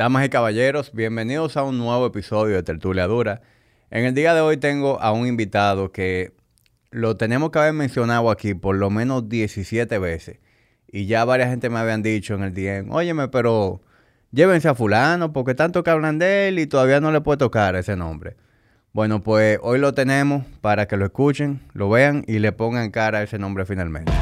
Damas y caballeros, bienvenidos a un nuevo episodio de Tertulia Dura. En el día de hoy tengo a un invitado que lo tenemos que haber mencionado aquí por lo menos 17 veces. Y ya varias gente me habían dicho en el DM, óyeme, pero llévense a fulano porque tanto que hablan de él y todavía no le puede tocar ese nombre. Bueno, pues hoy lo tenemos para que lo escuchen, lo vean y le pongan cara a ese nombre finalmente.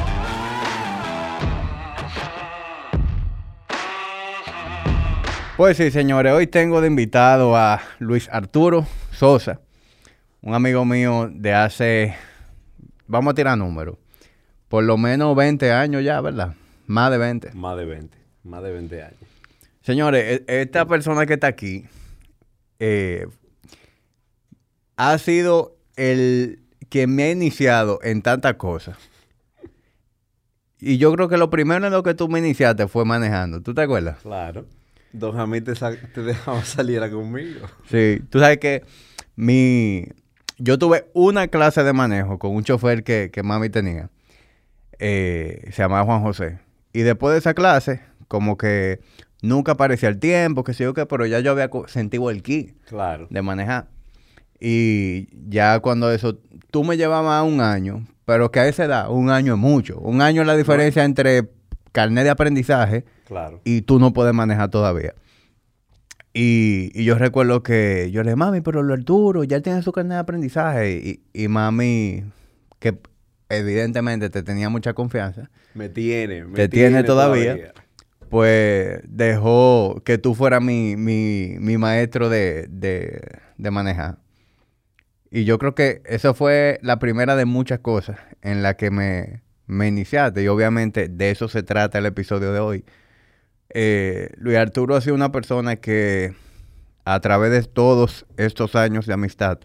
Pues sí, señores, hoy tengo de invitado a Luis Arturo Sosa, un amigo mío de hace, vamos a tirar números, por lo menos 20 años ya, ¿verdad? Más de 20. Más de 20, más de 20 años. Señores, e- esta persona que está aquí eh, ha sido el que me ha iniciado en tantas cosas. Y yo creo que lo primero en lo que tú me iniciaste fue manejando. ¿Tú te acuerdas? Claro. Don Jamil te, dejaba salir a conmigo. Sí. Tú sabes que mi... Yo tuve una clase de manejo con un chofer que, que mami tenía. Eh, se llamaba Juan José. Y después de esa clase, como que nunca aparecía el tiempo, que sé yo qué, pero ya yo había sentido el ki Claro. de manejar. Y ya cuando eso, tú me llevabas un año, pero que a esa edad, un año es mucho. Un año es la diferencia entre carnet de aprendizaje Claro. y tú no puedes manejar todavía. Y, y yo recuerdo que yo le dije, mami, pero lo Arturo ya tiene su carnet de aprendizaje. Y, y mami, que evidentemente te tenía mucha confianza, Me tiene. Me Te tiene todavía. pues dejó que tú fueras mi, mi, mi maestro de, de, de manejar. Y yo creo que eso fue la primera de muchas cosas en la que me, me iniciaste. Y obviamente de eso se trata el episodio de hoy. Eh, Luis Arturo ha sido una persona que a través de todos estos años de amistad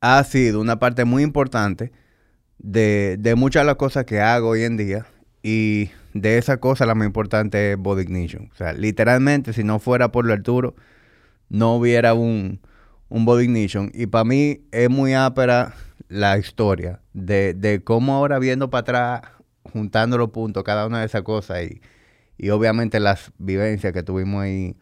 ha sido una parte muy importante de, muchas de las cosas que hago hoy en día. Y de esa cosa la más importante es Body Ignition. O sea, literalmente, si no fuera por lo Arturo, no hubiera un, un Body Ignition. Y para mí es muy ápera la historia de, de cómo ahora viendo para atrás, juntando los puntos, cada una de esas cosas y, y obviamente las vivencias que tuvimos ahí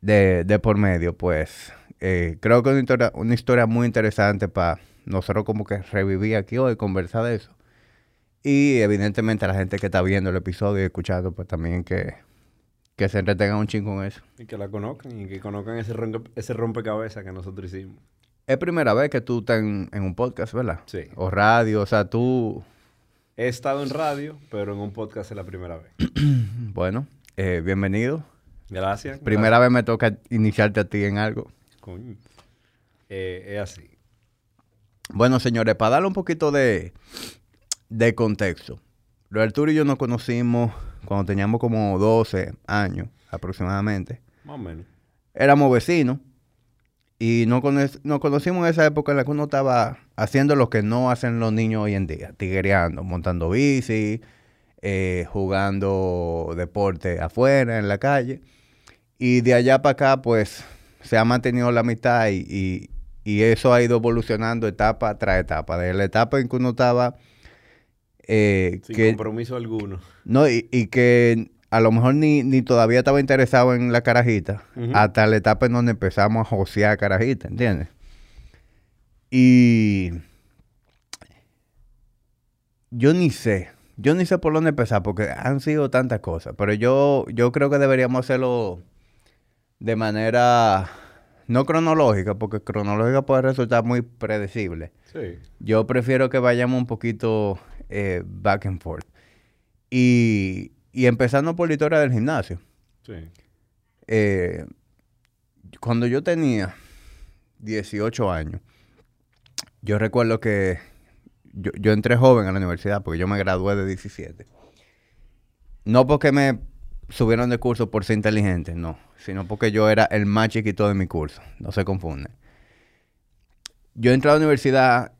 de, de por medio, pues eh, creo que es una historia, una historia muy interesante para nosotros como que revivir aquí hoy, conversar de eso. Y evidentemente la gente que está viendo el episodio y escuchando, pues también que, que se entretenga un ching con eso. Y que la conozcan y que conozcan ese, rompe- ese rompecabezas que nosotros hicimos. Es primera vez que tú estás en, en un podcast, ¿verdad? Sí. O radio, o sea, tú, He estado en radio, pero en un podcast es la primera vez. bueno, eh, bienvenido. Gracias. Primera vez me toca iniciarte a ti en algo. Coño. Eh, es así. Bueno, señores, para darle un poquito de, de contexto. Luis Arturo y yo nos conocimos cuando teníamos como 12 años aproximadamente. Más o menos. Éramos vecinos y nos, cono- nos conocimos en esa época en la que uno estaba haciendo lo que no hacen los niños hoy en día. Tiguereando, montando bici, eh, jugando deporte afuera, en la calle. Y de allá para acá, pues, se ha mantenido la amistad y, y- y eso ha ido evolucionando etapa tras etapa. De la etapa en que uno estaba... eh, Sin que, compromiso alguno. no, y, y que a lo mejor ni, ni todavía estaba interesado en la carajita, hasta la etapa en donde empezamos a josear carajita, ¿entiendes? Y yo ni sé, yo ni sé por dónde empezar, porque han sido tantas cosas, pero yo, yo creo que deberíamos hacerlo de manera no cronológica, porque cronológica puede resultar muy predecible. Sí. Yo prefiero que vayamos un poquito eh, back and forth. Y, y empezando por la historia del gimnasio. Sí. Eh, cuando yo tenía 18 años, yo recuerdo que yo, yo entré joven a la universidad porque yo me gradué de 17. No porque me subieron de curso por ser inteligente, no, sino porque yo era el más chiquito de mi curso, no se confunde. Yo entré a la universidad,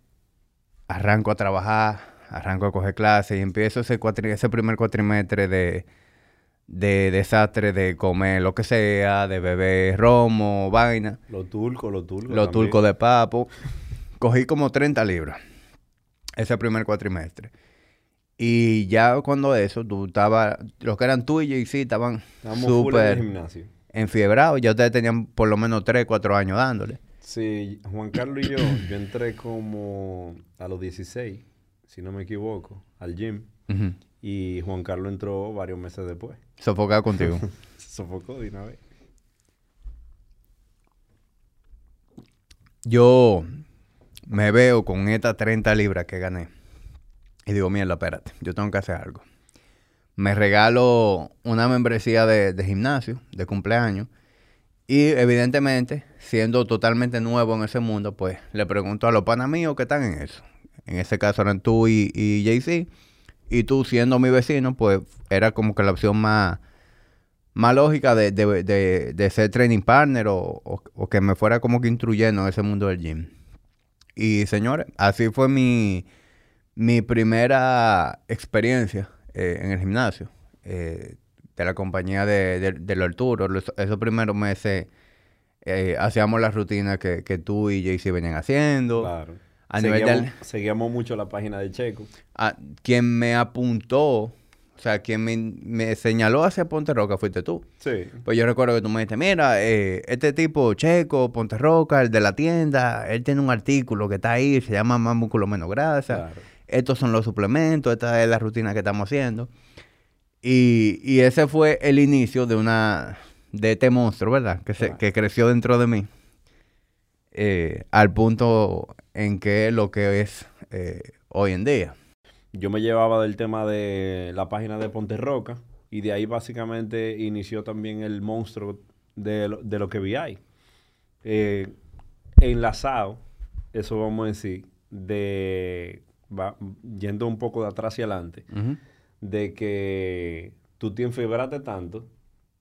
arranco a trabajar, arranco a coger clases y empiezo ese, cuatri- ese primer cuatrimestre de, de desastre de comer lo que sea, de beber romo, vaina, Los turcos, los turcos. los también. turcos de papo. Cogí como 30 libras ese primer cuatrimestre. Y ya cuando eso, tú estabas, los que eran tú y JC estaban súper enfiebrados. Ya ustedes tenían por lo menos 3, 4 años dándole. Sí, Juan Carlos y yo, yo entré como a los 16, si no me equivoco, al gym. Y Juan Carlos entró varios meses después. Sofocado contigo. Sofocó de una vez. Yo me veo con estas 30 libras que gané. Y digo, mierda, espérate, yo tengo que hacer algo. Me regalo una membresía de, de gimnasio, de cumpleaños. Y evidentemente, siendo totalmente nuevo en ese mundo, pues le pregunto a los panas míos que están en eso. En ese caso eran tú y, y JC. Y tú siendo mi vecino, pues era como que la opción más, más lógica de, de- de- de ser training partner o, o- que me fuera como que instruyendo en ese mundo del gym. Y señores, así fue mi, mi primera experiencia eh, en el gimnasio eh, de la compañía de, de, del Arturo. Los- esos primeros meses eh, hacíamos las rutinas que, que tú y JC venían haciendo. Claro. A nivel seguíamos mucho la página de Checo. Ah, quien me apuntó, o sea, quien me, me señaló hacia Ponte Roca fuiste tú. Sí. Pues yo recuerdo que tú me dijiste, mira, eh, este tipo checo, Ponte Roca, el de la tienda, él tiene un artículo que está ahí, se llama Más músculo, menos grasa. Claro. Estos son los suplementos, esta es la rutina que estamos haciendo. Y, y ese fue el inicio de una, de este monstruo, ¿verdad? Que, se, Claro. que creció dentro de mí. eh, al punto en que es lo que es eh, hoy en día. Yo me llevaba del tema de la página de Ponte Roca y de ahí básicamente inició también el monstruo de lo, de lo que vi ahí. Eh, enlazado, eso vamos a decir, de va- yendo un poco de atrás hacia adelante, de que tú te enfebraste tanto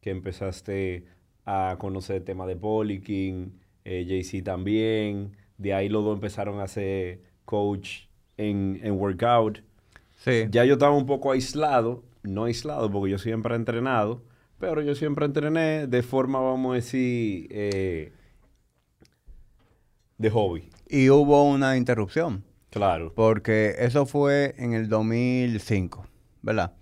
que empezaste a conocer el tema de Polikin, eh, JC también, de ahí los dos empezaron a ser coach en, en workout. Sí. Ya yo estaba un poco aislado, no aislado porque yo siempre he entrenado, pero yo siempre entrené de forma, vamos a decir, eh, de hobby. Y hubo una interrupción. Claro. Porque eso fue en el 2005, ¿verdad?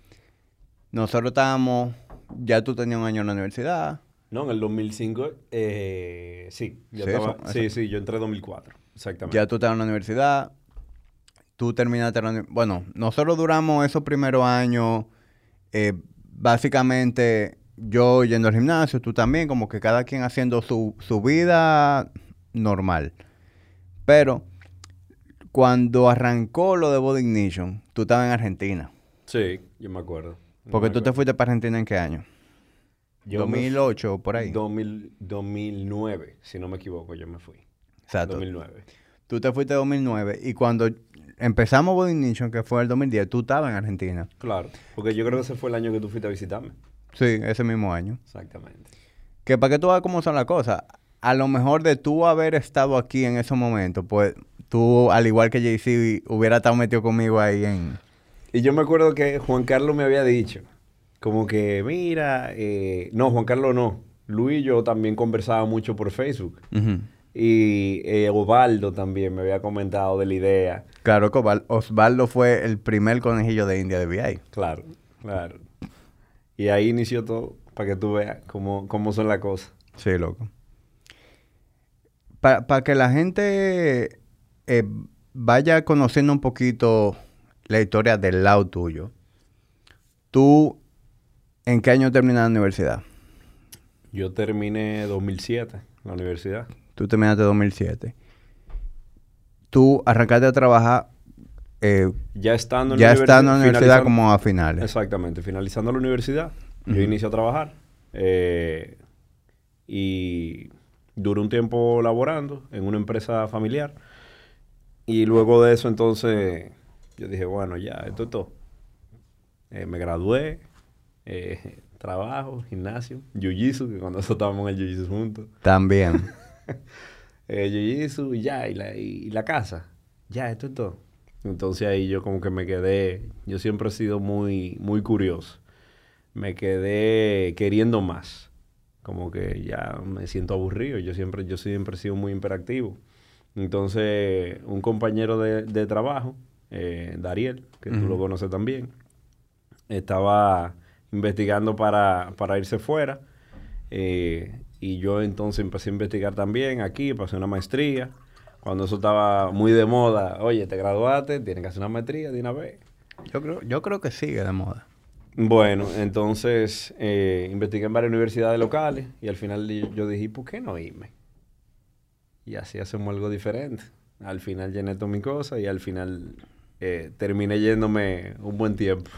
Nosotros estábamos, ya tú tenías un año en la universidad. No, en el 2005, eh, sí. Yo Sí, estaba- eso- sí, eso. sí, yo entré en 2004, exactamente. Ya tú estabas en la universidad. Tú terminaste la uni- Bueno, nosotros duramos esos primeros años, eh, básicamente yo yendo al gimnasio, tú también, como que cada quien haciendo su, su vida normal. Pero cuando arrancó lo de Body Ignition, tú estabas en Argentina. Sí, yo me acuerdo. Porque me tú te fuiste para Argentina en qué año? Yo me 2008 o por ahí. 2000 2009, si no me equivoco, yo me fui. Exacto. 2009. Tú te fuiste en 2009 y cuando empezamos Body Ignition, que fue el 2010, tú estabas en Argentina. Claro, porque yo creo que ese fue el año que tú fuiste a visitarme. Sí, ese mismo año. Exactamente. Que para que tú veas cómo son las cosas, a lo mejor de tú haber estado aquí en ese momento, pues tú, al igual que JC, hubiera estado metido conmigo ahí en... Y yo me acuerdo que Juan Carlos me había dicho, como que, mira, eh, no, Juan Carlos no. Luis y yo también conversaba mucho por Facebook. Y eh, Osvaldo también me había comentado de la idea. Claro que Osval- Osvaldo fue el primer conejillo de India de VI. Claro, claro. Y ahí inició todo, para que tú veas cómo, cómo son las cosas. Sí, loco. Para que la gente eh, vaya conociendo un poquito la historia del lado tuyo. ¿Tú en qué año terminaste la universidad? Yo terminé 2007 la universidad. Tú terminaste en 2007. Tú arrancaste a trabajar eh, Ya estando en ya la estando en universidad como a finales. Exactamente, finalizando la universidad, yo inicié a trabajar eh, y duré un tiempo laborando en una empresa familiar y luego de eso entonces yo dije, bueno, ya, esto es todo. Eh, me gradué, eh, trabajo, gimnasio, jiu-jitsu, que cuando nosotros estábamos en el jiu-jitsu juntos, También. eh, jiu-jitsu y ya, y la, y la casa, ya, esto es todo. Entonces ahí yo como que me quedé, yo siempre he sido muy, muy curioso. Me quedé queriendo más. Como que ya me siento aburrido. Yo siempre, yo siempre he sido muy imperactivo. Entonces, un compañero de, de trabajo, eh, Dariel, que tú lo conoces también, estaba investigando para, para irse fuera. Eh, y yo entonces empecé a investigar también aquí, pasé una maestría. Cuando eso estaba muy de moda, oye, te graduaste, tienes que hacer una maestría de una vez. Yo creo, yo creo que sigue de moda. Bueno, entonces eh, investigué en varias universidades locales y al final yo dije, ¿por qué no irme? Y así hacemos algo diferente. Al final llené todas mis cosas y al final eh, terminé yéndome un buen tiempo.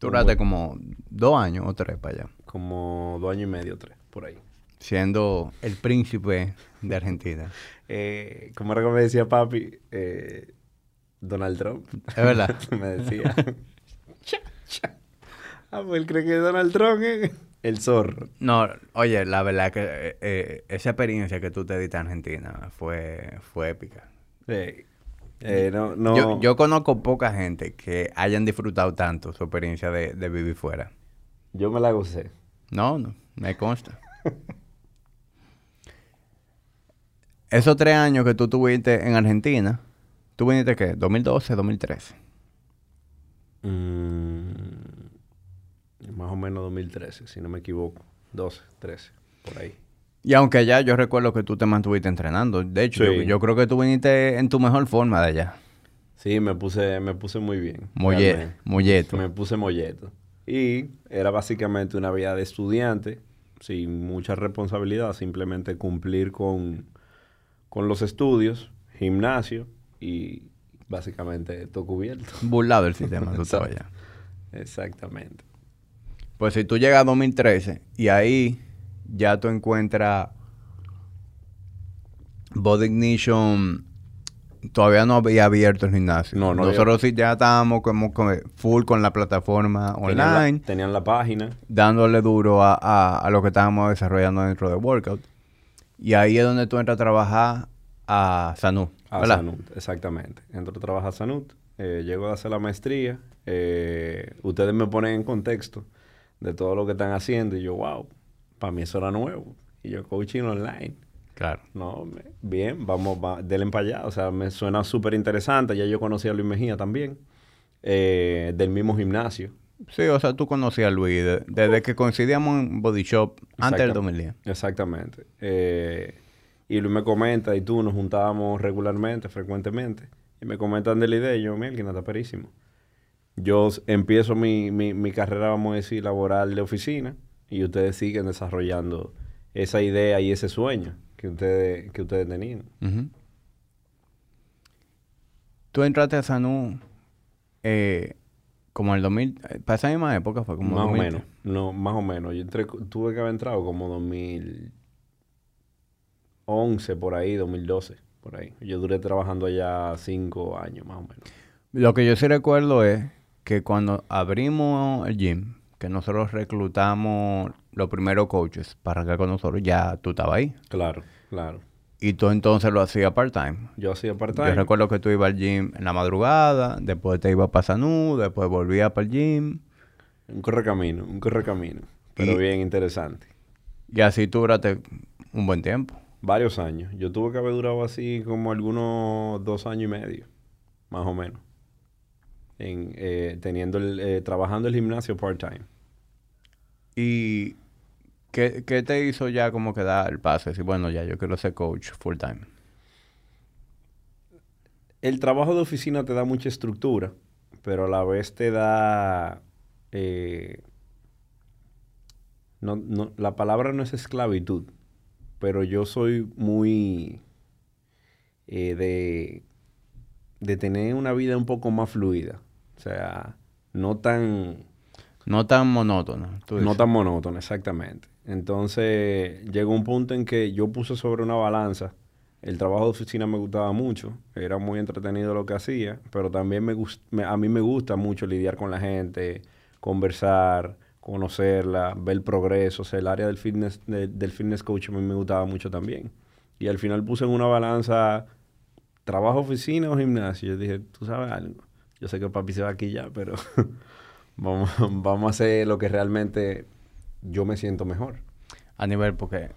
Duraste como dos años o tres para allá. Como dos años y medio, tres, por ahí. Siendo el príncipe de Argentina. eh, como era que me decía papi, eh, Donald Trump. Es verdad. me decía. cha, cha. Ah, pues él cree que Donald Trump es el zorro. No, oye, la verdad que eh, eh, esa experiencia que tú te diste en Argentina fue, fue épica. Eh, eh, no, no. Yo, yo conozco poca gente que hayan disfrutado tanto su experiencia de, de vivir fuera. Yo me la gocé. No, no, me consta. Esos tres años que tú tuviste en Argentina, ¿tú viniste qué? ¿2012, 2013? Mm, más o menos 2013, si no me equivoco. 12, 13, por ahí. Y aunque allá yo recuerdo que tú te mantuviste entrenando. De hecho, Sí. yo, yo creo que tú viniste en tu mejor forma de allá. Sí, me puse, me puse muy bien. Molle, realmente. molleto. Me puse molleto. Y era básicamente una vida de estudiante, sin mucha responsabilidad, simplemente cumplir con, con los estudios, gimnasio y básicamente todo cubierto. Burlado el sistema, tú estabas allá. Exactamente. Pues si tú llegas a 2013 y ahí ya tú encuentras Body Ignition, todavía no había abierto el gimnasio. No, no había- Nosotros sí ya estábamos como como full con la plataforma Tenían la, online, tenían la página. dándole duro a, a- a lo que estábamos desarrollando dentro de Workout. Y ahí es donde tú entras a trabajar a Sanu, A. Sanut, exactamente. Entro a trabajar a Sanut, eh, llego a hacer la maestría, eh, ustedes me ponen en contexto de todo lo que están haciendo y yo, wow, para mí eso era nuevo. Y yo, coaching online. Claro. No, me- bien, vamos, va, denle para allá. O sea, me suena súper interesante. Ya yo conocí a Luis Mejía también, eh, del mismo gimnasio. Sí, o sea, tú conocías a Luis de- desde que coincidíamos en Body Shop antes del Exactam- 2010. Exactamente. Eh, y Luis me comenta, y tú nos juntábamos regularmente, frecuentemente. Y me comentan de la idea, y yo, mira, que está perísimo. Yo empiezo mi, mi, mi carrera, vamos a decir, laboral de oficina, y ustedes siguen desarrollando esa idea y ese sueño que ustedes, que ustedes tenían. Ujú. Tú entraste a Sanu eh, como en el 2000, eh, para esa misma época fue como más 2000. o menos. No, más o menos. Yo entré, tuve que haber entrado como 2011, por ahí, 2012, por ahí. Yo duré trabajando allá cinco años, más o menos. Lo que yo sí recuerdo es que cuando abrimos el gym, que nosotros reclutamos los primeros coaches para arrancar con nosotros, ya tú estabas ahí. Claro, claro. Y tú entonces lo hacías part-time. Yo hacía Yo part-time. recuerdo que tú ibas al gym en la madrugada, después te ibas para Sanu, después volvías para el gym. Un correcamino, un correcamino. Pero Y- bien interesante. Y así tú duraste un buen tiempo. Varios años. Yo tuve que haber durado así como algunos dos años y medio, más o menos. En, eh, teniendo el, eh, trabajando el gimnasio part-time. ¿Y qué, qué te hizo ya como que dar el pase? Decir, bueno, ya yo quiero ser coach full time. El trabajo de oficina te da mucha estructura, pero a la vez te da... eh, no, no, la palabra no es esclavitud, pero yo soy muy eh, de, de tener una vida un poco más fluida. O sea, no tan, No tan monótono. tú no tan monótona, exactamente. Entonces, llegó un punto en que yo puse sobre una balanza. El trabajo de oficina me gustaba mucho, era muy entretenido lo que hacía, pero también me, a mí me gusta mucho lidiar con la gente, conversar, conocerla, ver progreso. O sea, el área del fitness, de- del fitness coach a mí me gustaba mucho también. Y al final puse en una balanza trabajo oficina o gimnasio. Yo dije, tú sabes algo. Yo sé que papi se va aquí ya, pero vamos, vamos a hacer lo que realmente yo me siento mejor. A nivel, porque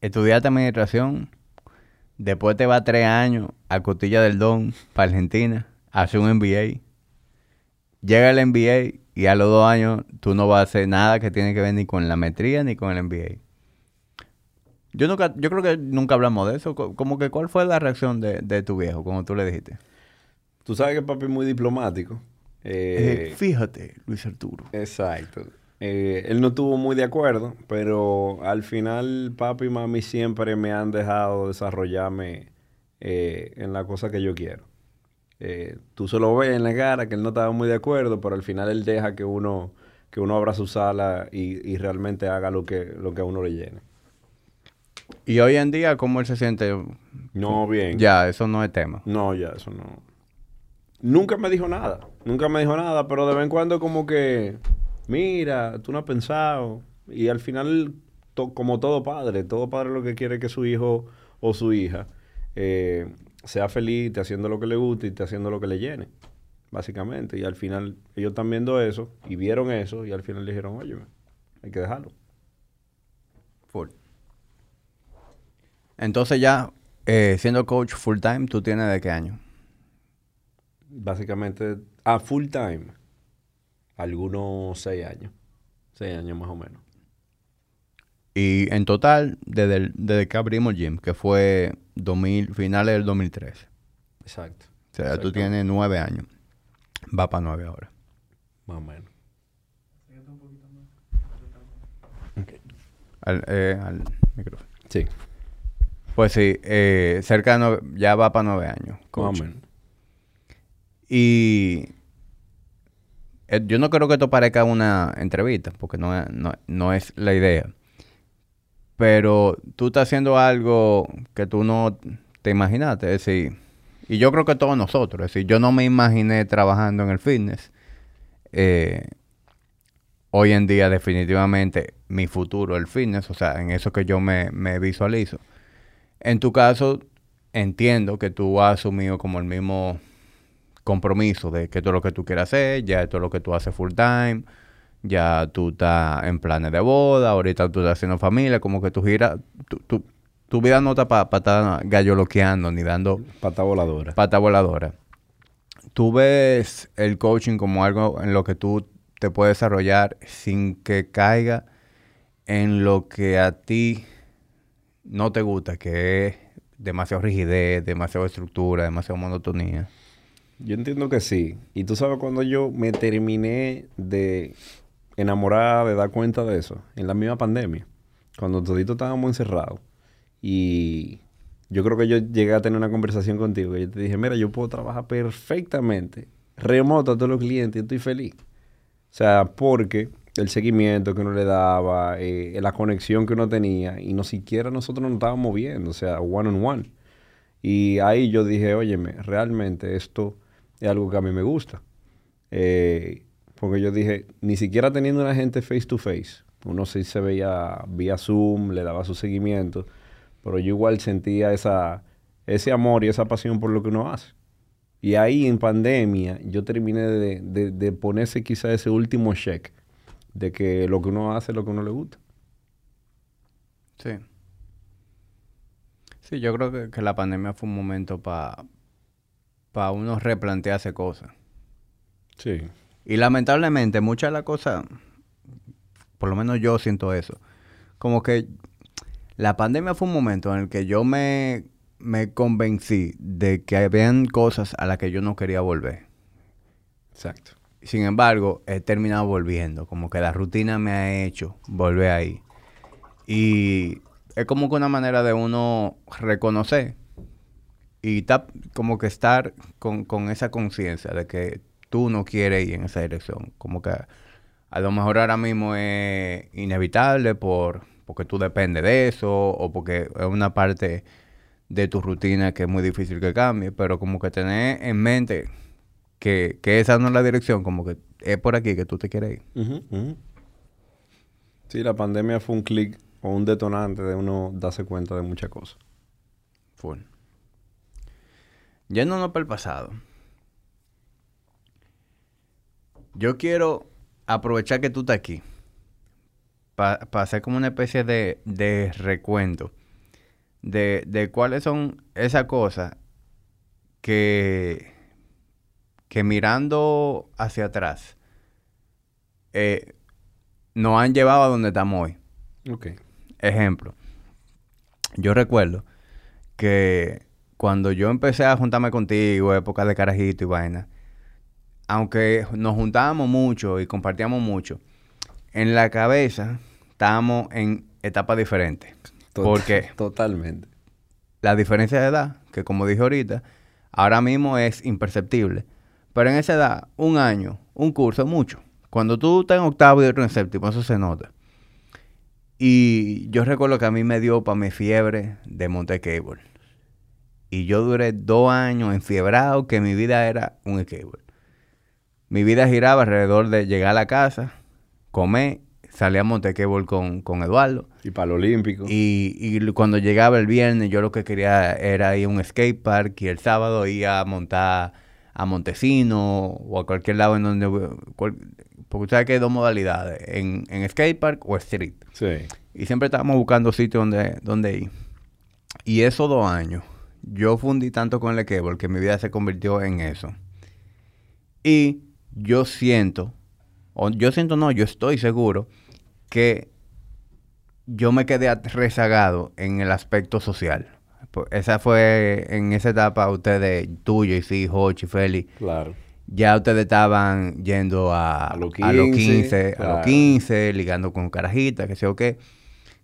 estudiaste administración, después te vas tres años a Costilla del Don para Argentina, hace un MBA. Llega el MBA y a los dos años tú no vas a hacer nada que tiene que ver ni con la metría ni con el MBA. Yo nunca, yo creo que nunca hablamos de eso. Co- Como que cuál fue la reacción de, de tu viejo cuando tú le dijiste. Tú sabes que papi es muy diplomático. Eh, Eh, fíjate, Luis Arturo. Exacto. Eh, él no estuvo muy de acuerdo, pero al final papi y mami siempre me han dejado desarrollarme eh, en la cosa que yo quiero. Eh, tú se lo ves en la cara que él no estaba muy de acuerdo, pero al final él deja que uno, que uno abra su sala y, y realmente haga lo que, lo que a uno le llene. Y hoy en día, ¿cómo él se siente? No, bien. Ya, eso no es tema. No, ya, eso no. Nunca me dijo nada. Nunca me dijo nada, pero de vez en cuando como que, mira, tú no has pensado. Y al final, como todo padre, todo padre lo que quiere es que su hijo o su hija eh, sea feliz, te haciendo lo que le guste y te haciendo lo que le llene. Básicamente. Y al final, ellos están viendo eso y vieron eso y al final le dijeron, oye, hay que dejarlo. Full. Entonces ya, eh, siendo coach full time, ¿tú tienes de qué año? Básicamente, a full time, algunos seis años. Seis años más o menos. Y en total, desde, el- desde que abrimos el gym, que fue 2000, finales del 2013. Exacto. O sea, tú tienes nueve años. Va para nueve ahora. Más o menos. Al, eh, al micrófono. Sí, Pues sí, eh, cerca de nueve- ya va para nueve años. más o menos. Y eh, yo no creo que esto parezca una entrevista, porque no, no, no es la idea. Pero tú estás haciendo algo que tú no te imaginaste. Es decir, y yo creo que todos nosotros. Es decir, yo no me imaginé trabajando en el fitness. Eh, hoy en día definitivamente mi futuro el fitness. O sea, en eso que yo me, me visualizo. En tu caso, entiendo que tú has asumido como el mismo compromiso de que esto es lo que tú quieres hacer, ya esto es lo que tú haces full time, ya tú estás en planes de boda, ahorita tú estás haciendo familia, como que tu gira, tu, tu, tu vida no está para estar galloloqueando ni dando Pata voladora. pata voladora. Tú ves el coaching como algo en lo que tú te puedes desarrollar sin que caiga en lo que a ti no te gusta, que es demasiado rigidez, demasiada estructura, demasiada monotonía. Yo entiendo que sí. Y tú sabes cuando yo me terminé de enamorar, de dar cuenta de eso, en la misma pandemia, cuando todito estábamos encerrados. Y yo creo que yo llegué a tener una conversación contigo y yo te dije, mira, yo puedo trabajar perfectamente, remoto a todos los clientes y estoy feliz. O sea, porque el seguimiento que uno le daba, eh, la conexión que uno tenía, y no siquiera nosotros nos estábamos viendo, o sea, one on one. Y ahí yo dije, óyeme, realmente esto es algo que a mí me gusta. Eh, porque yo dije, ni siquiera teniendo una gente face to face, uno sí se veía vía Zoom, le daba su seguimiento, pero yo igual sentía esa, ese amor y esa pasión por lo que uno hace. Y ahí en pandemia yo terminé de, de, ponerse quizá ese último check de que lo que uno hace es lo que uno le gusta. Sí. Sí, yo creo que, que la pandemia fue un momento para pa uno replantearse cosas. Sí. Y lamentablemente muchas de las cosas, por lo menos yo siento eso, como que la pandemia fue un momento en el que yo me, me convencí de que habían cosas a las que yo no quería volver. Exacto. Sin embargo, he terminado volviendo, como que la rutina me ha hecho volver ahí. Y es como que una manera de uno reconocer y ta- como que estar con, con esa conciencia de que tú no quieres ir en esa dirección. Como que a lo mejor ahora mismo es inevitable por porque tú dependes de eso o porque es una parte de tu rutina que es muy difícil que cambie, pero como que tener en mente que, que esa no es la dirección, como que es por aquí que tú te quieres ir. Ujú. Sí, la pandemia fue un clic o un detonante de uno darse cuenta de muchas cosas. Full. Yéndonos para el pasado. Yo quiero aprovechar que tú estás aquí. Para hacer como una especie de, de recuento. De, de cuáles son esas cosas que, que mirando hacia atrás eh, nos han llevado a donde estamos hoy. Ok. Ejemplo, yo recuerdo que cuando yo empecé a juntarme contigo, época de carajito y vaina, aunque nos juntábamos mucho y compartíamos mucho, en la cabeza estábamos en etapas diferentes. Porque Totalmente. la diferencia de edad, que como dije ahorita, ahora mismo es imperceptible. Pero en esa edad, un año, un curso mucho. Cuando tú estás en octavo y otro en séptimo, eso se nota. Y yo recuerdo que a mí me dio para mi fiebre de Monte Cable. Y yo duré dos años enfiebrado que mi vida era un cable. Mi vida giraba alrededor de llegar a la casa, comer, salir a Monte Cable con, con Eduardo. Y para el Olímpico. Y, y cuando llegaba el viernes, yo lo que quería era ir a un skate park y el sábado iba a montar a Montesino o a cualquier lado en donde... cual- porque usted sabe que hay dos modalidades, en, en skate park o street. Sí. Y siempre estábamos buscando sitios donde, donde ir. Y esos dos años, yo fundí tanto con el cable que mi vida se convirtió en eso. Y yo siento, o yo siento no, yo estoy seguro que yo me quedé rezagado en el aspecto social. Pues Esa fue en esa etapa ustedes, tuyo y sí, Hochi, Feli, Claro. ya ustedes estaban yendo a, A los a los 15, 15, a los 15, ligando con carajitas, que sé o qué.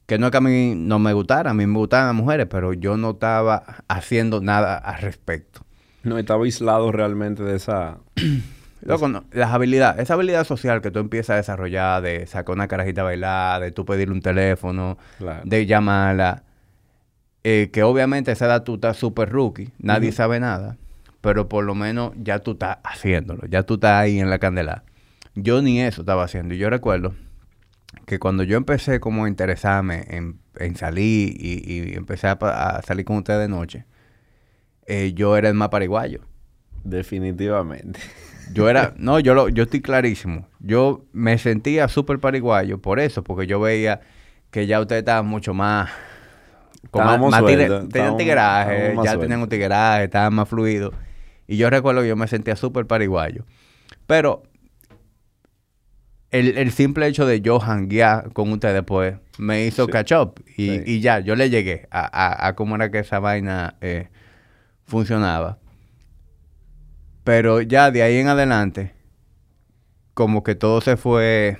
Que no es que a mí no me gustara, a mí me gustaban las mujeres, pero yo no estaba haciendo nada al respecto. No, estaba aislado realmente de esa... Loco, no, las habilidades, esa habilidad social que tú empiezas a desarrollar de sacar una carajita a bailar, de tú pedirle un teléfono, Claro. de llamarla, eh, que obviamente a esa edad tú estás súper rookie, nadie sabe nada, pero por lo menos ya tú estás haciéndolo, ya tú estás ahí en la candela. Yo ni eso estaba haciendo. Y yo recuerdo que cuando yo empecé como a interesarme en, en salir y, y empecé a, salir con ustedes de noche, eh, yo era el más pariguayo. Definitivamente. Yo era, no, yo lo, yo estoy clarísimo. Yo me sentía súper pariguayo por eso, porque yo veía que ya ustedes estaban mucho más, con más, tigre- tenían tigueraje, ya tenían un tigueraje, estaban más fluidos. Y yo recuerdo que yo me sentía súper pariguayo. Pero el, el simple hecho de yo hanguear con ustedes, pues, me hizo Sí. catch up. Y, Sí. y ya, yo le llegué a, a, a cómo era que esa vaina eh, funcionaba. Pero ya de ahí en adelante, como que todo se fue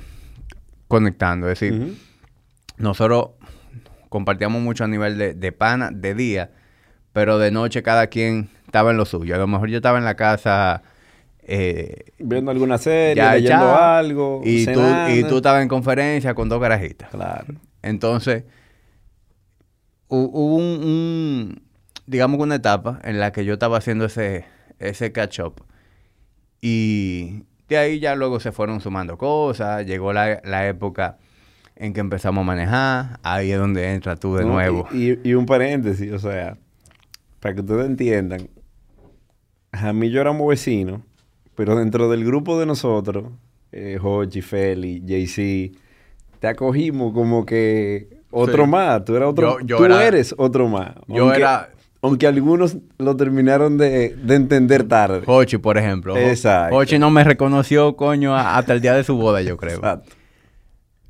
conectando. Es decir, nosotros compartíamos mucho a nivel de, de pana, de día, pero de noche cada quien estaba en lo suyo. A lo mejor yo estaba en la casa eh, Viendo alguna serie, ya leyendo algo, y, tú, y tú estabas en conferencia con dos carajitas. Claro. Entonces, hu- hubo un, un- digamos que una etapa en la que yo estaba haciendo ese, ese catch up. Y de ahí ya luego se fueron sumando cosas. Llegó la, la época en que empezamos a manejar. Ahí es donde entras tú de No, nuevo. Y, y- y un paréntesis, o sea, para que ustedes entiendan, yo éramos vecinos, pero dentro del grupo de nosotros, eh, Hochi, Feli, JC, te acogimos como que otro Sí. más. Tú eras otro. Yo- yo tú era- eres otro más. yo Aunque- era- Aunque algunos lo terminaron de, de entender tarde. Hochi, por ejemplo. Exacto. Hochi no me reconoció, coño, hasta el día de su boda, yo creo. Exacto.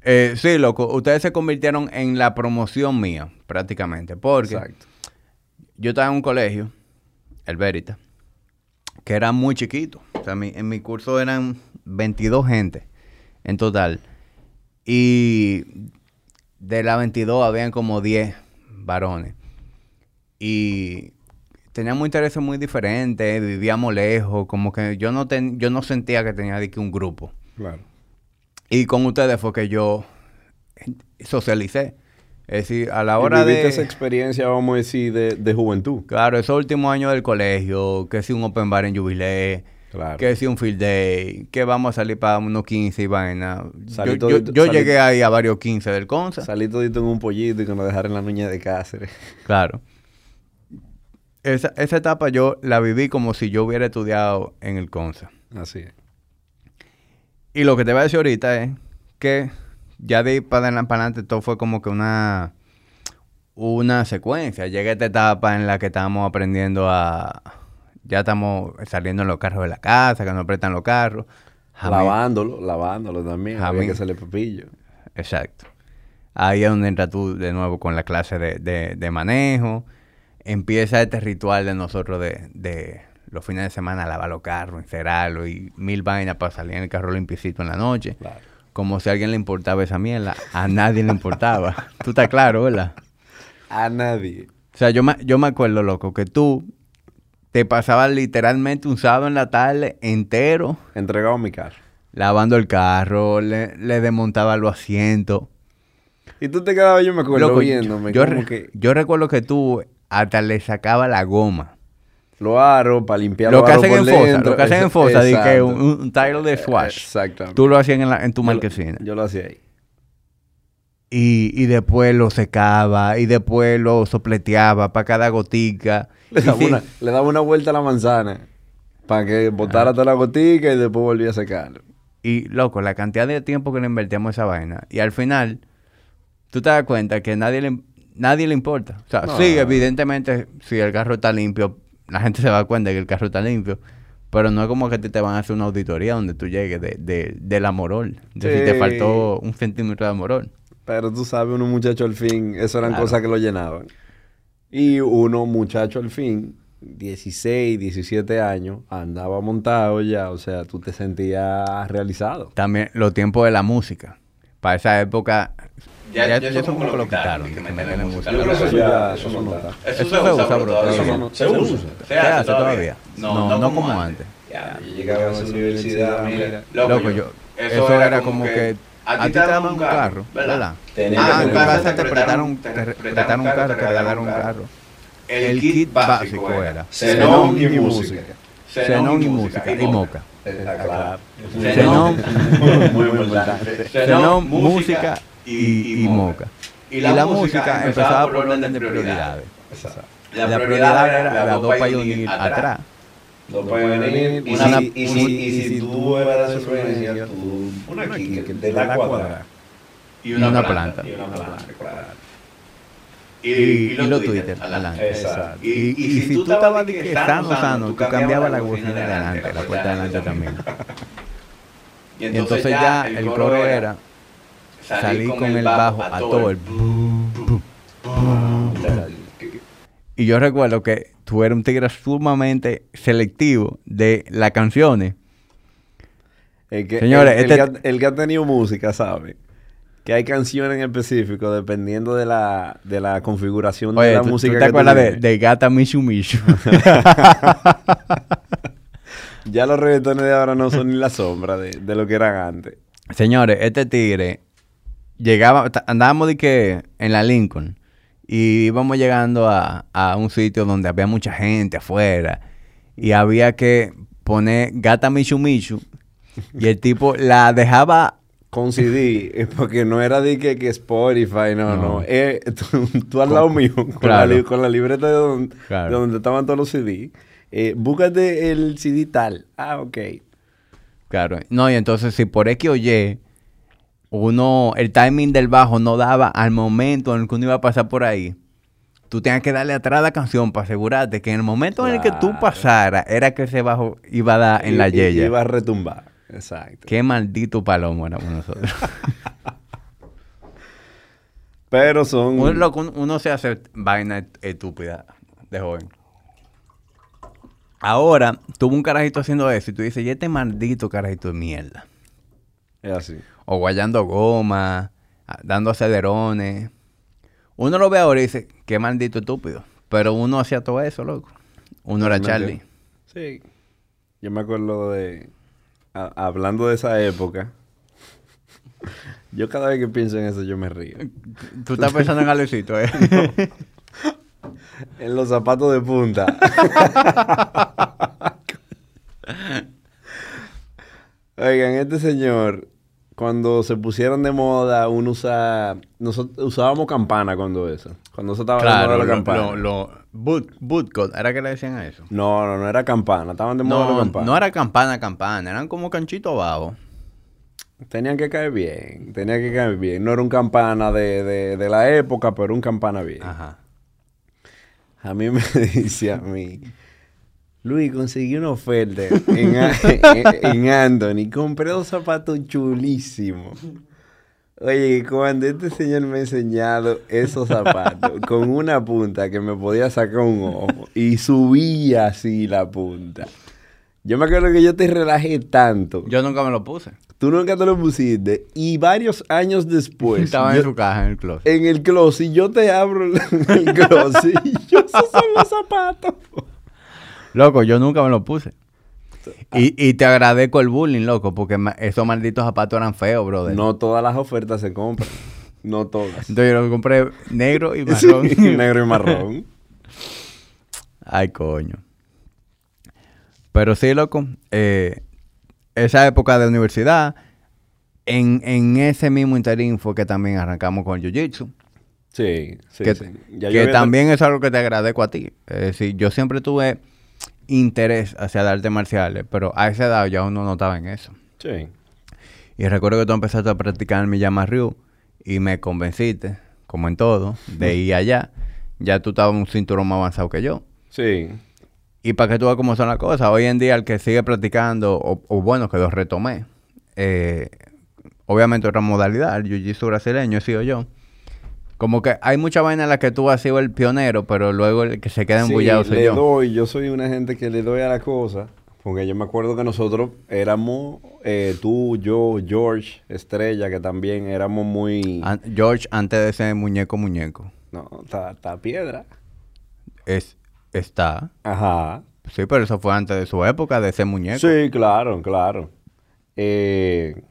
Eh, sí, loco. Ustedes se convirtieron en la promoción mía, prácticamente. Porque Exacto. yo estaba en un colegio, el Verita, que era muy chiquito. O sea, mi- en mi curso eran 22 gente en total. Y de las 22 habían como 10 varones. Y teníamos intereses muy diferentes, vivíamos lejos, como que yo no, ten- yo no sentía que tenía de que un grupo. Claro. Y con ustedes fue que yo socialicé. Es decir, a la hora viviste de... esa experiencia, vamos a decir, de, de juventud. Claro, esos últimos años del colegio, que si un open bar en Jubilee, Claro. que si un field day, que vamos a salir para unos 15 y vaina. Yo, Salí yo- todito- yo salí- llegué ahí a varios 15 del Consa. Salí todito en un pollito y que nos dejaron la nuña de Cáceres. Claro. Esa, esa etapa yo la viví como si yo hubiera estudiado en el Consa. Así es. Y lo que te voy a decir ahorita es que ya de ahí para adelante, todo fue como que una, una secuencia. Llega esta etapa en la que estamos aprendiendo a... Ya estamos saliendo en los carros de la casa, que nos prestan los carros. Lavándolo, lavándolo también. Había Jamín. que hacerle pepillo. Exacto. Ahí es donde entras tú de nuevo con la clase de, de- de manejo. Empieza este ritual de nosotros de, de los fines de semana, lavar los carros, encerrarlos y mil vainas para salir en el carro limpiecito en la noche. Claro. Como si a alguien le importaba esa mierda. A nadie le importaba. tú estás claro, ¿verdad? A nadie. O sea, yo me, yo me acuerdo, loco, que tú te pasabas literalmente un sábado en la tarde entero Entregado mi carro. lavando el carro, le, le desmontaba los asientos. Y tú te quedabas, yo me acuerdo, Loco, viéndome. yo, re- que yo recuerdo que tú hasta le sacaba la goma. Los aros para limpiar Lo que hacen en fosa, lo que hacen en fosa, de que un, un tile de swash. Exactamente. Tú lo hacías en, la- en tu Yo lo- marquesina. Yo lo hacía ahí. Y, y después lo secaba, y después lo sopleteaba para cada gotica. Le Y daba, sí, una, le daba una vuelta a la manzana para que botara toda la gotica y después volvía a secarlo. Y, loco, la cantidad de tiempo que le invertíamos a esa vaina. Y al final, tú te das cuenta que nadie le, nadie le importa. O sea, No. sí, evidentemente, si el carro está limpio, la gente se da cuenta que el carro está limpio. Pero no es como que te, te van a hacer una auditoría donde tú llegues de, de, del amorol. De si te Sí. faltó un centímetro de amorol. Pero tú sabes, unos muchachos al fin, eso eran Claro. cosas que lo llenaban. Y uno, muchacho al fin, 16, 17 años, andaba montado ya, o sea, tú te sentías realizado. También los tiempos de la música. Para esa época... Ya, ya eso como que lo quitaron. que meterle música. Yo creo que eso ya, eso no está. Eso se usa, bro. todavía. Eso no- Se usa. Se hace todavía. No, no, como antes. Ya, yo llegaba a esa universidad, mira. Loco, yo, eso, era como que a ti te daban un carro, ¿verdad? Ah, en tu tener- casa te prestaron, un carro, te regalaron un carro. El kit básico era Xenón y música. Xenón y música y moca. Xenón, música y, y moca. Y la música empezaba por orden de prioridades. La prioridad era la dos Pioneer atrás. Dos Pioneer. Y Una- si- y si- y si tú eras de influencia, tú... Una Kicker de la cuadrada. Y una planta. Y una planta. Y, y los Twitter adelante. Exacto. Y, y si tú estabas de que sano, sano, tú cambiabas la bocina de adelante, la puerta de adelante también. Y entonces ya el coro era salir con el bajo a todo el... Y yo recuerdo que tú eras un tigre sumamente selectivo de las canciones. El que, Señores, el, el este- que ha, el que ha tenido música sabe que hay canciones en específico dependiendo de la, de la configuración de la ¿tú, música tú te que acuerdas de, de Gata Mishu Mishu? Ya los reggaetones de ahora no son ni la sombra de, de lo que eran antes. Señores, este tigre llegaba, andábamos de que en la Lincoln y íbamos llegando a, a un sitio donde había mucha gente afuera y había que poner Gata Mishu Mishu y el tipo la dejaba Con CD, eh, porque no era de que, que Spotify, no, No. no. Eh, tú, tú al lado mío, con, Claro. la, con la libreta de donde, Claro. de donde estaban todos los CD. Eh, búscate el CD tal. Ah, ok. Claro. No, y entonces si por X o Y uno, el timing del bajo no daba al momento en el que uno iba a pasar por ahí, tú tenías que darle atrás a la canción para asegurarte que en el momento en el que tú pasaras era que ese bajo iba a dar en la yeya. Iba a retumbar. Exacto. Qué maldito palomo éramos nosotros. Pero son... uno, uno- se hace vaina est- estúpida de joven. Ahora, tuvo un carajito haciendo eso y tú dices, y este maldito carajito de mierda. Es así. O guayando goma, dando acelerones. Uno lo ve ahora y dice, qué maldito estúpido. Pero uno hacía todo eso, loco. Uno era Charlie. Sí. Yo me acuerdo de... a- hablando de esa época. yo cada vez que pienso en eso yo me río. Tú estás pensando en Alecito, ¿eh? En los zapatos de punta. Oigan, este señor, cuando se pusieron de moda, uno usa... Nosotros usábamos campana cuando eso. Cuando eso estaba de moda la campana. lo, lo- boot, bootcut, ¿era que le decían a eso? No, no, no era campana. Estaban de moda la No, campana. no era campana, campana. Eran como canchito abajo. Tenían que caer bien. Tenían que caer bien. No era un campana de, de, de la época, pero un campana bien. Ajá. A mí me dice a mí, Luis, conseguí una oferta en, en- en Anthony. Compré dos zapatos chulísimos. Oye, cuando este señor me ha enseñado esos zapatos con una punta que me podía sacar un ojo y subía así la punta. Yo me acuerdo que yo te relajé tanto. Yo nunca me lo puse. Tú nunca te lo pusiste. Y varios años después. Estaba yo- en su caja en el closet. en el closet, yo te abro el closet y yo, esos son los zapatos. Loco, yo nunca me lo puse. Y, y te agradezco el bullying, loco, porque esos malditos zapatos eran feos, brother. No todas las ofertas se compran. No todas. Entonces yo los compré negro y Sí, marrón. negro y marrón. Ay, coño. Pero sí, loco, eh, esa época de universidad, en, en ese mismo interín fue que también arrancamos con Jiu-Jitsu. Sí, sí, que sí. Ya yo que también es algo que te agradezco a ti. Es decir, yo siempre tuve interés hacia las artes marciales, pero a esa edad ya uno no estaba en eso. Sí. Y recuerdo que tú empezaste a practicar Miyama Ryu y me convenciste, como en todo, de ir allá. Ya tú estabas un cinturón más avanzado que yo. Sí. Y para que tú veas cómo son las cosas, hoy en día el que sigue practicando, o, o bueno, que lo retomé, eh, obviamente otra modalidad, el jiu-jitsu brasileño he sido yo. Como que hay mucha vaina en la que tú has sido el pionero, pero luego el que se queda Sí, embullado soy le yo. doy, yo soy una gente que le doy a la cosa. Porque yo me acuerdo que nosotros éramos, eh, tú, yo, George, Estrella, que también éramos muy... An- George, antes de ese muñeco muñeco, No, está, piedra. es, está. Ajá. Sí, pero eso fue antes de su época, de ese muñeco. Sí, claro, claro. Eh,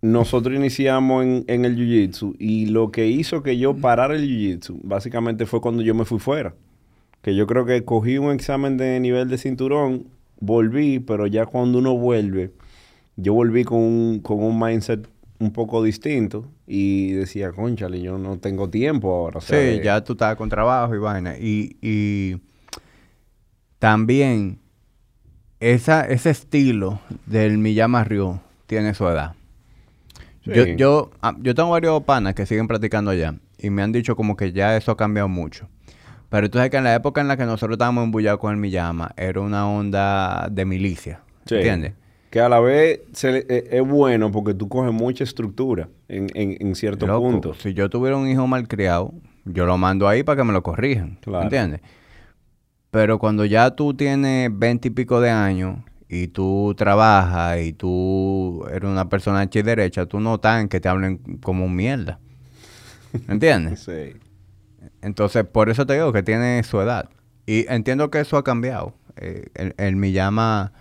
nosotros iniciamos en, en el Jiu-Jitsu y lo que hizo que yo parara el Jiu-Jitsu básicamente fue cuando yo me fui fuera. Que yo creo que cogí un examen de nivel de cinturón, volví, pero ya cuando uno vuelve, yo volví con un, con un mindset un poco distinto y decía, conchale, yo no tengo tiempo ahora. o sea, Sí, de- ya tú estabas con trabajo y vaina. Y, y también esa, ese estilo del Miyama Ryu tiene su edad. Yo, Sí. yo, ah, yo tengo varios panas que siguen practicando allá y me han dicho como que ya eso ha cambiado mucho. Pero tú sabes que en la época en la que nosotros estábamos embullados con el Miyama era una onda de milicia. Sí. ¿Entiendes? Que a la vez se le- eh, es bueno porque tú coges mucha estructura en, en, en cierto Loco, punto. Si yo tuviera un hijo malcriado, yo lo mando ahí para que me lo corrijan. Claro. ¿Entiendes? Pero cuando ya tú tienes veinte y pico de años y tú trabajas y tú eres una persona hecha y derecha, tú no estás en que te hablen como un mierda. ¿Entiendes? Sí. Entonces, por eso te digo que tiene su edad. Y entiendo que eso ha cambiado. Eh, el, el Miyama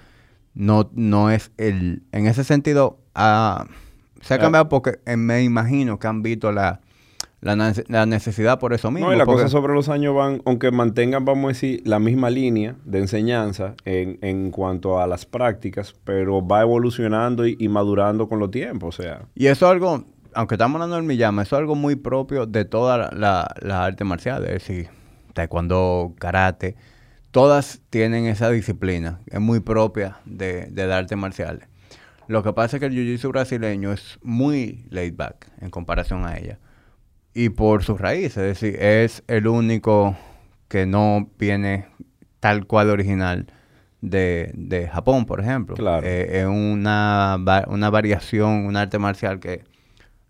no, no es el... En ese sentido, ha- se ha Ah. cambiado porque eh, me imagino que han visto la, la, nece- la necesidad por eso mismo. No, y la porque- cosa sobre los años van, aunque mantengan, vamos a decir, la misma línea de enseñanza en, en cuanto a las prácticas, pero va evolucionando y, y madurando con los tiempos, o sea. Y eso es algo, aunque estamos hablando del Miyama, eso es algo muy propio de toda la, la, la arte marcial. Es decir, taekwondo, karate, todas tienen esa disciplina. Es muy propia de, de las artes marciales. Lo que pasa es que el jiu-jitsu brasileño es muy laid back en comparación a ella. Y por sus raíces, es decir, es el único que no viene tal cual original de, de Japón, por ejemplo. Claro. Eh, es una, una variación, un arte marcial que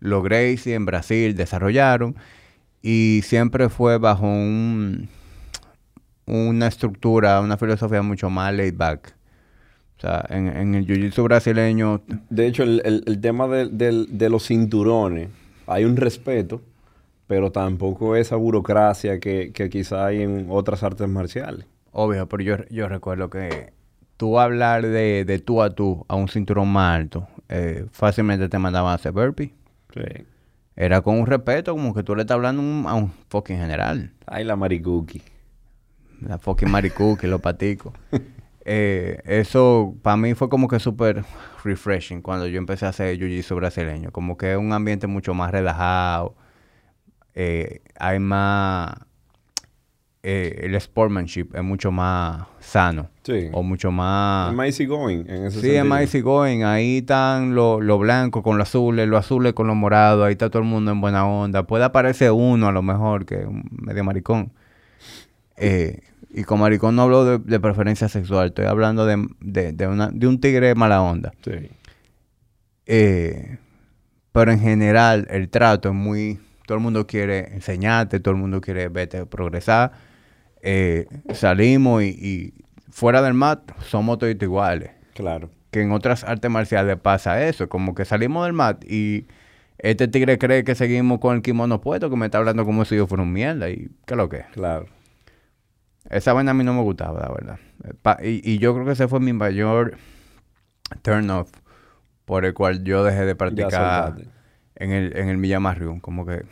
los Gracie en Brasil desarrollaron y siempre fue bajo un, una estructura, una filosofía mucho más laid back. O sea, en, en el jiu-jitsu brasileño, De hecho, el, el- el tema de, del- de los cinturones, hay un respeto, pero tampoco esa burocracia que, que quizá hay en otras artes marciales. obvio, pero yo, yo recuerdo que tú hablar de, de tú a tú a un cinturón más alto, eh, fácilmente te mandaban a hacer burpee. Sí. Era con un respeto, como que tú le estás hablando un- a un fucking general. Ay, la maricuki. La fucking maricuki, los paticos. Eh, eso para mí fue como que súper refreshing cuando yo empecé a hacer jiu-jitsu brasileño. Como que es un ambiente mucho más relajado. Eh, hay más... eh, el sportsmanship es mucho más sano. Sí. O mucho más... Es más easy going en ese Sí, sentido. es más easy going. Ahí están los lo blancos con los azules, los azules con los morados. Ahí está todo el mundo en buena onda. Puede aparecer uno a lo mejor que un medio maricón. Eh, y con maricón no hablo de, de preferencia sexual, estoy hablando de, de, de una, de un tigre mala onda. Sí. Eh, pero en general el trato es muy... Todo el mundo quiere enseñarte, todo el mundo quiere verte progresar. Eh, salimos y, y fuera del mat somos todos iguales. Claro. Que en otras artes marciales pasa eso, como que salimos del mat y este tigre cree que seguimos con el kimono puesto, que me está hablando como si yo fuera un mierda y qué lo que es. Claro. Esa vaina a mí no me gustaba, la verdad. Pa- y, y yo creo que ese fue mi mayor turn off por el cual yo dejé de practicar. En el, en el Miyamarriun. Como que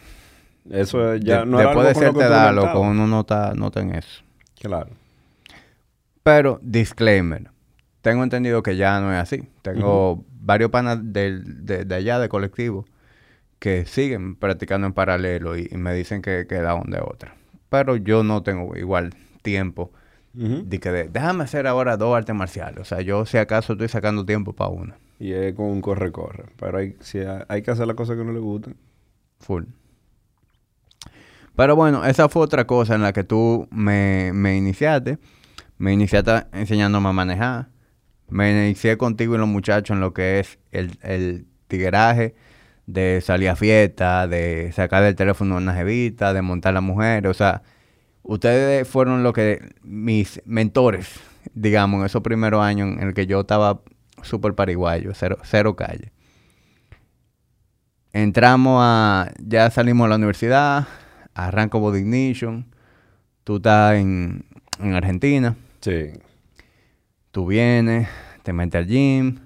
Eso es ya de- no era después de algo tú edad, aumentabas. loco, uno no está, no está en eso. Claro. Pero, disclaimer, tengo entendido que ya no es así. Tengo varios panas del- de, de allá, de colectivo, que siguen practicando en paralelo y, y me dicen que, que la onda otra. Pero yo no tengo igual tiempo Ujú. de que de- déjame hacer ahora dos artes marciales. O sea, yo si acaso estoy sacando tiempo para una. Y es con un corre-corre. Pero hay, si hay, que hacer las cosas que no le gustan. Full. Pero bueno, esa fue otra cosa en la que tú me, me iniciaste. Me iniciaste enseñándome a manejar. Me inicié contigo y los muchachos en lo que es el, el tigueraje, de salir a fiesta, de sacar del teléfono una jevita, de montar la mujer. O sea, ustedes fueron lo que mis mentores, digamos, en esos primeros años en el que yo estaba súper pariguayo, cero, cero calle. Entramos a, ya salimos a la universidad, arranco Body Ignition, tú estás en, en Argentina, Sí. tú vienes, te metes al gym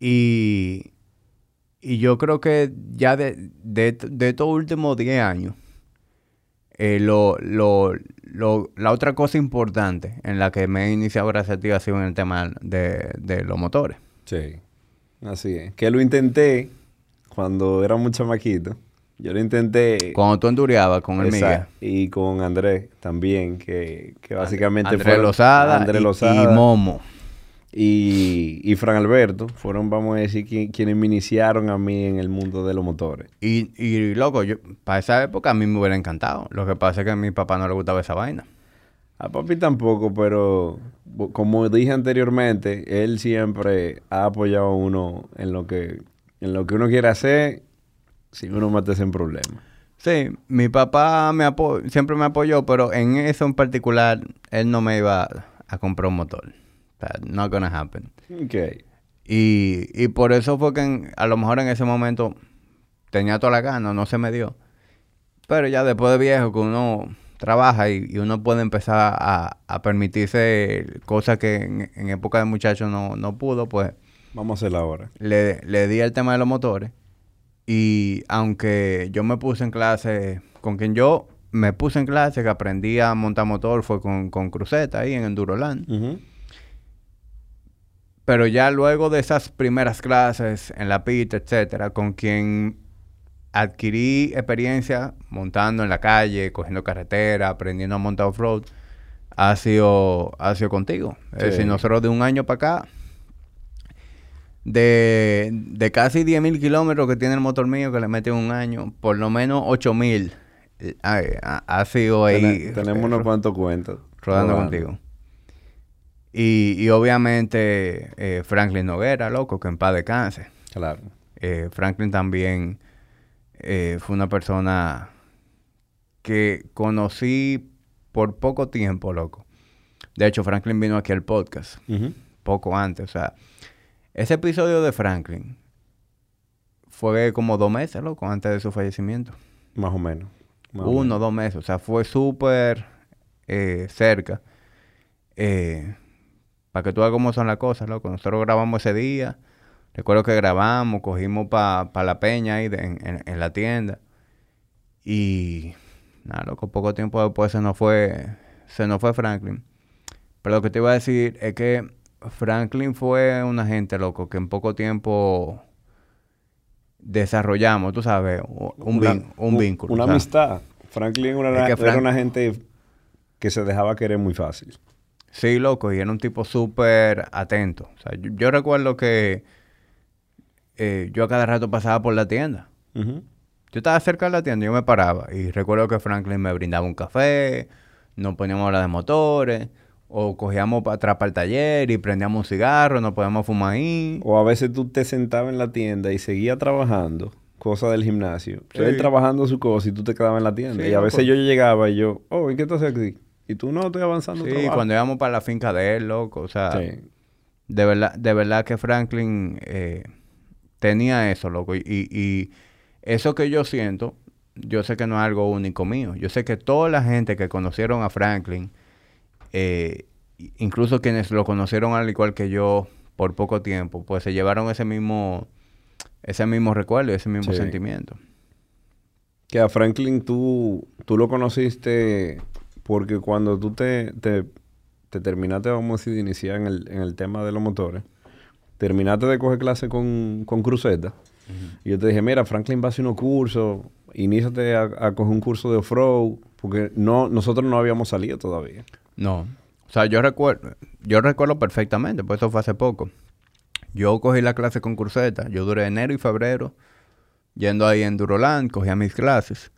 y, y yo creo que ya de, de, de estos últimos 10 años, eh, lo, lo, lo- la otra cosa importante en la que me he iniciado gracias a ti ha sido en el tema de, de los motores. Sí. Así es. Que lo intenté cuando era muy chamaquito. Yo lo intenté. Cuando tú enduriabas con el Miguel. Y con Andrés también, que, que básicamente Andrés fueron- Lozada, Andrés Lozada y Momo. Y, y Fran Alberto fueron, vamos a decir, qui- quienes me iniciaron a mí en el mundo de los motores. Y, y loco, yo, para esa época a mí me hubiera encantado. Lo que pasa es que a mi papá no le gustaba esa vaina. A papi tampoco, pero como dije anteriormente, él siempre ha apoyado a uno en lo que, en lo que uno quiere hacer sin uno meterse en problemas. Sí, mi papá me apo- siempre me apoyó, pero en eso en particular, él no me iba a comprar un motor. Sea, not gonna happen. Ok. Y, y por eso fue que en- a lo mejor en ese momento tenía toda la gana, no se me dio. Pero ya después de viejo, que uno trabaja y, y uno puede empezar a, a permitirse cosas que en, en época de muchacho no, no pudo, pues Vamos a hacerlo ahora. le, le di el tema de los motores. Y aunque yo me puse en clase, con quien yo me puse en clase, que aprendí a montar motor, fue con, con Cruceta ahí en Enduroland. Ujú. Pero ya luego de esas primeras clases en la pista, etcétera, con quien adquirí experiencia montando en la calle, cogiendo carretera, aprendiendo a montar off-road, ha sido, ha sido contigo. Es Sí. decir, nosotros de un año para acá, de, de casi 10.000 kilómetros que tiene el motor mío, que le metí en un año, por lo menos 8.000 eh, ha, ha sido ahí. Tene- tenemos eh, unos cuantos cuentos. rodando contigo. Y, y obviamente eh, Franklin Noguera, loco, que en paz descanse. Claro. Eh, Franklin también eh, fue una persona que conocí por poco tiempo, loco. De hecho, Franklin vino aquí al podcast poco antes. O sea, ese episodio de Franklin fue como dos meses, loco, antes de su fallecimiento. Más o menos. Más o Uno, menos. dos meses. O sea, fue súper eh, cerca. Eh, para que tú veas cómo son las cosas, loco. Nosotros grabamos ese día. Recuerdo que grabamos, cogimos para la peña ahí de- en, en- en la tienda. Y nada, loco, poco tiempo después se nos fue, se nos fue Franklin. Pero lo que te iba a decir es que Franklin fue una gente, loco, que en poco tiempo desarrollamos, tú sabes, un, Una- vin- un vínculo. Una amistad. Franklin Es una- era una gente que se dejaba querer muy fácil. Sí, loco, y era un tipo súper atento. O sea, yo, yo recuerdo que eh, yo a cada rato pasaba por la tienda. Yo estaba cerca de la tienda, yo me paraba y recuerdo que Franklin me brindaba un café, nos poníamos a hablar de motores, o cogíamos para atrás para el taller y prendíamos un cigarro, nos podíamos fumar ahí. O a veces tú te sentabas en la tienda y seguías trabajando, cosa del gimnasio. Sí. Él trabajando su cosa y tú te quedabas en la tienda. Sí, y a loco. veces yo llegaba y yo, oh, ¿y qué tú haces aquí? Y tú no, estoy avanzando. Sí, trabajo". cuando íbamos para la finca de él, loco, o sea, Sí. de verdad, de verdad que Franklin eh, tenía eso, loco, y, y, eso que yo siento, yo sé que no es algo único mío, yo sé que toda la gente que conocieron a Franklin, eh, incluso quienes lo conocieron al igual que yo por poco tiempo, pues se llevaron ese mismo, ese mismo recuerdo, y ese mismo Sí. sentimiento. Que a Franklin tú, tú lo conociste porque cuando tú te, te, te terminaste, vamos a decir, de iniciar en el, en el tema de los motores, terminaste de coger clase con, con Cruceta. Y yo te dije, mira, Franklin va a hacer unos cursos, iníciate a, a coger un curso de off-road, porque no, nosotros no habíamos salido todavía. No. O sea, yo recuerdo, yo recuerdo perfectamente, pues eso fue hace poco. Yo cogí la clase con Curseta, yo duré enero y febrero yendo ahí en Duroland, cogía mis clases.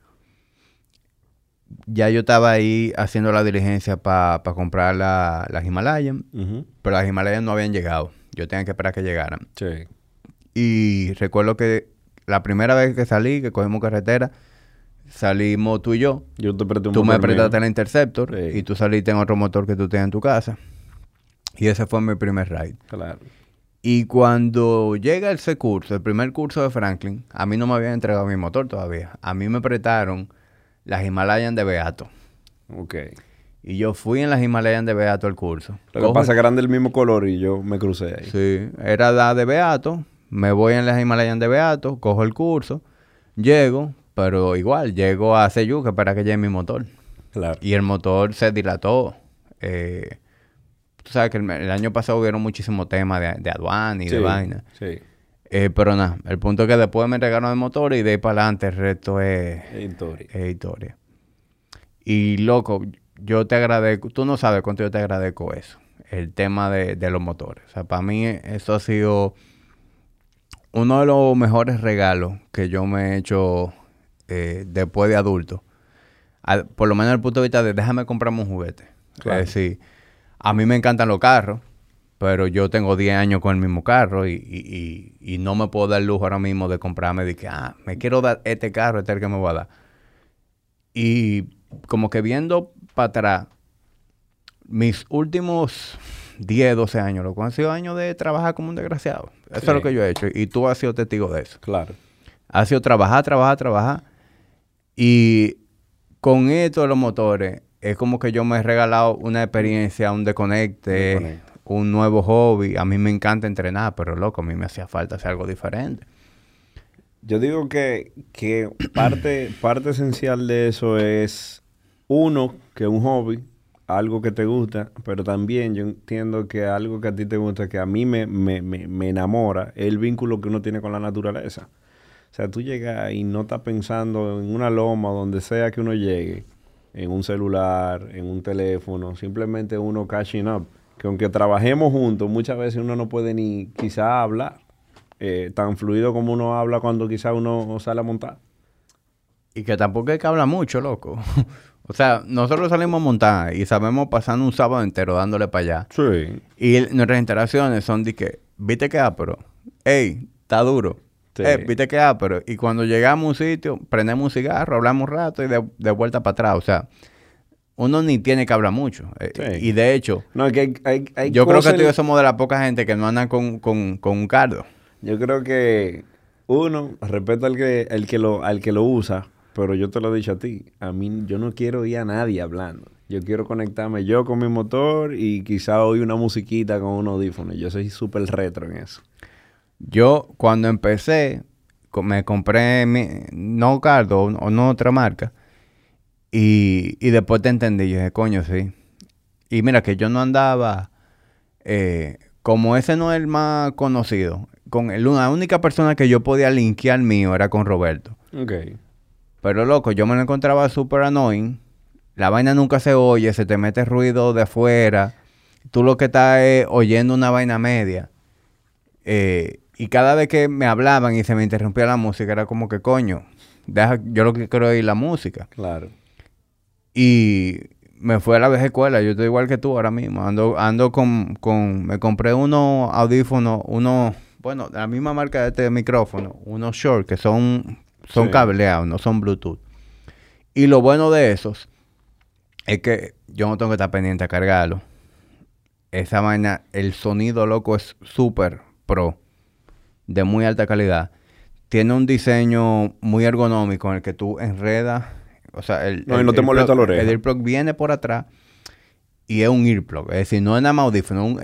Ya yo estaba ahí haciendo la diligencia para comprar la- las Himalayan, Ujú. pero las Himalayan no habían llegado. Yo tenía que esperar que llegaran. Sí. Y recuerdo que la primera vez que salí, que cogimos carretera, salimos tú y yo. Yo te presté un Tú me apretaste la Interceptor Sí. y tú saliste en otro motor que tú tenías en tu casa. Y ese fue mi primer ride. Claro. Y cuando llega ese curso, el primer curso de Franklin, a mí no me habían entregado mi motor todavía. A mí me prestaron las Himalayan de Beato. Ok. Y yo fui en las Himalayan de Beato al curso. Lo que pasa es que eran del mismo color y yo me crucé ahí. Sí, era la de Beato. Me voy en las Himalayan de Beato, cojo el curso, llego, pero igual, llego a Seyuca para que llegue mi motor. Claro. Y el motor se dilató. Eh, tú sabes que el, el año pasado hubieron muchísimos temas de, de aduana y de vaina. Sí. Eh, pero nada, el punto es que después me entregaron el motor y de ahí para adelante el resto es, Es historia. es historia. Y loco, yo te agradezco, tú no sabes cuánto yo te agradezco eso, el tema de, de los motores. O sea, para mí eso ha sido uno de los mejores regalos que yo me he hecho eh, después de adulto. Al- por lo menos desde el punto de vista de déjame comprarme un juguete. Claro. Es decir, a mí me encantan los carros, pero yo tengo 10 años con el mismo carro y, y- y- y no me puedo dar el lujo ahora mismo de comprarme de que, ah, me quiero dar este carro, este es el que me voy a dar. Y como que viendo para atrás, mis últimos 10, 12 años, lo que han sido años de trabajar como un desgraciado. Eso es lo que yo he hecho y tú has sido testigo de eso. Claro. Ha sido trabajar, trabajar, trabajar. Y con esto de los motores, es como que yo me he regalado una experiencia, un Desconecte. Un nuevo hobby. A mí me encanta entrenar, pero loco, a mí me hacía falta hacer algo diferente. Yo digo que, que parte, parte esencial de eso es, uno, que un hobby, algo que te gusta, pero también yo entiendo que algo que a ti te gusta, que a mí me, me, me, me enamora, es el vínculo que uno tiene con la naturaleza. O sea, tú llegas y no estás pensando en una loma, donde sea que uno llegue, en un celular, en un teléfono, simplemente uno catching up. Que aunque trabajemos juntos, muchas veces uno no puede ni quizá hablar eh, tan fluido como uno habla cuando quizá uno sale a montar. Y que tampoco hay que hablar mucho, loco. o sea, nosotros salimos a montar y sabemos pasando un sábado entero dándole para allá. Sí. Y el- nuestras interacciones son de que, ¿viste qué ápero? Ey, está duro. Sí. Eh, ¿viste qué ápero? Y cuando llegamos a un sitio, prendemos un cigarro, hablamos un rato y de, de vuelta para atrás. O sea, uno ni tiene que hablar mucho. Eh, Sí. Y de hecho, No, es que hay, hay, hay yo creo que tú y yo somos de la poca gente que no andan con, con, con un cardo. Yo creo que uno respeta al que, al que lo, al que lo usa, pero yo te lo he dicho a ti. A mí yo no quiero oír a nadie hablando. Yo quiero conectarme yo con mi motor y quizá oír una musiquita con un audífono. Yo soy súper retro en eso. Yo, cuando empecé, me compré mi, no cardo o no otra marca. Y, y después te entendí. Yo dije, coño, sí. Y mira que yo no andaba, eh, como ese no es el más conocido, con el, la única persona que yo podía linkear mío era con Roberto. Ok. Pero loco, yo me lo encontraba súper annoying. La vaina nunca se oye, se te mete ruido de afuera. Tú lo que estás es oyendo una vaina media. Eh, y cada vez que me hablaban y se me interrumpía la música, era como que coño, deja, yo lo que quiero es oír la música. Claro. Y me fui a la vieja escuela. Yo estoy igual que tú ahora mismo. Ando, ando con, con... Me compré unos audífonos, unos... Bueno, de la misma marca de este micrófono. Unos short que son... Son Sí. cableados, no son Bluetooth. Y lo bueno de esos es que yo no tengo que estar pendiente a cargarlo. Esa vaina, el sonido loco es súper pro, de muy alta calidad. Tiene un diseño muy ergonómico en el que tú enredas, o sea, el, No, y el- no te molesta la oreja. El earplug viene por atrás y es un earplug, es decir, no es nada más audífono, un-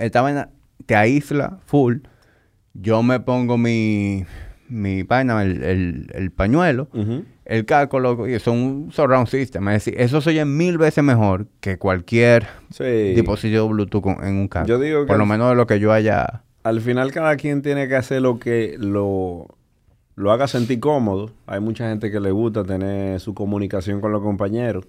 te aísla full. Yo me pongo mi, mi vaina, el, el- el pañuelo, el casco, loco, y son un surround system. Es decir, eso se oye mil veces mejor que cualquier Sí. dispositivo Bluetooth con- en un casco. Yo digo que Por lo menos de lo que yo haya... Al final cada quien tiene que hacer lo que lo, lo haga sentir cómodo. Hay mucha gente que le gusta tener su comunicación con los compañeros.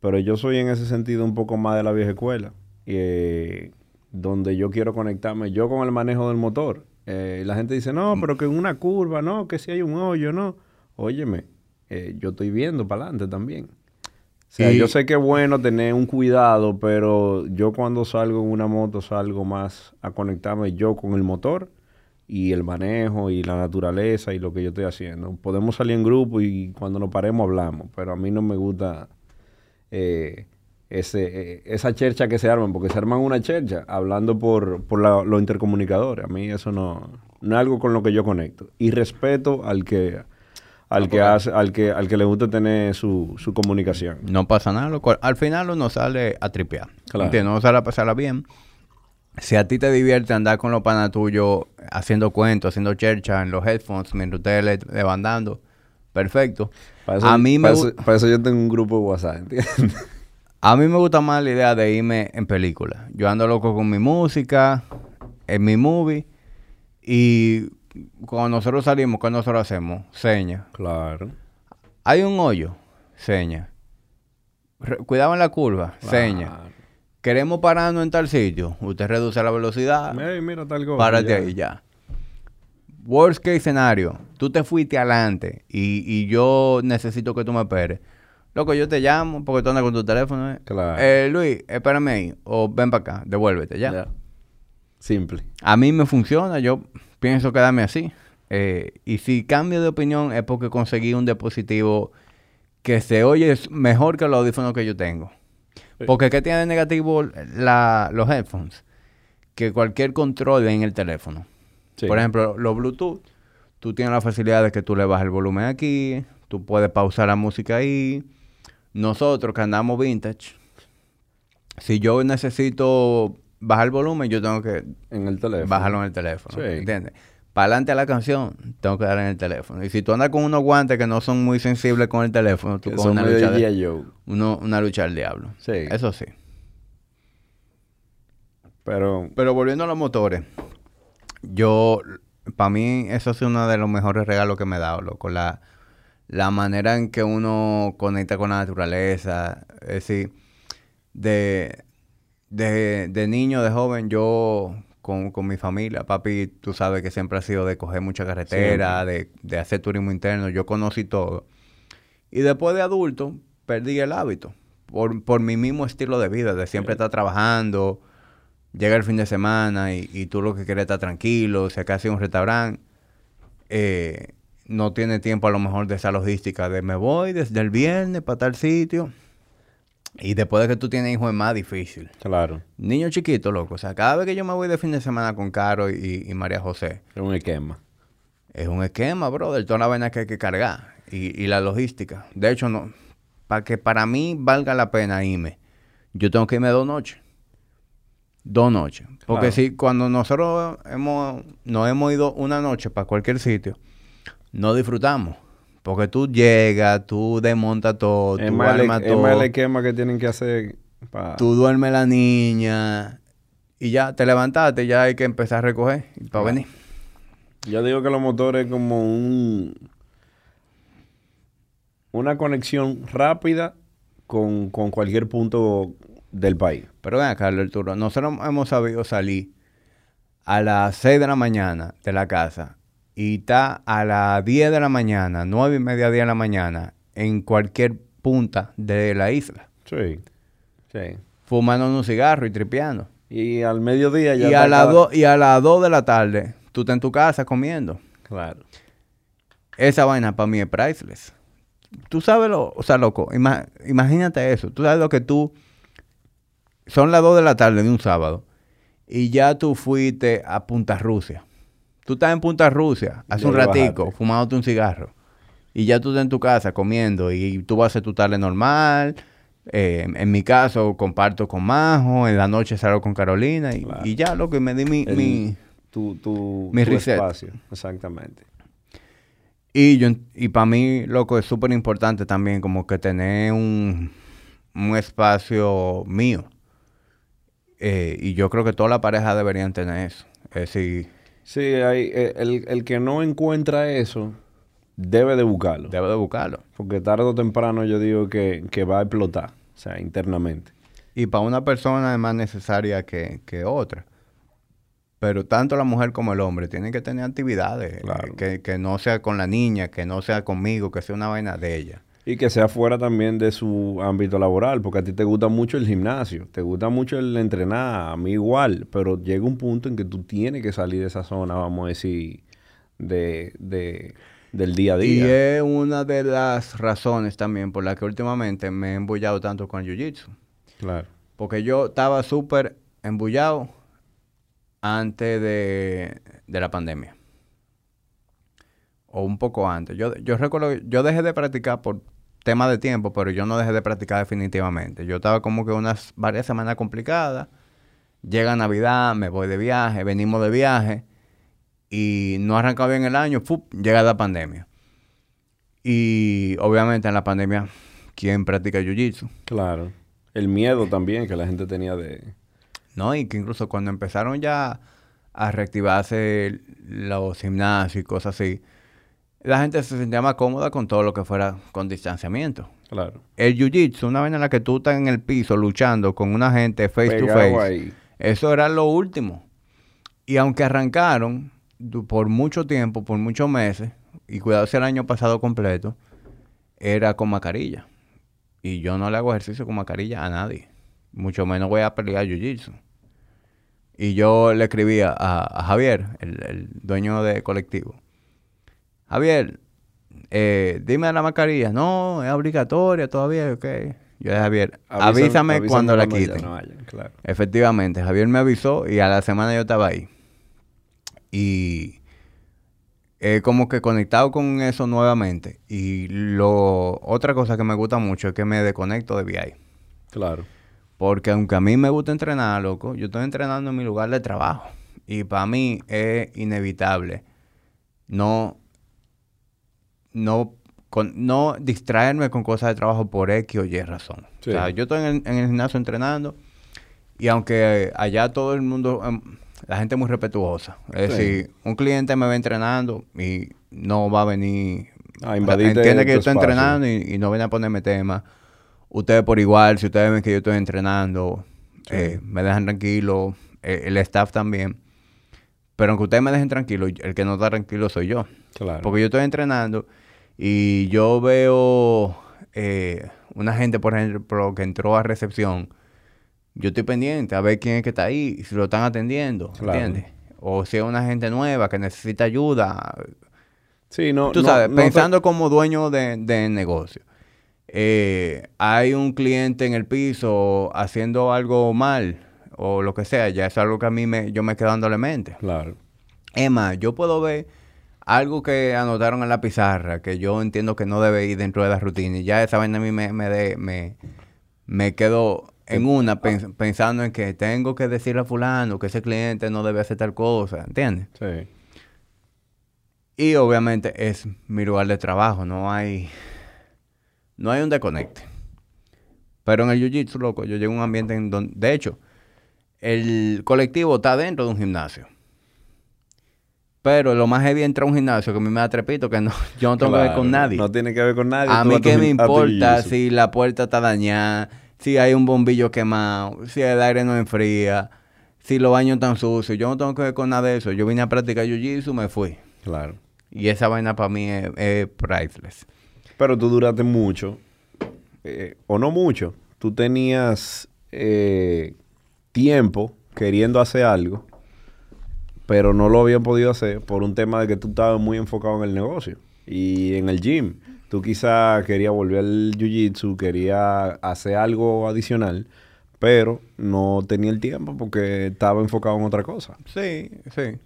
Pero yo soy en ese sentido un poco más de la vieja escuela. eh, donde yo quiero conectarme yo con el manejo del motor. Eh, la gente dice, no, pero que en una curva, no, que si hay un hoyo, no. Óyeme, eh, yo estoy viendo para adelante también. O sea, Y- yo sé que es bueno tener un cuidado, pero yo cuando salgo en una moto salgo más a conectarme yo con el motor y el manejo y la naturaleza y lo que yo estoy haciendo. Podemos salir en grupo y cuando nos paremos hablamos, pero a mí no me gusta eh, ese, eh, esa chercha que se arman, porque se arman una chercha hablando por, por la- los intercomunicadores. A mí eso no, no es algo con lo que yo conecto. Y respeto al que al que hace, al que, al que le gusta tener su, su comunicación. No pasa nada, loco. Al final uno sale a tripear. Claro. ¿Entiendes? Uno sale a pasarla bien. Si a ti te divierte andar con los panas tuyos haciendo cuentos, haciendo chercha en los headphones mientras ustedes le, le van dando, perfecto. Para eso, a mí me para eso, para eso yo tengo un grupo de WhatsApp, ¿entiendes? A mí me gusta más la idea de irme en película. Yo ando loco con mi música, en mi movie. Y cuando nosotros salimos, ¿qué nosotros hacemos? Seña. Claro. Hay un hoyo. Seña. Re- cuidado en la curva. Seña. Queremos pararnos en tal sitio. Usted reduce la velocidad. Ey, mira tal cosa. Párate ya. ahí ya. Worst case escenario. Tú te fuiste adelante y, y yo necesito que tú me esperes. Loco, yo te llamo porque tú andas con tu teléfono. ¿eh? Claro. Eh, Luis, espérame ahí. O ven para acá, devuélvete ya. Ya. Simple. A mí me funciona, yo pienso quedarme así. Eh, y si cambio de opinión es porque conseguí un dispositivo que se oye mejor que los audífonos que yo tengo. Sí. Porque ¿qué tiene de negativo la- los headphones? Que cualquier control en el teléfono. Sí. Por ejemplo, los Bluetooth, tú tienes la facilidad de que tú le bajas el volumen aquí, tú puedes pausar la música ahí. Nosotros que andamos vintage, si yo necesito bajar el volumen, yo tengo que En el teléfono. bajarlo en el teléfono. Sí. ¿Entiendes? Para adelante a la canción, tengo que dar en el teléfono. Y si tú andas con unos guantes que no son muy sensibles con el teléfono, tú con una lucha, de, uno- una lucha al diablo. Sí. Eso sí. Pero, Pero volviendo a los motores, yo, para mí, eso sido uno de los mejores regalos que me he dado, loco. La, la manera en que uno conecta con la naturaleza. Es decir, de, de, de niño, de joven, yo con, con mi familia, papi, tú sabes que siempre ha sido de coger mucha carretera, de, de hacer turismo interno. Yo conocí todo. Y después de adulto, perdí el hábito. Por, por mi mismo estilo de vida, de siempre estar trabajando. Llega el fin de semana y, y tú lo que quieres es estar tranquilo, si acá un restaurante, eh, no tiene tiempo a lo mejor de esa logística de me voy desde el viernes para tal sitio. Y después de que tú tienes hijos es más difícil. claro, Niño chiquito, loco. O sea, cada vez que yo me voy de fin de semana con Caro y, y María José, es un esquema. es un esquema, brother. Toda la vaina que hay que cargar. Y, y la logística. De hecho, no. Para que para mí valga la pena irme, yo tengo que irme dos noches. Dos noches. Porque Claro. si cuando nosotros hemos, nos hemos ido una noche para cualquier sitio, no disfrutamos. Porque tú llegas, tú desmontas todo, Es tú el, armas es todo, más el esquema que tienen que hacer tú duermes la niña y ya te levantaste, ya hay que empezar a recoger para venir. Yo digo que los motores es como un... Una conexión rápida con, con cualquier punto del país. Pero ven acá, Arturo, nosotros hemos sabido salir a las 6 de la mañana de la casa y está a las 10 de la mañana, 9 y media 10 de la mañana, en cualquier punta de la isla. Sí. Sí. fumando un cigarro y tripeando. Y al mediodía ya Y a, las cada- do- y a las 2 de la tarde, tú estás en tu casa comiendo. Claro. Esa vaina para mí es priceless. Tú sabes lo, o sea, loco, ima- imagínate eso. Tú sabes lo que tú, son las 2 de la tarde de un sábado y ya tú fuiste a Punta Rusia. Tú estás en Punta Rusia hace un ratico, fumándote un cigarro. Y ya tú estás en tu casa comiendo y tú vas a hacer tu tarde normal. Eh, en mi caso, comparto con Majo. En la noche salgo con Carolina. Y, Claro. y ya, loco, y me di mi... El- mi- Tu, tu, Mi tu espacio. Exactamente. Y yo y para mí, loco, es súper importante también como que tener un, un espacio mío. Eh, y yo creo que todas las parejas deberían tener eso. Es decir, Sí, hay, eh, el, el que no encuentra eso debe de buscarlo. debo de buscarlo. Porque tarde o temprano yo digo que, que va a explotar. O sea, internamente. Y para una persona es más necesaria que, que otra. Pero tanto la mujer como el hombre tienen que tener actividades. eh, Claro. que, que no sea con la niña, que no sea conmigo, que sea una vaina de ella. Y que sea fuera también de su ámbito laboral, porque a ti te gusta mucho el gimnasio, te gusta mucho el entrenar, a mí igual, pero llega un punto en que tú tienes que salir de esa zona, vamos a decir, de, de- del día a Y día. es una de las razones también por las que últimamente me he embullado tanto con el jiu-jitsu. Claro. Porque yo estaba súper embullado antes de, de la pandemia. O un poco antes. Yo, yo recuerdo, que yo dejé de practicar por tema de tiempo, pero yo no dejé de practicar definitivamente. Yo estaba como que unas varias semanas complicadas. Llega Navidad, me voy de viaje, venimos de viaje y no arrancaba bien el año, ¡fup! llega la pandemia. Y obviamente en la pandemia, ¿quién practica jiu-jitsu? Claro. El miedo también que la gente tenía de... ¿no? Y que incluso cuando empezaron ya a reactivarse los gimnasios y cosas así, la gente se sentía más cómoda con todo lo que fuera con distanciamiento. Claro. El jiu-jitsu, una vez en la que tú estás en el piso luchando con una gente face to face, ahí. eso era lo último. Y aunque arrancaron por mucho tiempo, por muchos meses, y cuidado si el año pasado completo, era con mascarilla. Y yo no le hago ejercicio con mascarilla a nadie. Mucho menos voy a pelear jiu-jitsu. Y yo le escribía a, a Javier, el, el dueño de colectivo. Javier, eh, dime de la mascarilla. No, es obligatoria todavía, ok. Yo dije, Javier, avísame, cuando la quiten. no haya, claro. Efectivamente, Javier me avisó y a la semana yo estaba ahí. Y eh, como que conectado con eso nuevamente. Y lo otra cosa que me gusta mucho es que me desconecto de VI. Claro. Porque aunque a mí me gusta entrenar, loco, yo estoy entrenando en mi lugar de trabajo. Y para mí es inevitable no, no, con- no distraerme con cosas de trabajo por X o Y razón. Sí. O sea, yo estoy en el, en el gimnasio entrenando y aunque allá todo el mundo, em, la gente es muy respetuosa. Es Sí. decir, un cliente me va entrenando y no va a venir... A invadirte Entiende que yo estoy espacio. entrenando y, y no viene a ponerme tema. Ustedes por igual, si ustedes ven que yo estoy entrenando, Sí. eh, me dejan tranquilo, eh, el staff también. Pero aunque ustedes me dejen tranquilo, el que no está tranquilo soy yo. Claro. Porque yo estoy entrenando y yo veo eh, una gente, por ejemplo, que entró a recepción. Yo estoy pendiente a ver quién es que está ahí, si lo están atendiendo, Claro. ¿entiendes? O si es una gente nueva que necesita ayuda. Sí, no, Tú no- sabes, no pensando como dueño de, de negocio. Eh, hay un cliente en el piso haciendo algo mal o lo que sea, ya es algo que a mí me, yo me quedo dándole mente. Claro. Más, yo puedo ver algo que anotaron en la pizarra que yo entiendo que no debe ir dentro de la rutina y ya esa vaina a mí me, me, de- me, me quedo en una pens- pensando en que tengo que decirle a fulano que ese cliente no debe hacer tal cosa, ¿entiendes? Sí. Y obviamente es mi lugar de trabajo, no hay no hay un desconecte. Pero en el jiu-jitsu, loco, yo llego a un ambiente en donde, de hecho, el colectivo está dentro de un gimnasio. Pero lo más heavy entrar a un gimnasio que a mí me da trepito, que no, yo no tengo que ver con nadie. No tiene que ver con nadie. a mí qué me importa si la puerta está dañada, si hay un bombillo quemado, si el aire no enfría, si los baños están sucios. Yo no tengo que ver con nada de eso. Yo vine a practicar jiu-jitsu, me fui. Claro. Y esa vaina para mí es, es priceless. Pero tú duraste mucho, eh, o no mucho. Tú tenías eh, tiempo queriendo hacer algo, pero no lo habían podido hacer por un tema de que tú estabas muy enfocado en el negocio y en el gym. Tú quizá querías volver al jiu-jitsu, querías hacer algo adicional, pero no tenía el tiempo porque estaba enfocado en otra cosa. Sí, sí.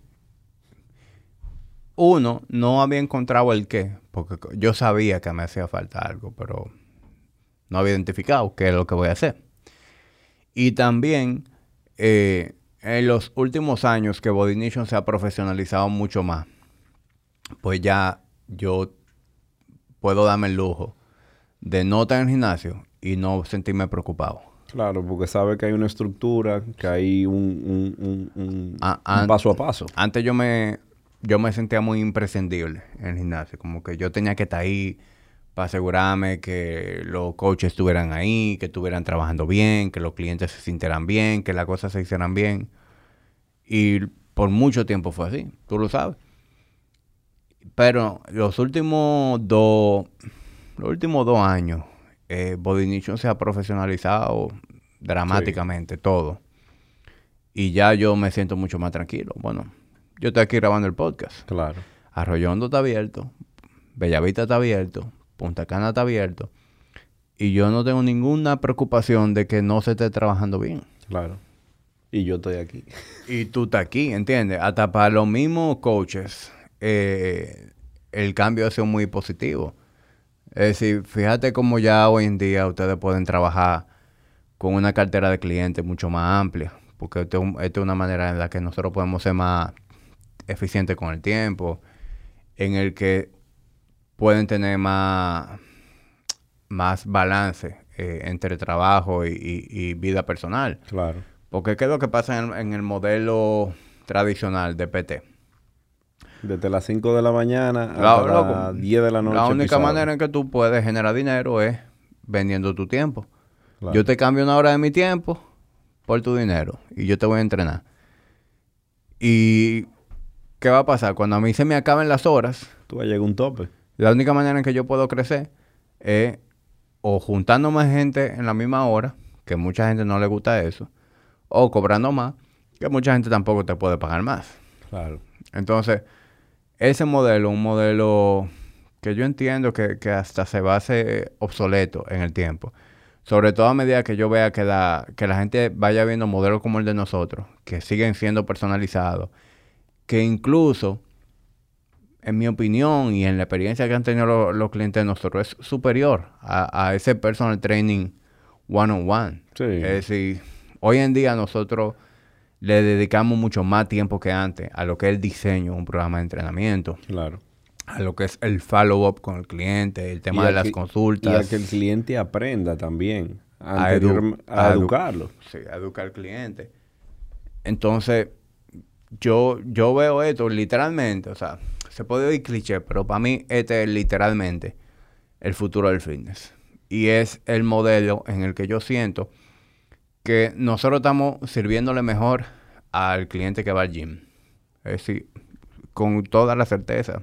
Uno, no había encontrado el qué, porque yo sabía que me hacía falta algo, pero no había identificado qué es lo que voy a hacer. Y también, eh, en los últimos años que Body Nation se ha profesionalizado mucho más, pues ya yo puedo darme el lujo de no estar en el gimnasio y no sentirme preocupado. Claro, porque sabe que hay una estructura, que hay un, un- un- un- un paso a paso. Antes yo me, yo me sentía muy imprescindible en el gimnasio. Como que yo tenía que estar ahí para asegurarme que los coaches estuvieran ahí, que estuvieran trabajando bien, que los clientes se sintieran bien, que las cosas se hicieran bien. Y por mucho tiempo fue así, tú lo sabes. Pero los últimos dos, los últimos dos años, eh, Body Nation se ha profesionalizado dramáticamente todo. Y ya yo me siento mucho más tranquilo. Bueno, yo estoy aquí grabando el podcast. Claro. Arroyo Hondo está abierto, Bellavista está abierto, Punta Cana está abierto. Y yo no tengo ninguna preocupación de que no se esté trabajando bien. Claro. Y yo estoy aquí. Y tú estás aquí, ¿entiendes? Hasta para los mismos coaches, eh, el cambio ha sido muy positivo. Es decir, fíjate cómo ya hoy en día ustedes pueden trabajar con una cartera de clientes mucho más amplia, porque esta es un- esta es una manera en la que nosotros podemos ser más eficientes con el tiempo, en el que pueden tener más, más balance eh, entre trabajo y- y- y vida personal. Claro. Porque ¿qué es lo que pasa en el, en el modelo tradicional de PT? Desde las 5 de la mañana La- hasta loco, las 10 de la noche. La única pisado. manera en que tú puedes generar dinero es vendiendo tu tiempo. Claro. Yo te cambio una hora de mi tiempo por tu dinero y yo te voy a entrenar. ¿Y qué va a pasar? Cuando a mí se me acaben las horas, Tú vas a llegar a un tope. La única manera en que yo puedo crecer es o juntando más gente en la misma hora, que mucha gente no le gusta eso, o cobrando más, que mucha gente tampoco te puede pagar más. Claro. Entonces, ese modelo, un modelo que yo entiendo que, que hasta se va a hacer obsoleto en el tiempo. Sobre todo a medida que yo vea que la, que la gente vaya viendo modelos como el de nosotros, que siguen siendo personalizados, que incluso, en mi opinión y en la experiencia que han tenido lo- los clientes de nosotros, es superior a, a ese personal training one-on-one. Sí. Es decir, hoy en día nosotros le dedicamos mucho más tiempo que antes a lo que es el diseño de un programa de entrenamiento, Claro. a lo que es el follow-up con el cliente, el tema de las que- consultas. Y a que el cliente aprenda también. A edu- a, a edu- educarlo. Sí, a educar al cliente. Entonces, yo, yo veo esto literalmente, o sea, se puede oír cliché, pero para mí este es literalmente el futuro del fitness. Y es el modelo en el que yo siento que nosotros estamos sirviéndole mejor al cliente que va al gym. Es decir, con toda la certeza,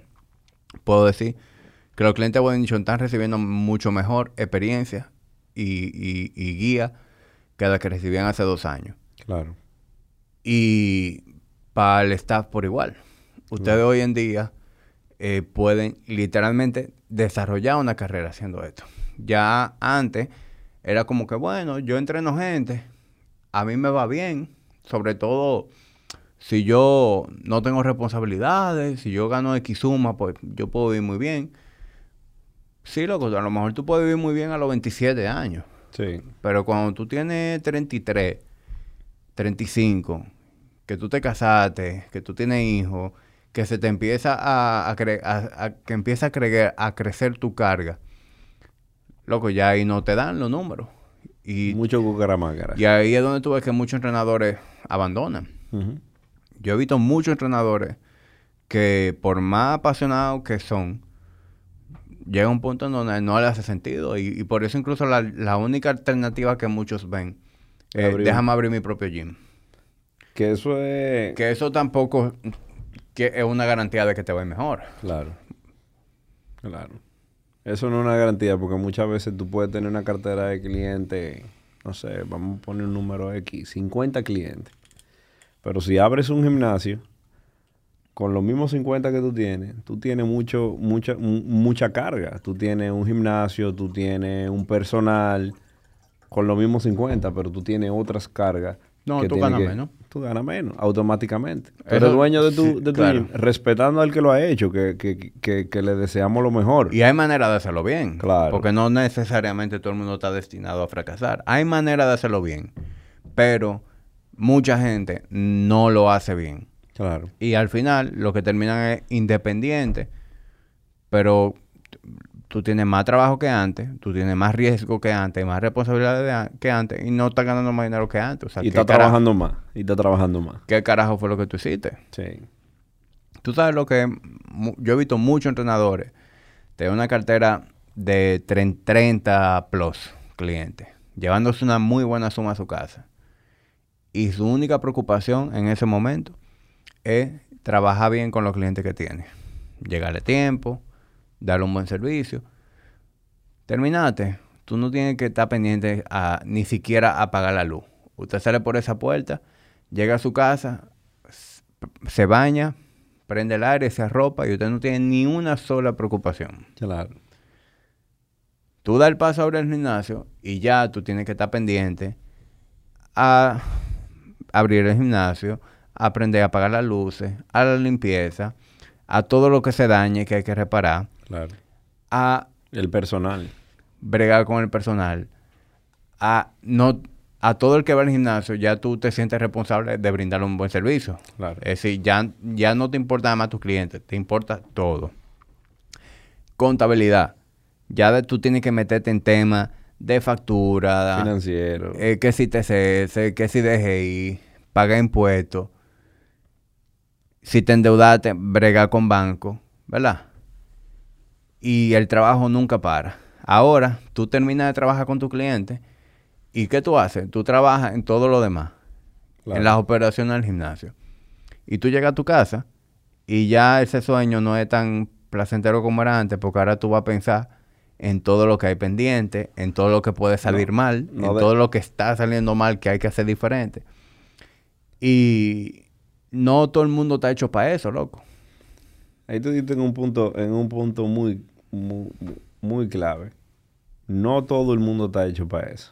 puedo decir que los clientes de Nation están recibiendo mucho mejor experiencia y, y- y guía que la que recibían hace dos años. Claro. Y para el staff por igual. Ustedes hoy en día eh, pueden literalmente desarrollar una carrera haciendo esto. Ya antes era como que, bueno, yo entreno gente, a mí me va bien, sobre todo si yo no tengo responsabilidades, si yo gano X suma, pues yo puedo vivir muy bien. Sí, loco, a lo mejor tú puedes vivir muy bien a los 27 años. Sí. Pero cuando tú tienes 33, 35, que tú te casaste, que tú tienes hijos, que se te empieza a, a cre- a- a- que empieza a, creer, a crecer tu carga, loco, ya ahí no te dan los números. Y, Mucho cucaramácara. y ahí es donde tú ves que muchos entrenadores abandonan. Yo he visto muchos entrenadores que por más apasionados que son, llega un punto en donde no les hace sentido. Y, y por eso incluso la, la única alternativa que muchos ven es Abrir- déjame abrir mi propio gym. Que eso es... Que eso tampoco que es una garantía de que te va a ir mejor. Claro. Claro. Eso no es una garantía porque muchas veces tú puedes tener una cartera de clientes no sé, vamos a poner un número X, 50 clientes. Pero si abres un gimnasio con los mismos 50 que tú tienes, tú tienes mucho, mucha, mu- mucha carga. Tú tienes un gimnasio, tú tienes un personal con los mismos 50, pero tú tienes otras cargas. No, tú ganas menos. Tú ganas menos, automáticamente. Eso- eres dueño de tu, de tu claro. gym, respetando al que lo ha hecho, que, que, que, que le deseamos lo mejor. Y hay manera de hacerlo bien. Claro. Porque no necesariamente todo el mundo está destinado a fracasar. Hay manera de hacerlo bien. Pero mucha gente no lo hace bien. Claro. Y al final lo que terminan es independiente. Pero tú tienes más trabajo que antes, tú tienes más riesgo que antes, más responsabilidad de an- que antes y no estás ganando más dinero que antes. O sea, y ¿qué está carajo- trabajando más. Y está trabajando más. ¿Qué carajo fue lo que tú hiciste? Sí. Tú sabes lo que yo he visto muchos entrenadores de una cartera de tren- 30 plus clientes, llevándose una muy buena suma a su casa. Y su única preocupación en ese momento es trabajar bien con los clientes que tiene. Llegarle tiempo, darle un buen servicio. Terminaste. Tú no tienes que estar pendiente a ni siquiera apagar la luz. Usted sale por esa puerta, llega a su casa, se baña, prende el aire, se arropa y usted no tiene ni una sola preocupación. Claro. Tú das el paso a abrir el gimnasio y ya tú tienes que estar pendiente a abrir el gimnasio, a aprender a apagar las luces, a la limpieza, a todo lo que se dañe que hay que reparar, Claro. a El personal. bregar con el personal, a no a todo el que va al gimnasio, ya tú te sientes responsable de brindarle un buen servicio. Claro. Es decir, ya, ya no te importa nada más tus clientes, te importa todo. Contabilidad. Ya de- tú tienes que meterte en temas de factura, Financiero. eh, que si TCS, que si DGI, pagar impuestos. Si te endeudaste, bregar con banco, ¿verdad? Y el trabajo nunca para. Ahora, tú terminas de trabajar con tu cliente y ¿qué tú haces? Tú trabajas en todo lo demás, Claro. en las operaciones del gimnasio. Y tú llegas a tu casa y ya ese sueño no es tan placentero como era antes, porque ahora tú vas a pensar en todo lo que hay pendiente, en todo lo que puede salir No, mal, no en de- todo lo que está saliendo mal que hay que hacer diferente. Y no todo el mundo está hecho para eso, loco. Ahí tú diste en un punto, en un punto muy, muy, muy clave. No todo el mundo está hecho para eso.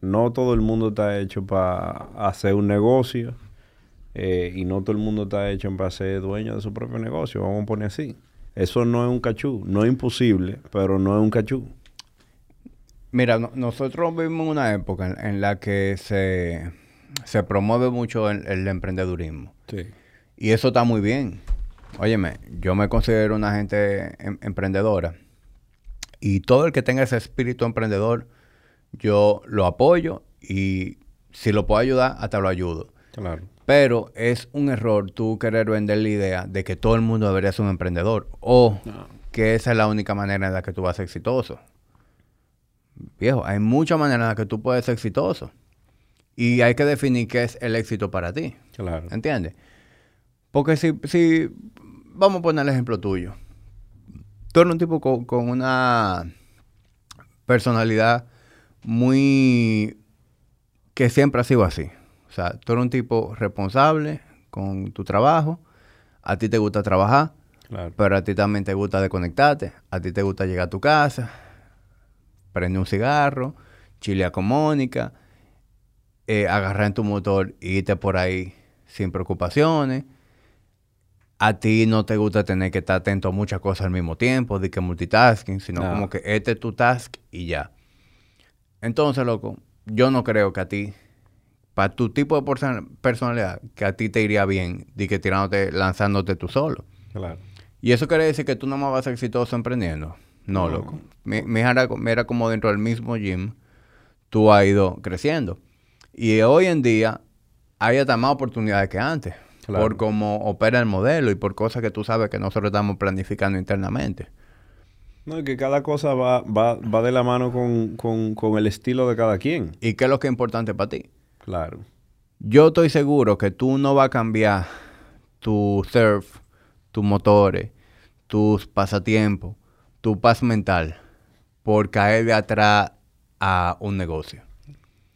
No todo el mundo está hecho para hacer un negocio. eh, y no todo el mundo está hecho para ser dueño de su propio negocio. Vamos a poner así. Eso no es un cachú. No es imposible, pero no es un cachú. Mira, no- nosotros vivimos una época en, en la que se, se promueve mucho el, el emprendedurismo. Sí. Y eso está muy bien. Óyeme, yo me considero una gente em- emprendedora. Y todo el que tenga ese espíritu emprendedor, yo lo apoyo y si lo puedo ayudar, hasta lo ayudo. Claro. Pero es un error tú querer vender la idea de que todo el mundo debería ser un emprendedor o No. que esa es la única manera en la que tú vas a ser exitoso. Viejo, hay muchas maneras en las que tú puedes ser exitoso. Y hay que definir qué es el éxito para ti. Claro. ¿Entiendes? Porque si, si, vamos a poner el ejemplo tuyo. Tú eres un tipo con, con una personalidad muy... que siempre ha sido así. O sea, tú eres un tipo responsable con tu trabajo, a ti te gusta trabajar, Claro. pero a ti también te gusta desconectarte, a ti te gusta llegar a tu casa, prender un cigarro, chilear con Mónica, eh, agarrar en tu motor y irte por ahí sin preocupaciones. A ti no te gusta tener que estar atento a muchas cosas al mismo tiempo, de que multitasking, sino No. como que este es tu task y ya. Entonces, loco, yo no creo que a ti, para tu tipo de perso- personalidad, que a ti te iría bien de que tirándote, lanzándote tú solo. Claro. Y eso quiere decir que tú no más vas a ser exitoso emprendiendo. No, No. loco. Mi- Mira, mira como dentro del mismo gym tú has ido creciendo. Y hoy en día hay hasta más oportunidades que antes. Claro. Por cómo opera el modelo y por cosas que tú sabes que nosotros estamos planificando internamente. No, y que cada cosa va, va, va de la mano con, con, con el estilo de cada quien. ¿Y qué es lo que es importante para ti? Claro. Yo estoy seguro que tú no vas a cambiar tu surf, tus motores, tus pasatiempos, tu paz mental por caer de atrás a un negocio.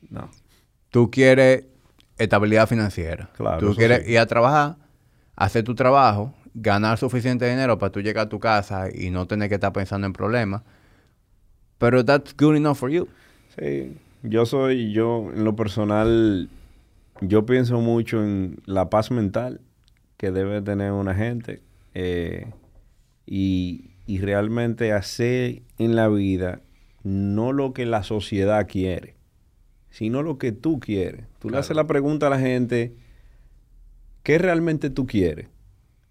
No. Tú quieres estabilidad financiera. Claro, Tú quieres sí. ir a trabajar, hacer tu trabajo, ganar suficiente dinero para tú llegar a tu casa y no tener que estar pensando en problemas. Pero that's good enough for you. Sí, yo soy, yo en lo personal, yo pienso mucho en la paz mental que debe tener una gente eh, y, y realmente hacer en la vida no lo que la sociedad quiere, sino lo que tú quieres. Tú le haces la pregunta a la gente, ¿qué realmente tú quieres?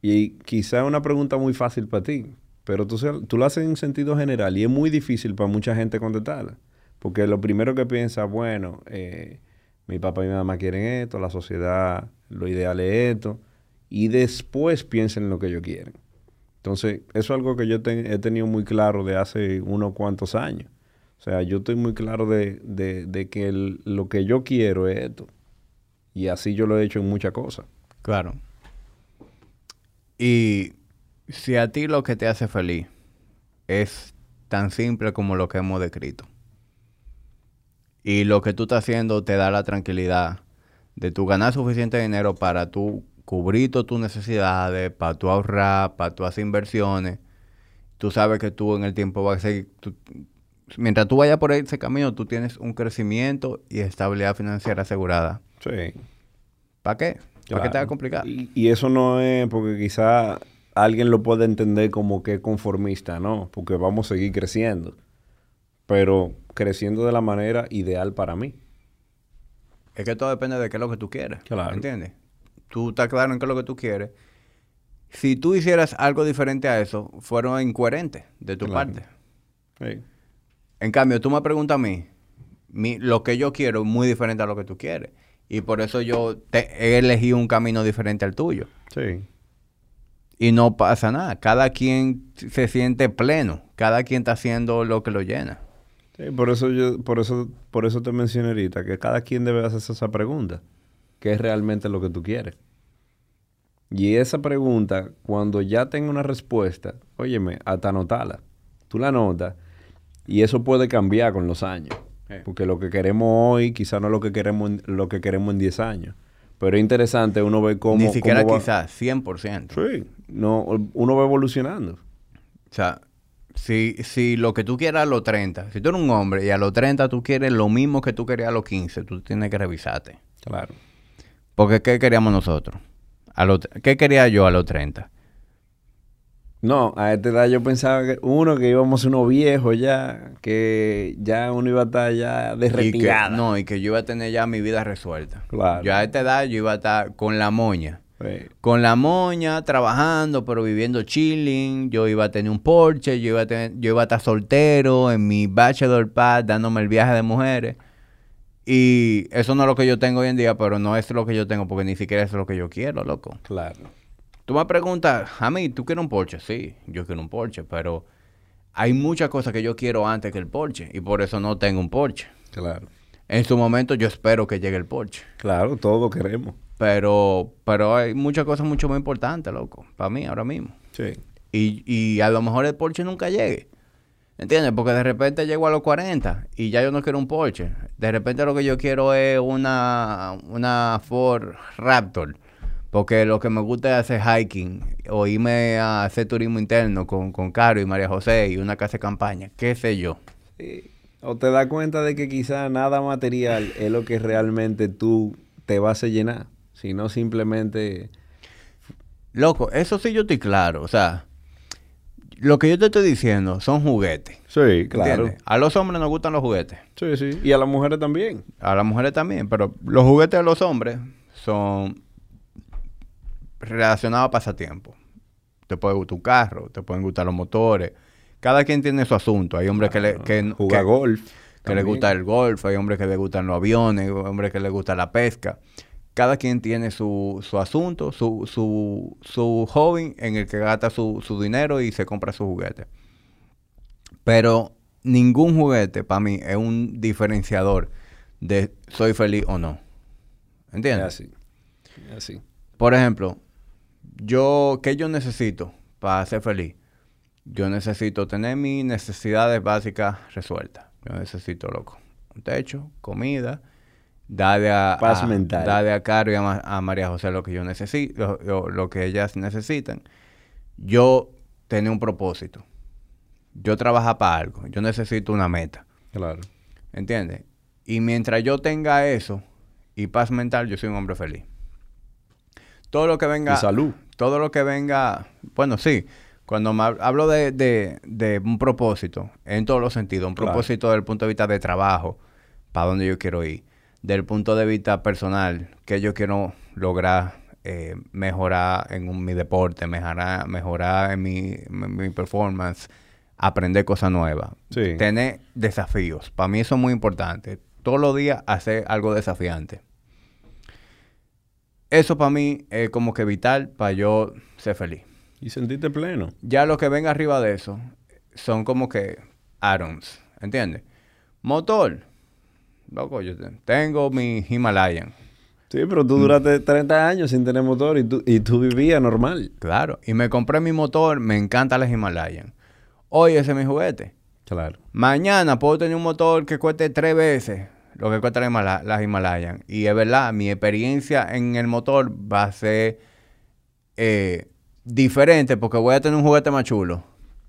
Y quizá es una pregunta muy fácil para ti, pero tú, tú lo haces en sentido general y es muy difícil para mucha gente contestarla. Porque lo primero que piensa, bueno, eh, mi papá y mi mamá quieren esto, la sociedad, lo ideal es esto, y después piensa en lo que ellos quieren. Entonces, eso es algo que yo te- he tenido muy claro de hace unos cuantos años. O sea, yo estoy muy claro de, de- de que lo que yo quiero es esto. Y así yo lo he hecho en muchas cosas. Claro. Y si a ti lo que te hace feliz es tan simple como lo que hemos descrito, y lo que tú estás haciendo te da la tranquilidad de tú ganar suficiente dinero para tú cubrir todas tus necesidades, para tú ahorrar, para tú hacer inversiones, tú sabes que tú en el tiempo vas a seguir... mientras tú vayas por ese camino, tú tienes un crecimiento y estabilidad financiera asegurada. Sí. ¿Para qué? ¿Para qué te va a Claro. complicar? Y, y eso no es porque quizá alguien lo puede entender como que es conformista, ¿no? Porque vamos a seguir creciendo. Pero creciendo de la manera ideal para mí. Es que todo depende de qué es lo que tú quieres. Claro. ¿Entiendes? Tú estás claro en qué es lo que tú quieres. Si tú hicieras algo diferente a eso, fueron incoherente de tu Claro. parte. Sí. En cambio, tú me preguntas a mí, mi- lo que yo quiero es muy diferente a lo que tú quieres. Y por eso yo te, he elegido un camino diferente al tuyo. Sí. Y no pasa nada. Cada quien se siente pleno. Cada quien está haciendo lo que lo llena. Sí, por eso yo, por eso, por eso te mencioné ahorita que cada quien debe hacerse esa pregunta. ¿Qué es realmente lo que tú quieres? Y esa pregunta, cuando ya tenga una respuesta, óyeme, hasta anotarla. Tú la anotas y eso puede cambiar con los años. Porque lo que queremos hoy quizá no es lo que queremos en, lo que queremos en 10 años. Pero es interesante uno ver cómo... Ni siquiera cómo va- quizás 100%. Sí, no, uno va evolucionando. O sea, si, si lo que tú quieras a los 30, si tú eres un hombre y a los 30 tú quieres lo mismo que tú querías a los 15, tú tienes que revisarte. Claro. Porque ¿qué queríamos nosotros? A los, ¿Qué quería yo a los 30? No, a esta edad yo pensaba que uno que íbamos unos viejos ya, que ya uno iba a estar ya de Y que, retirada. no, y que yo iba a tener ya mi vida resuelta. Claro. Yo a esta edad yo iba a estar con la moña. Sí. Con la moña, trabajando, pero viviendo chilling. Yo iba a tener un Porsche, yo iba a, tener, yo iba a estar soltero en mi bachelor pad, dándome el viaje de mujeres. Y eso no es lo que yo tengo hoy en día, pero no es lo que yo tengo, porque ni siquiera es lo que yo quiero, loco. Claro. Tú me preguntas, a mí, ¿tú quieres un Porsche? Sí, yo quiero un Porsche, pero hay muchas cosas que yo quiero antes que el Porsche, y por eso no tengo un Porsche. Claro. En su momento yo espero que llegue el Porsche. Claro, todo queremos. Pero, pero hay muchas cosas mucho más importantes, loco, para mí ahora mismo. Sí. Y, y a lo mejor el Porsche nunca llegue. ¿Entiendes? Porque de repente llego a los 40 y ya yo no quiero un Porsche. De repente lo que yo quiero es una, una Ford Raptor. Porque lo que me gusta es hacer hiking o irme a hacer turismo interno con, con Caro y María José y una casa de campaña. ¿Qué sé yo? Sí. O te das cuenta de que quizá nada material es lo que realmente tú te vas a llenar, sino simplemente... Loco, eso sí yo estoy claro. O sea, lo que yo te estoy diciendo son juguetes. Sí, claro. ¿Entiendes? A los hombres nos gustan los juguetes. Sí, sí. Y a las mujeres también. A las mujeres también, pero los juguetes de los hombres son relacionados a pasatiempo. Te puede gustar un carro, te pueden gustar los motores. Cada quien tiene su asunto. Hay hombres que, le, que, golf. que también. gusta el golf, hay hombres que les gustan los aviones, hay hombres que les gusta la pesca. Cada quien tiene su, su asunto, su, su, su hobby en el que gasta su, su dinero y se compra su juguete. Pero ningún juguete para mí es un diferenciador de soy feliz o no. Es ¿Entiendes? así. Así. Por ejemplo, yo, ¿qué yo necesito para ser feliz? Yo necesito tener mis necesidades básicas resueltas. Yo necesito, loco, un techo, comida darle a, Paz a- mental. darle a Caro y a, Ma- a María José lo que yo necesito, lo, lo- lo que ellas necesitan. Yo tenía un propósito. Yo trabajo para algo. Yo necesito una meta. Claro. ¿Entiendes? Y mientras yo tenga eso y paz mental, yo soy un hombre feliz. Todo lo que venga. Y salud. Todo lo que venga. Bueno, sí. Cuando me hab- hablo de, de- de un propósito, en todos los sentidos, un Claro. propósito desde el punto de vista de trabajo, para donde yo quiero ir, del punto de vista personal, que yo quiero lograr eh, mejorar en un- mi deporte, mejorar, mejorar en mi, performance, aprender cosas nuevas, Sí. tener desafíos. Para mí eso es muy importante. Todos los días hacer algo desafiante. Eso para mí es como que vital para yo ser feliz. Y sentiste pleno. Ya lo que venga arriba de eso son como que add-ons, ¿entiendes? Motor. Loco, yo te- tengo mi Himalayan, Sí, pero tú duraste 30 años sin tener motor y tú, y tú vivías normal. claro. Y me compré mi motor, me encanta la Himalayan. Hoy ese es mi juguete. Claro. Mañana puedo tener un motor que cueste tres veces lo que cuesta la, Himala- la Himalayan. Y es verdad, mi experiencia en el motor va a ser eh, diferente porque voy a tener un juguete más chulo.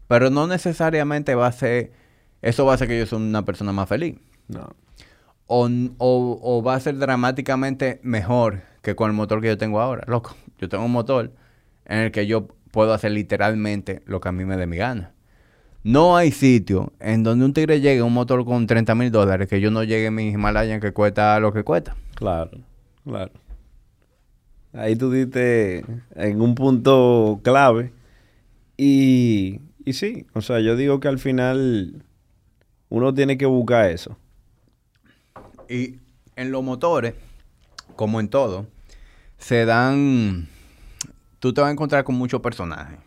Pero no necesariamente va a ser... Eso va a hacer que yo sea una persona más feliz. No. O, o- o va a ser dramáticamente mejor que con el motor que yo tengo ahora. Loco, yo tengo un motor en el que yo puedo hacer literalmente lo que a mí me dé mi gana. No hay sitio en donde un tigre llegue un motor con 30 mil dólares que yo no llegue a mi Himalayan que cuesta lo que cuesta. Claro, claro. Ahí tú diste en un punto clave. Y, y sí, o sea, yo digo que al final uno tiene que buscar eso. Y en los motores, como en todo, se dan... Tú te vas a encontrar con muchos personajes.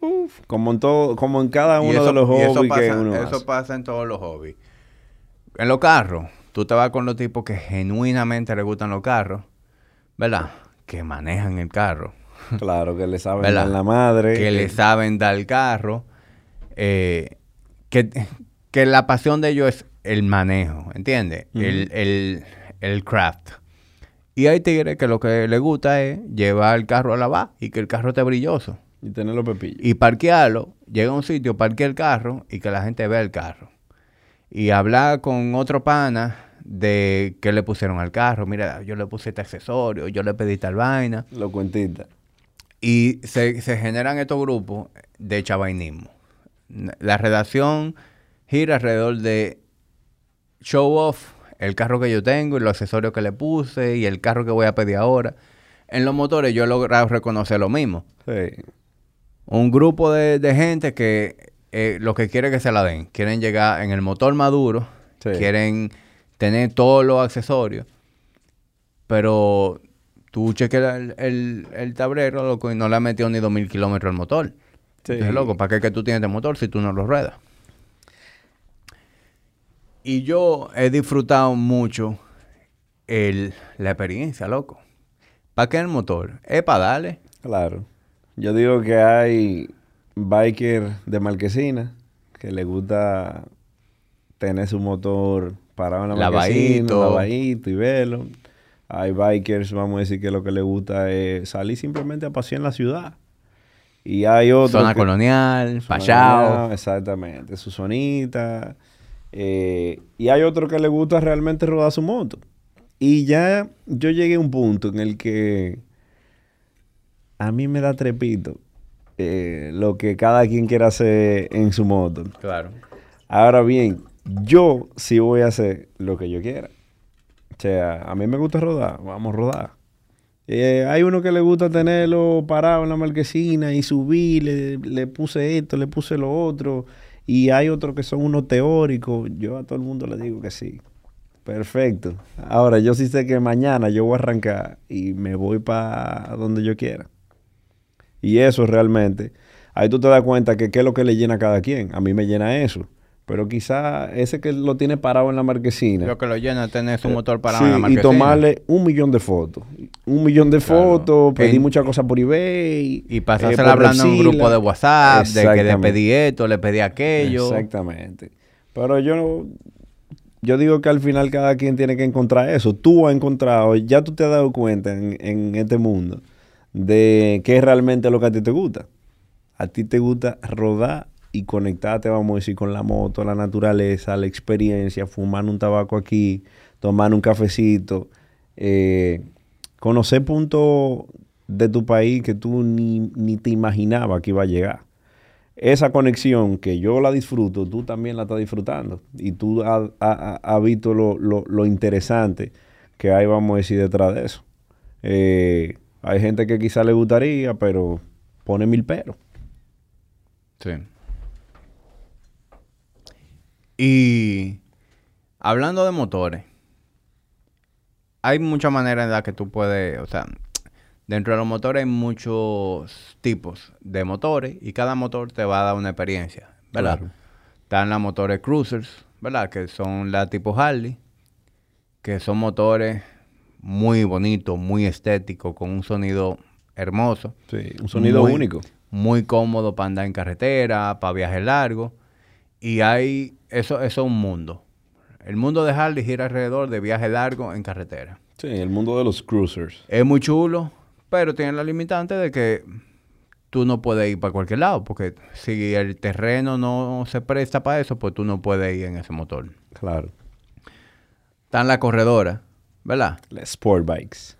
Uf, como en todo, como en cada uno eso- de los eso hobbies que pasa- uno Eso hace. pasa en todos los hobbies. En los carros, tú te vas con los tipos que genuinamente les gustan los carros, ¿verdad? Que manejan el carro, Claro, que le saben ¿verdad? dar la madre. que le saben dar el carro, eh, que, que la pasión de ellos es el manejo, ¿entiendes? El, el, el craft. Y hay tigres que lo que les gusta es llevar el carro a lavar y que el carro esté brilloso. Y tener los pepillos. y parquearlo, llega a un sitio, parquea el carro y que la gente vea el carro. Y hablar con otro pana de qué le pusieron al carro. Mira, yo le puse este accesorio, yo le pedí tal vaina. Los cuentitas. Y se, se generan estos grupos de chavainismo. La redacción gira alrededor de show off, el carro que yo tengo y los accesorios que le puse y el carro que voy a pedir ahora. En los motores yo he logrado reconocer lo mismo Sí. Un grupo de, de gente que eh, lo que quiere que se la den. Quieren llegar en el motor maduro, Sí. quieren tener todos los accesorios, pero tú cheques el, el, el tablero, loco, y no le has metido ni 2000 kilómetros al motor. Sí. Entonces, loco, ¿para qué que tú tienes de motor si tú no lo ruedas? Y yo he disfrutado mucho el, la experiencia, loco. ¿Para qué el motor? Es para darle. Claro. Yo digo que hay biker de marquesina que le gusta tener su motor parado en la marquesina, Lavadito. y verlo. Hay bikers, vamos a decir que lo que le gusta es salir simplemente a pasear en la ciudad. Y hay otros Zona que- colonial, Pachao. Exactamente, su zonita. Eh, y hay otro que le gusta realmente rodar su moto. Y ya yo llegué a un punto en el que a mí me da trepito eh, lo que cada quien quiera hacer en su moto. Claro. Ahora bien, yo sí voy a hacer lo que yo quiera. O sea, a mí me gusta rodar, vamos a rodar. Eh, hay uno que le gusta tenerlo parado en la marquesina y subir, le, le puse esto, le puse lo otro. Y hay otros que son unos teóricos. Yo a todo el mundo le digo que sí. Perfecto. Ahora, yo sí sé que mañana yo voy a arrancar y me voy para donde yo quiera. Y eso realmente, ahí tú te das cuenta que qué es lo que le llena a cada quien. A mí me llena eso. Pero quizá ese que lo tiene parado en la marquesina. Lo que lo llena es tener su motor parado Sí, en la y marquesina. tomarle un millón de fotos. Un millón de Claro. fotos, pedí muchas cosas por eBay. Y eh, pasársela por hablando en un grupo de WhatsApp, de que le pedí esto, le pedí aquello. Exactamente. Pero yo no- yo digo que al final cada quien tiene que encontrar eso. Tú has encontrado, ya tú te has dado cuenta en, en este mundo de qué es realmente lo que a ti te gusta. A ti te gusta rodar y conectarte, vamos a decir, con la moto, la naturaleza, la experiencia, fumar un tabaco aquí, tomar un cafecito, eh, conocer puntos de tu país que tú ni, ni te imaginabas que iba a llegar esa conexión que yo la disfruto, tú también la estás disfrutando. Y tú has visto lo, interesante que hay, vamos a decir, detrás de eso. Eh, hay gente que quizá le gustaría, pero pone mil peros. Sí. Y hablando de motores, hay muchas maneras en las que tú puedes, o sea, Dentro de los motores hay muchos tipos de motores y cada motor te va a dar una experiencia, ¿verdad? Están los motores cruisers, ¿verdad? Que son la tipo Harley, que son motores muy bonitos, muy estéticos, con un sonido hermoso. Sí, un sonido único. Muy cómodo para andar en carretera, para viajes largos. Y hay, eso, eso es un mundo. El mundo de Harley gira alrededor de viajes largos en carretera. Sí, el mundo de los cruisers. Es muy chulo, pero tiene la limitante de que tú no puedes ir para cualquier lado, porque si el terreno no se presta para eso, pues tú no puedes ir en ese motor. Claro. Están las corredoras, ¿verdad? Las sport bikes.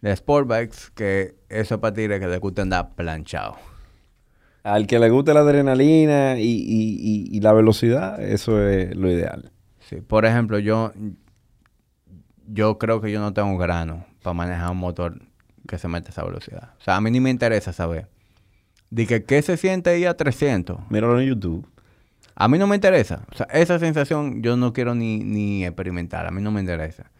Las sport bikes, que eso es para ti que le gusta andar planchado. Al que le guste la adrenalina y, la velocidad, eso es lo ideal. Sí, por ejemplo, yo, yo creo que yo no tengo grano para manejar un motor que se mete esa velocidad. O sea, a mí ni me interesa saber. Dije, ¿qué se siente ir a 300? Míralo en YouTube. A mí no me interesa. O sea, esa sensación yo no quiero ni, ni experimentar. A mí no me interesa.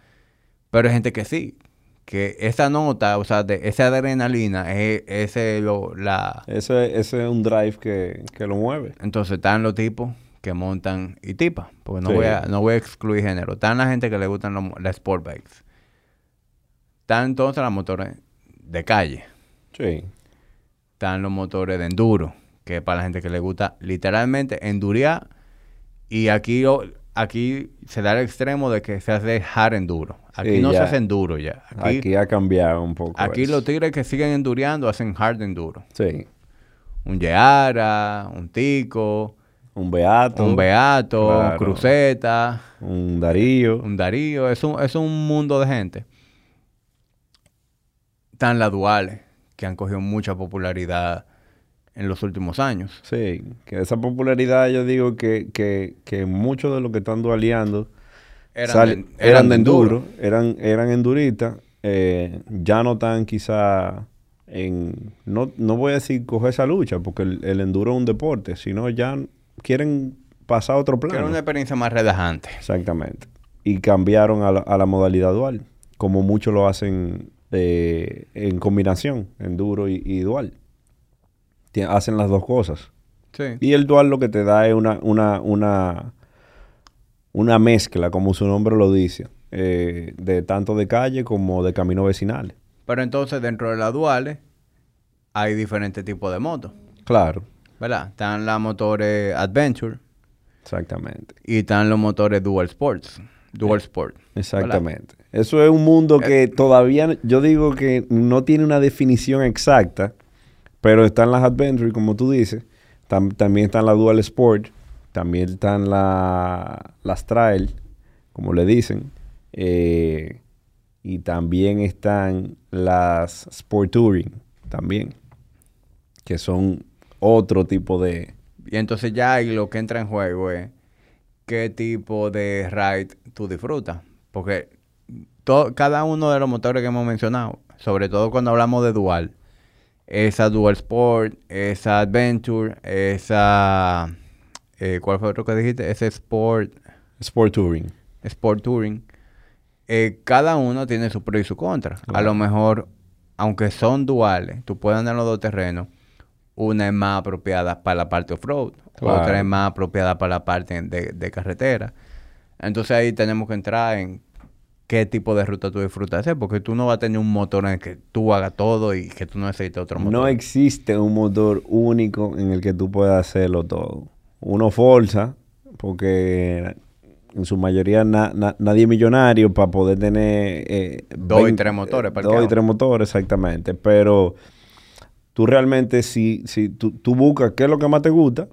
Pero hay gente que sí. Que esa nota, o sea, de esa adrenalina, es, ese lo, la... Ese, ese es un drive que, que, lo mueve. Entonces están los tipos que montan y tipas. Porque no, voy a, no voy a excluir género. Están la gente que le gustan las sport bikes. Están entonces las motores de calle. Sí. Están los motores de enduro, que es para la gente que le gusta literalmente endurear. Y aquí, aquí se da el extremo de que se hace hard enduro. Aquí no se hace enduro ya. Aquí, ha cambiado un poco. Aquí los tigres que siguen endureando hacen hard enduro. Sí. Un Yeara, un Tico. Un Beato. Un Beato, un Cruceta. Un Darío. Un Darío. Es un, es un mundo de gente están las duales, que han cogido mucha popularidad en los últimos años. Sí, que esa popularidad yo digo que, que, que muchos de los que están dualeando eran, de, eran, enduro, eran, eran enduritas, eh, ya no están quizá en, no, no voy a decir coger esa lucha, porque el, enduro es un deporte, sino ya quieren pasar a otro plano. Quieren una experiencia más relajante. Exactamente. Y cambiaron a la, a la modalidad dual, como muchos lo hacen en combinación, enduro y, y dual. hacen las dos cosas. Y el dual lo que te da es una, una, una, una mezcla, como su nombre lo dice, eh, de tanto de calle como de caminos vecinales. Pero entonces dentro de las duales hay diferentes tipos de motos. Claro. ¿Verdad? Están las motores Adventure. Exactamente. Y están los motores Dual Sports. Dual Sport. Exactamente. Eso es un mundo que eh, todavía, yo digo que no tiene una definición exacta, pero están las Adventure, como tú dices. también están las Dual Sport. También están la, las Trail, como le dicen. Eh, y también están las Sport Touring, también. Que son otro tipo de... Y entonces ya lo que entra en juego es qué tipo de ride tú disfrutas. Porque cada uno de los motores que hemos mencionado, sobre todo cuando hablamos de dual, esa Dual Sport, esa Adventure, esa... Eh, ¿Cuál fue otro que dijiste? Ese Sport... Sport Touring. Sport Touring. Eh, cada uno tiene su pro y su contra. A lo mejor, aunque son duales, tú puedes andar en los dos terrenos. Una es más apropiada para la parte off-road, otra es más apropiada para la parte de, de carretera. Entonces ahí tenemos que entrar en qué tipo de ruta tú disfrutas hacer, porque tú no vas a tener un motor en el que tú hagas todo y que tú no necesites otro motor. No existe un motor único en el que tú puedas hacerlo todo. Uno forza, porque en su mayoría na- na- nadie es millonario para poder tener... eh, Dos y 20 tres motores parqueados. Dos y tres motores, exactamente. Pero tú realmente si, si tú, tú buscas qué es lo que más te gusta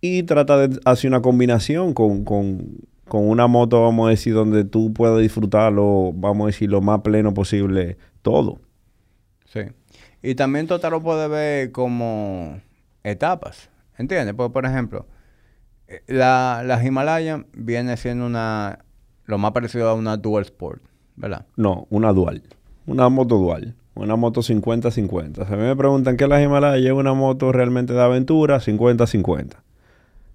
y trata de hacer una combinación con, con, con una moto, vamos a decir, donde tú puedas disfrutarlo, vamos a decir, lo más pleno posible todo. Sí. Y también te lo puedes ver como etapas. ¿Entiendes? Pues, por ejemplo, eh, la, la Himalaya viene siendo una lo más parecido a una Dual Sport, ¿verdad? No, una dual. Una moto dual. Una moto 50-50. Si a mí me preguntan qué es la Himalaya, es una moto realmente de aventura 50-50.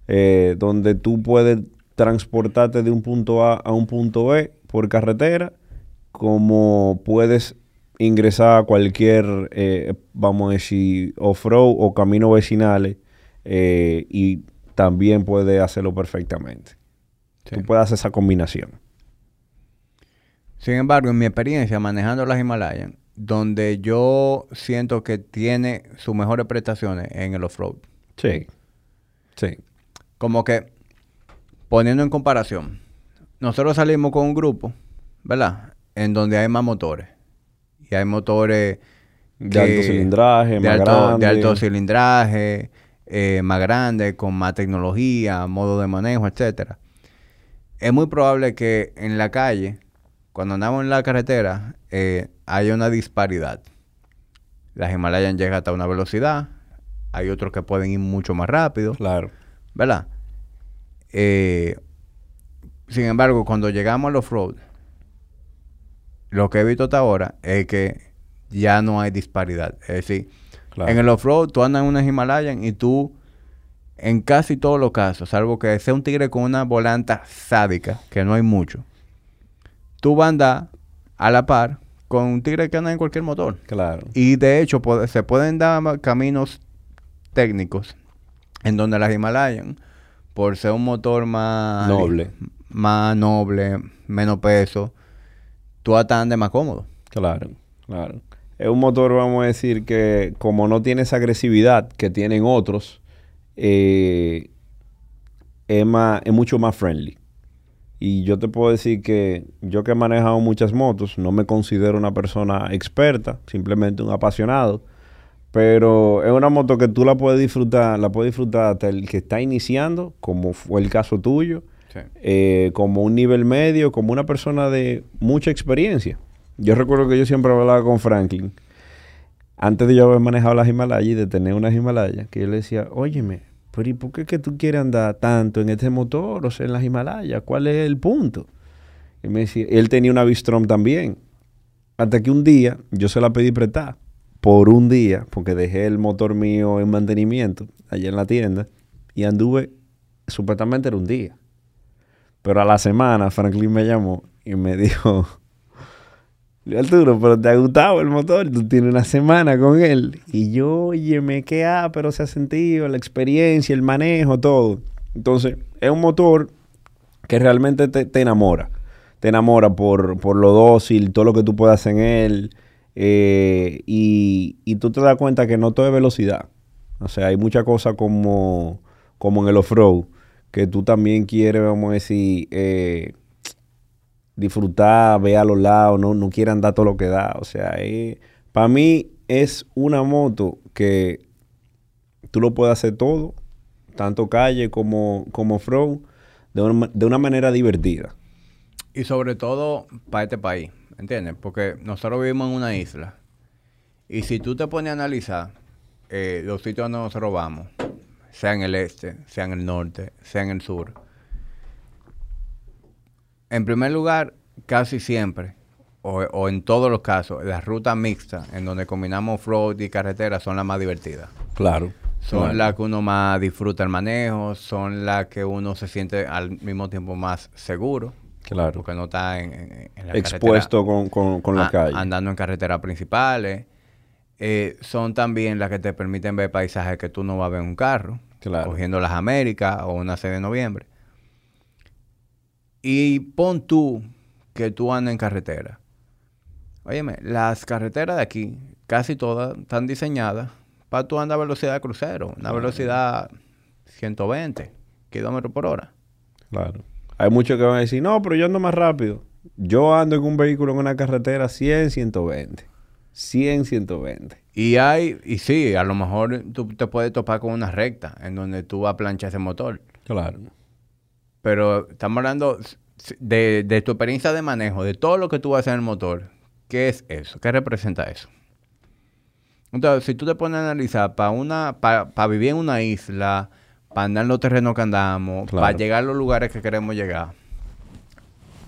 Eh, donde tú puedes transportarte de un punto A a un punto B por carretera, como puedes ingresar a cualquier, eh, vamos a decir, off-road o caminos vecinales eh, y también puedes hacerlo perfectamente. Sí. Tú puedes hacer esa combinación. Sin embargo, en mi experiencia manejando las Himalaya, donde yo siento que tiene sus mejores prestaciones en el off-road. Sí. Sí. Como que, poniendo en comparación, nosotros salimos con un grupo, ¿verdad? En donde hay más motores. Y hay motores De alto cilindraje, de más alto, grande. de alto cilindraje, eh, más grande, con más tecnología, modo de manejo, etcétera. Es muy probable que en la calle, cuando andamos en la carretera, eh, haya una disparidad. Las Himalayan llegan hasta una velocidad, hay otros que pueden ir mucho más rápido. Claro. ¿verdad? Eh, sin embargo, cuando llegamos al off-road, lo que he visto hasta ahora es que ya no hay disparidad. Es decir, Claro. en el off-road tú andas en una Himalayan y tú, en casi todos los casos, salvo que sea un tigre con una volanta sádica, que no hay mucho, tú vas a andar a la par con un tigre que anda en cualquier motor. Claro. Y de hecho se pueden dar caminos técnicos en donde las Himalayan, por ser un motor más Noble. más noble, menos peso, tú hasta andes más cómodo. Claro, claro. Es un motor, vamos a decir, que como no tiene esa agresividad que tienen otros, eh, es, más, es mucho más friendly. Y yo te puedo decir que yo que he manejado muchas motos, no me considero una persona experta, simplemente un apasionado. Pero es una moto que tú la puedes disfrutar, la puedes disfrutar hasta el que está iniciando, como fue el caso tuyo, eh, como un nivel medio, como una persona de mucha experiencia. Yo recuerdo que yo siempre hablaba con Franklin, antes de yo haber manejado las Himalayas y de tener unas Himalayas, que yo le decía, óyeme, pero ¿y por qué que tú quieres andar tanto en este motor, o en las Himalayas? ¿Cuál es el punto? Y me decía, él tenía una Bistrom también. Hasta que un día yo se la pedí prestar por un día, porque dejé el motor mío en mantenimiento allá en la tienda y anduve, supuestamente era un día. Pero a la semana Franklin me llamó y me dijo, Arturo, pero te ha gustado el motor, tú tienes una semana con él. Y yo, oye, me queda, pero se ha sentido la experiencia, el manejo, todo. Entonces, es un motor que realmente te, te enamora. Te enamora por, por lo dócil, todo lo que tú puedas en él. eh, y, y tú te das cuenta que no todo es velocidad. O sea, hay muchas cosas como, como en el off-road que tú también quieres, vamos a decir, eh, disfrutar, ver a los lados, no, no quieres andar todo lo que da. O sea, para mí es una moto que tú lo puedes hacer todo, tanto calle como, como off-road, de una, de una manera divertida. Y sobre todo para este país, ¿entiendes? Porque nosotros vivimos en una isla. Y si tú te pones a analizar eh, los sitios donde nosotros vamos, sea en el este, sea en el norte, sea en el sur, en primer lugar, casi siempre, o, o en todos los casos, las rutas mixtas, en donde combinamos off-road y carretera, son las más divertidas. Claro. Son las que uno más disfruta el manejo, son las que uno se siente al mismo tiempo más seguro. Claro. Porque no está en, en- en la Expuesto con, con, con la a- calle. andando en carreteras principales. Eh, son también las que te permiten ver paisajes que tú no vas a ver en un carro. Claro. Cogiendo las Américas o una sede de noviembre. Y pon tú que tú andas en carretera. Óyeme, las carreteras de aquí, casi todas están diseñadas para tú andar a velocidad de crucero. Una velocidad 120 kilómetros por hora. Claro. Hay muchos que van a decir, no, pero yo ando más rápido. Yo ando en un vehículo en una carretera 100, 120. 100, 120. Y hay, y sí, a lo mejor tú te puedes topar con una recta en donde tú vas a planchar ese motor. Claro. Pero estamos hablando de, de tu experiencia de manejo, de todo lo que tú vas a hacer en el motor. ¿Qué es eso? ¿Qué representa eso? Entonces, si tú te pones a analizar para una, para vivir en una isla, para andar en los terrenos que andamos, Claro. para llegar a los lugares que queremos llegar,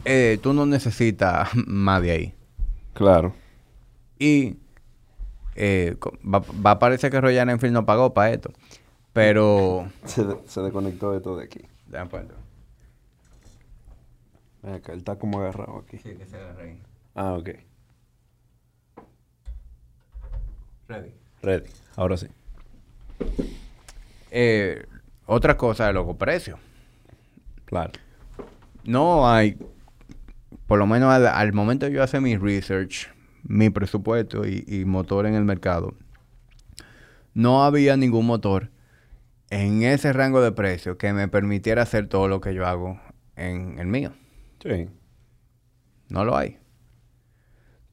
eh, tú no necesitas más de ahí. Claro. Y eh, va, va a parecer que Royal Enfield no pagó para esto. Pero... Se, de- se desconectó de todo de aquí. Déjame ponerlo. Ven acá, él está como agarrado aquí. Sí, que se agarre ahí. Ah, ok. Ready. Ready. Ahora sí. Eh, otra cosa de loco, precio. Claro. No hay, por lo menos al, al momento de yo hacer mi research, mi presupuesto y, y motor en el mercado, no había ningún motor en ese rango de precio que me permitiera hacer todo lo que yo hago en el mío. Sí. No lo hay.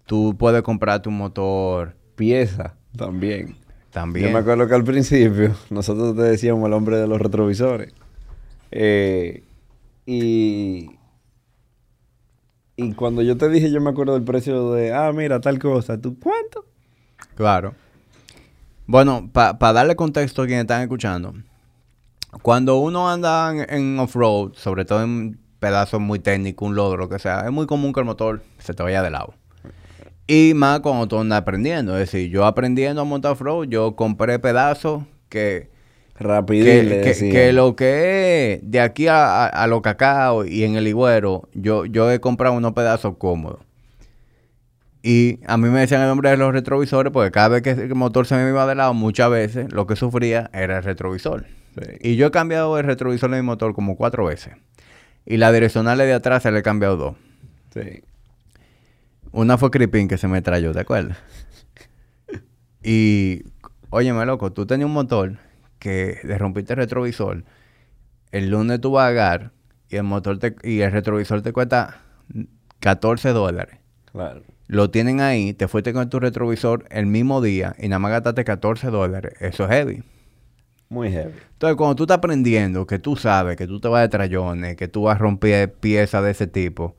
Tú puedes comprar tu motor Pieza también. también. Yo me acuerdo que al principio nosotros te decíamos el hombre de los retrovisores. Eh, y, y cuando yo te dije, yo me acuerdo del precio de, ah, mira, tal cosa. ¿Tú cuánto? Claro. Bueno, para darle contexto a quienes están escuchando, cuando uno anda en, en off-road, sobre todo en pedazos muy técnicos, un lodo, lo que sea, es muy común que el motor se te vaya de lado. Y más cuando tú andas aprendiendo. Es decir, yo aprendiendo a montar off-road, yo compré pedazos que, Rapidín, que, lo que es de aquí a, a, a los cacao y en el higüero, yo, yo he comprado unos pedazos cómodos. Y a mí me decían el nombre de los retrovisores, porque cada vez que el motor se me iba de lado, muchas veces lo que sufría era el retrovisor. Sí. Y yo he cambiado el retrovisor de mi motor como cuatro veces. Y la direccional de atrás se le he cambiado dos. Sí. Una fue Creeping que se me trayó, ¿te acuerdas? Y, óyeme, loco, tú tenías un motor que le rompiste el retrovisor. El lunes tú vas a agar y el motor te, y el retrovisor te cuesta 14 dólares. Claro. Lo tienen ahí, te fuiste con tu retrovisor el mismo día y nada más gastaste 14 dólares. Eso es heavy. Muy heavy. Entonces, cuando tú estás aprendiendo, que tú sabes que tú te vas de trayones, que tú vas a romper piezas de ese tipo,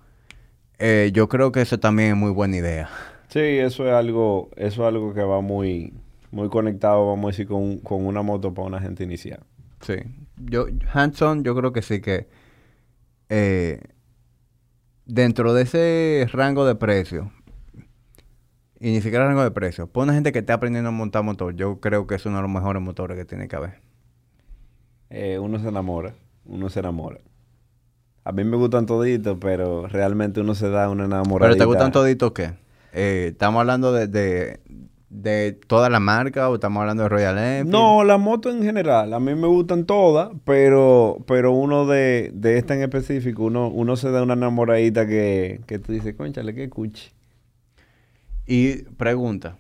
eh, yo creo que eso también es muy buena idea. Sí, eso es algo, eso es algo que va muy, muy conectado, vamos a decir, con, con una moto para una gente inicial. Sí. Yo, Hanson, yo creo que sí que eh, dentro de ese rango de precio, y ni siquiera rango de precio, para una gente que esté aprendiendo a montar motor, yo creo que es uno de los mejores motores que tiene que haber. Eh, uno se enamora, uno se enamora. A mí me gustan toditos, pero realmente uno se da una enamorada. ¿Pero te gustan toditos qué? Eh, ¿Estamos hablando de, de, de toda la marca o estamos hablando de Royal Enfield? No, la moto en general, a mí me gustan todas, pero, pero uno de, de esta en específico, uno, uno se da una enamoradita que, que tú dices, conchale, qué cuchi. Y pregunta,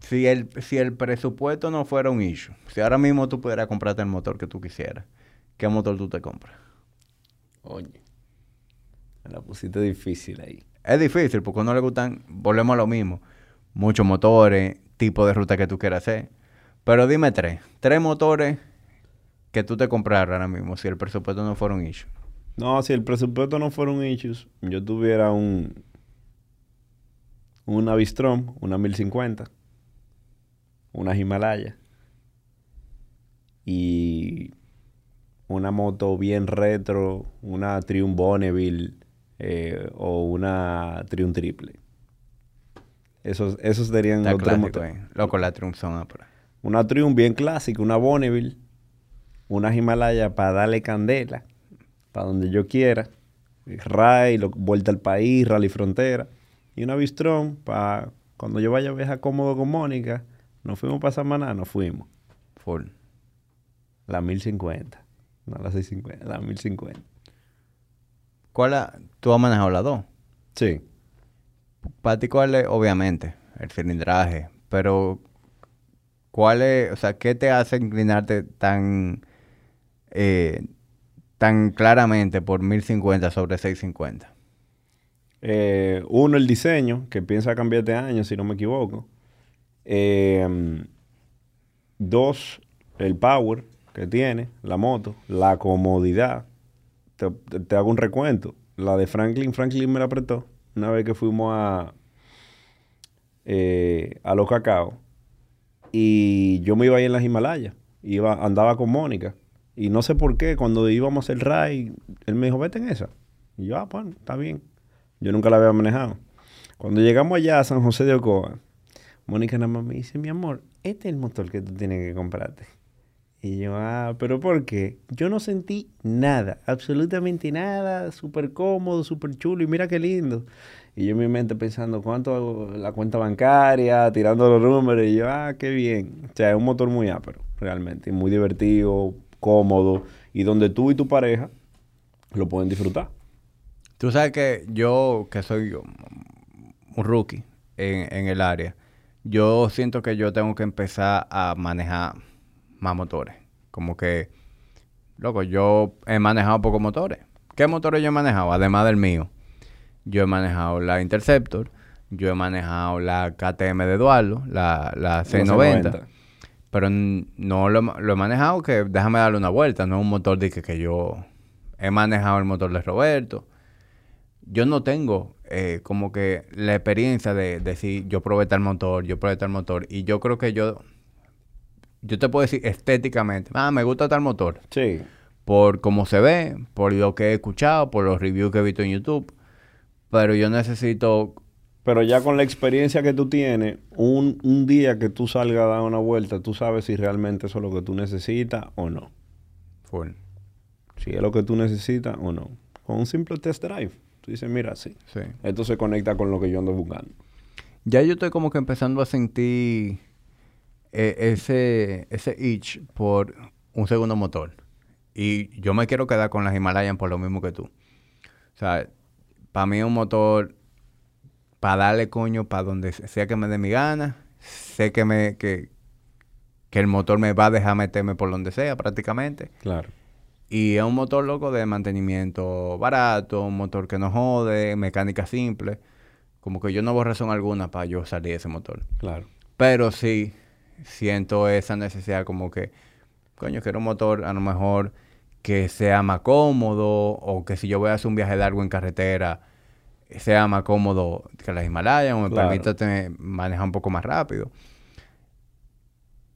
si el, si el presupuesto no fuera un issue, si ahora mismo tú pudieras comprarte el motor que tú quisieras, ¿qué motor tú te compras? Oye, me la pusiste difícil ahí. Es difícil porque a uno le gustan, volvemos a lo mismo, muchos motores, tipo de ruta que tú quieras hacer. Pero dime tres, tres motores que tú te compraras ahora mismo si el presupuesto no fuera un issue. No, si el presupuesto no fuera un issues, yo tuviera un una Bistrom, una 1050, una Himalaya y una moto bien retro, una Triumph Bonneville eh, o una Triumph Triple. Esos, esos serían Está los clásico, eh. Loco, la Triumph son. Una Triumph bien clásica, una Bonneville, una Himalaya para darle candela, para donde yo quiera. Ray, lo- vuelta al país, rally frontera. Y una Bistrom para cuando yo vaya a viajar cómodo con Mónica. Nos fuimos para Samaná, nos fuimos. Full. La 1050. No la 650, la 1050. ¿Cuál la- tú has manejado las dos? Sí. Para ti, ¿cuál es? Obviamente, el cilindraje. Pero, ¿cuál es? O sea, ¿qué te hace inclinarte tan... eh, tan claramente por 1050 sobre 650? Eh, uno, el diseño, que piensa cambiar de año, si no me equivoco. Eh, dos, el power que tiene la moto, la comodidad. Te, hago un recuento. La de Franklin, Franklin me la apretó una vez que fuimos a, eh, a los cacao. Y yo me iba ahí en las Himalayas. Iba, andaba con Mónica. Y no sé por qué, cuando íbamos a hacer ride, él me dijo, vete en esa. Y yo, ah, bueno, está bien. Yo nunca la había manejado. Cuando llegamos allá a San José de Ocoa, Mónica nada más me dice, mi amor, este es el motor que tú tienes que comprarte. Y yo, ah, pero ¿por qué? Yo no sentí nada, absolutamente nada, súper cómodo, súper chulo y mira qué lindo. Y yo en mi mente pensando, ¿cuánto la cuenta bancaria? Tirando los números y yo, ah, qué bien. O sea, es un motor muy ápero, realmente, muy divertido, cómodo y donde tú y tu pareja lo pueden disfrutar. Tú sabes que yo, que soy un rookie en, en el área, yo siento que yo tengo que empezar a manejar más motores. Como que, loco, yo he manejado pocos motores. ¿Qué motores yo he manejado? Además del mío. Yo he manejado la Interceptor, yo he manejado la KTM de Eduardo, la, la 690. Pero n- no lo, he- lo he manejado que déjame darle una vuelta, no es un motor de que, que yo he manejado el motor de Roberto. Yo no tengo eh, como que la experiencia de decir yo probé tal motor, yo probé tal motor. Y yo creo que yo, yo te puedo decir estéticamente, ah, me gusta tal motor. Sí, Por cómo se ve, por lo que he escuchado, por los reviews que he visto en YouTube. Pero yo necesito Pero ya con la experiencia que tú tienes, un, un día que tú salgas a dar una vuelta, tú sabes si realmente eso es lo que tú necesitas o no. full. Si es lo que tú necesitas o no. Con un simple test drive. Tú dices, mira, sí. Sí. Esto se conecta con lo que yo ando buscando. Ya yo estoy como que empezando a sentir eh, ese, ese itch por un segundo motor. Y yo me quiero quedar con las Himalayan por lo mismo que tú. O sea, para mí es un motor para darle coño para donde sea que me dé mi gana. Sé que me que, que el motor me va a dejar meterme por donde sea prácticamente. Claro. Y es un motor loco de mantenimiento barato, un motor que no jode, mecánica simple. Como que yo no veo razón alguna para yo salir de ese motor. Claro. Pero sí siento esa necesidad como que, coño, quiero un motor a lo mejor que sea más cómodo o que si yo voy a hacer un viaje largo en carretera sea más cómodo que las Himalayas o me Claro. permita tener- manejar un poco más rápido.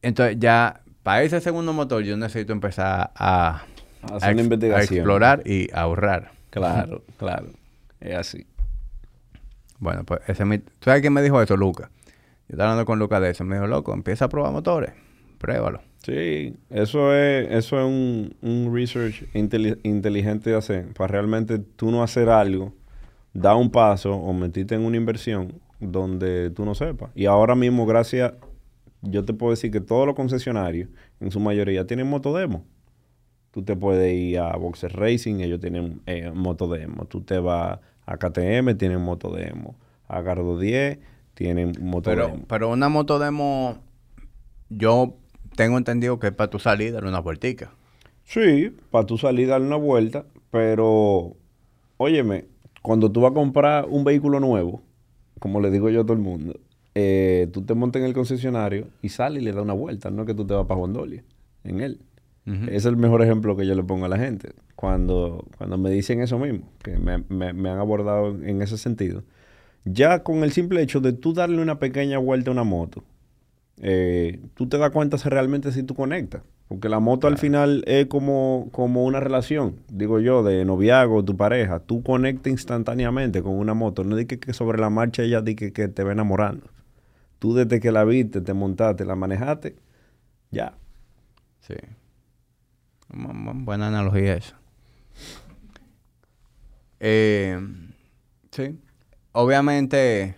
Entonces ya para ese segundo motor yo necesito empezar a, Hacer a una ex- a investigación. explorar y a ahorrar. Claro, claro. Es así. Bueno, pues ese es mi... ¿Tú sabes quién me dijo eso, Luca? Yo estaba hablando con Luca de eso. Me dijo, loco, empieza a probar motores. Pruébalo. Sí, eso es, eso es un, un research inteli- inteligente de hacer. Para realmente tú no hacer algo, dar un paso o meterte en una inversión donde tú no sepas. Y ahora mismo, gracias, yo te puedo decir que todos los concesionarios, en su mayoría, tienen motodemo. Tú te puedes ir a Boxer Racing, ellos tienen eh, motodemo. Tú te vas a KTM, tienen motodemo. A Gardo 10, tienen motodemo. Pero, pero una moto demo, yo tengo entendido que es para tu salir y darle una vueltica. Sí, para tú salir a darle una vuelta, pero óyeme, cuando tú vas a comprar un vehículo nuevo, como le digo yo a todo el mundo, eh, tú te montas en el concesionario y sales y le das una vuelta, no es que tú te vas para Gondolia en él. Es el mejor ejemplo que yo le pongo a la gente. Cuando, cuando me dicen eso mismo, que me, me- me han abordado en ese sentido. Ya con el simple hecho de tú darle una pequeña vuelta a una moto, eh, tú te das cuenta si realmente si tú conectas. Porque la moto al final es como, como una relación, digo yo, de noviazgo, tu pareja. Tú conectas instantáneamente con una moto. No digas que sobre la marcha ella di que, que te va enamorando. Tú desde que la viste, te montaste, la manejaste, ya. Sí. Bu- bu- Buena analogía esa. Eh, sí. Obviamente,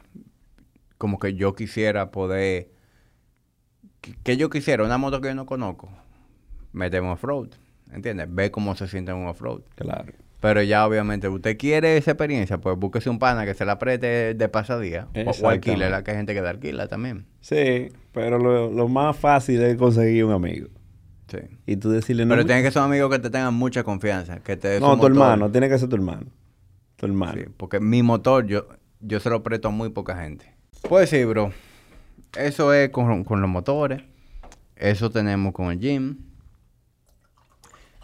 como que yo quisiera poder... que- que yo quisiera? Una moto que yo no conozco. Meterme off-road. ¿Entiendes? Ver cómo se siente en un off-road. Claro. Pero ya obviamente, usted quiere esa experiencia, pues búsquese un pana que se la preste de pasadía. O, alquile, la que hay gente que da alquila también. Sí, pero lo, lo más fácil es conseguir un amigo. Sí. Y tú decirle, no. Pero mi- tiene que ser amigos que te tengan mucha confianza. Que te no, tu motor. hermano, tiene que ser tu hermano. Tu hermano. Sí, porque mi motor yo, yo se lo presto a muy poca gente. Pues sí, bro. Eso es con, con los motores. Eso tenemos con el gym.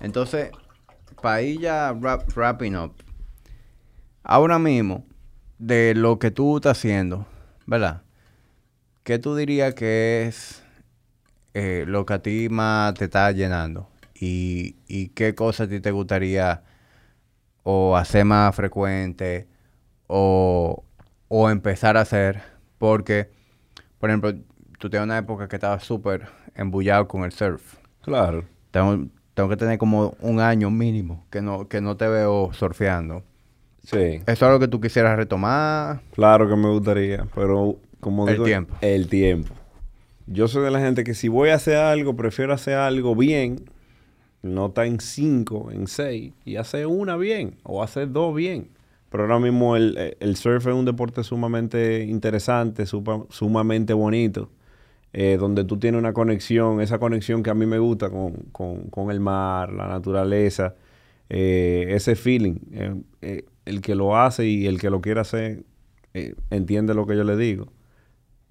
Entonces, para ir ya wrap- wrapping up. Ahora mismo, de lo que tú estás haciendo, ¿verdad? ¿Qué tú dirías que es eh, lo que a ti más te está llenando? ¿Y, y qué cosas a ti te gustaría o hacer más frecuente o, o empezar a hacer? Porque, por ejemplo, tú tienes una época que estabas súper embullado con el surf. Claro. Tengo, tengo que tener como un año mínimo que no, que no te veo surfeando. Sí. ¿Eso es algo que tú quisieras retomar? Claro que me gustaría, pero como El digo, tiempo. El tiempo. Yo soy de la gente que si voy a hacer algo, prefiero hacer algo bien, no está en cinco, en seis, y hacer una bien, o hacer dos bien. Pero ahora mismo el, el surf es un deporte sumamente interesante, supa- sumamente bonito, eh, donde tú tienes una conexión, esa conexión que a mí me gusta con, con- con el mar, la naturaleza, eh, ese feeling. eh, el que lo hace y el que lo quiere hacer entiende lo que yo le digo,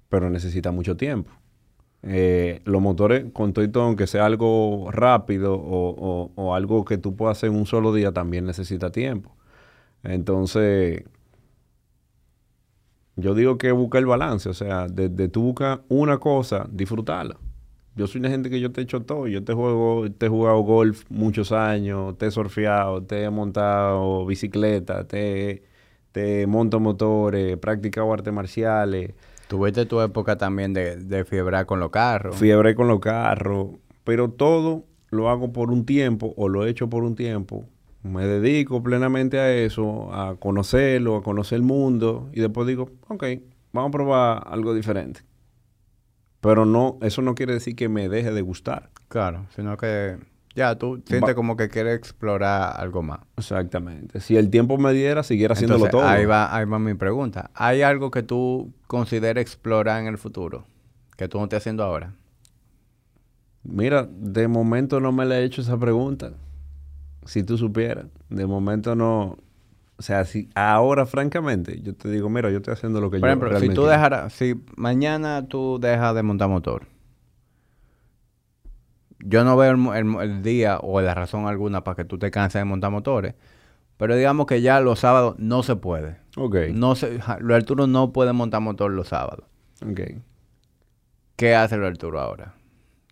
pero necesita mucho tiempo. Eh, los motores, con todo y todo, aunque sea algo rápido o, algo que tú puedas hacer en un solo día, también necesita tiempo. Entonces, yo digo que busca el balance, o sea, de, de tú buscas una cosa, disfrutarla. Yo soy una gente que yo te he hecho todo. Yo te juego, te he jugado golf muchos años, te he surfeado, te he montado bicicleta, te, te monto motores, he practicado artes marciales, Tuviste tu época también de, de fiebrar con los carros. fiebre con los carros, pero todo lo hago por un tiempo o lo he hecho por un tiempo. Me dedico plenamente a eso, a conocerlo, a conocer el mundo y después digo, ok, vamos a probar algo diferente. Pero no, eso no quiere decir que me deje de gustar. Claro, sino que ya tú sientes como que quieres explorar algo más. Exactamente. Si el tiempo me diera, siguiera haciéndolo Entonces, todo. Ahí va, ahí va mi pregunta. ¿Hay algo que tú consideres explorar en el futuro que tú no estés haciendo ahora? Mira, de momento no me le he hecho esa pregunta. Si tú supieras. De momento no. O sea, si ahora, francamente, yo te digo, mira, yo estoy haciendo lo que Por yo ejemplo, si realmente tú quiero. dejaras, si mañana tú dejas de montar motor, yo no veo el, el el día o la razón alguna para que tú te canses de montar motores, pero digamos que ya los sábados no se puede. Ok. No se, Arturo no puede montar motor los sábados. Ok. ¿Qué hace lo Arturo ahora?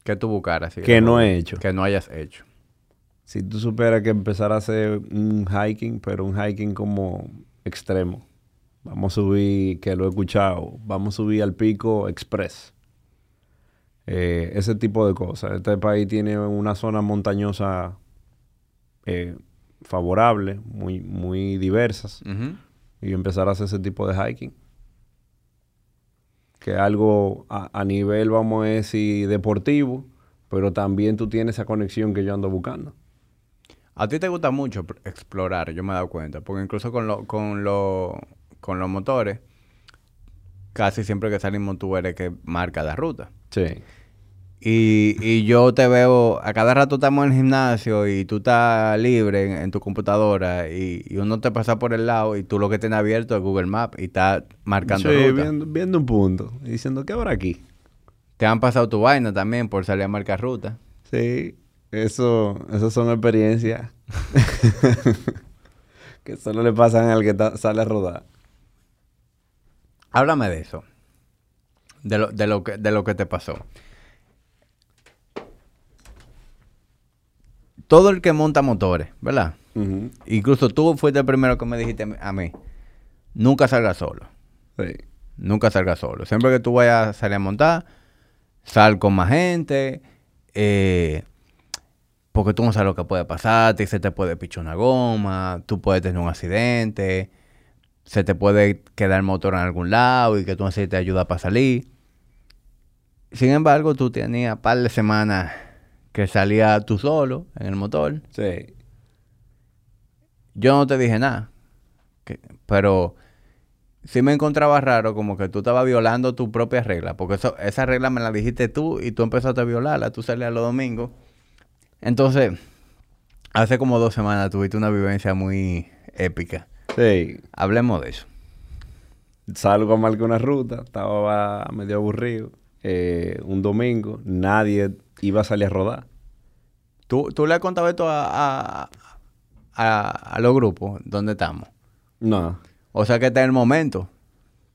¿Qué tú buscaras? si- Que no he hecho. Que no hayas hecho. Si tú supieras que empezar a hacer un hiking, pero un hiking como extremo. Vamos a subir, que lo he escuchado, vamos a subir al pico express. Eh, ese tipo de cosas. Este país tiene una zona montañosa eh, favorable, muy, muy diversas. Y empezar a hacer ese tipo de hiking. Que es algo a, a nivel, vamos a decir, deportivo, pero también tú tienes esa conexión que yo ando buscando. A ti te gusta mucho explorar, yo me he dado cuenta, porque incluso con, lo, con, lo, con los motores, casi siempre que salimos tú eres que marca la ruta. Sí. Y, y yo te veo, a cada rato estamos en el gimnasio y tú estás libre en, en tu computadora y, y uno te pasa por el lado y tú lo que tienes abierto es Google Maps y estás marcando Sí, ruta. viendo, viendo un punto. Y diciendo, ¿qué habrá aquí? Te han pasado tu vaina también por salir a marcar ruta. Sí, eso, esas son experiencias que solo le pasan al que sale a rodar. Háblame de eso. De lo, de lo, que, de lo que te pasó. Todo el que monta motores, ¿verdad? Incluso tú fuiste el primero que me dijiste a mí. Nunca salgas solo. Sí. Nunca salgas solo. Siempre que tú vayas a salir a montar, sal con más gente. eh, porque tú no sabes lo que puede pasar. Te, se te puede pichar una goma. Tú puedes tener un accidente. Se te puede quedar el motor en algún lado y que tú necesites ayuda para salir. Sin embargo, tú tenías un par de semanas que salías tú solo en el motor. Sí. Yo no te dije nada. Que- pero sí me encontraba raro como que tú estabas violando tu propia regla. Porque eso, esa regla me la dijiste tú y tú empezaste a violarla. Tú salías los domingos Entonces, hace como dos semanas tuviste una vivencia muy épica. Sí. Hablemos de eso. Salgo a marcar una ruta, estaba medio aburrido. Eh, un domingo, nadie iba a salir a rodar. ¿Tú, tú le has contado esto a, a, a- a los grupos donde estamos? No. O sea que está en el momento.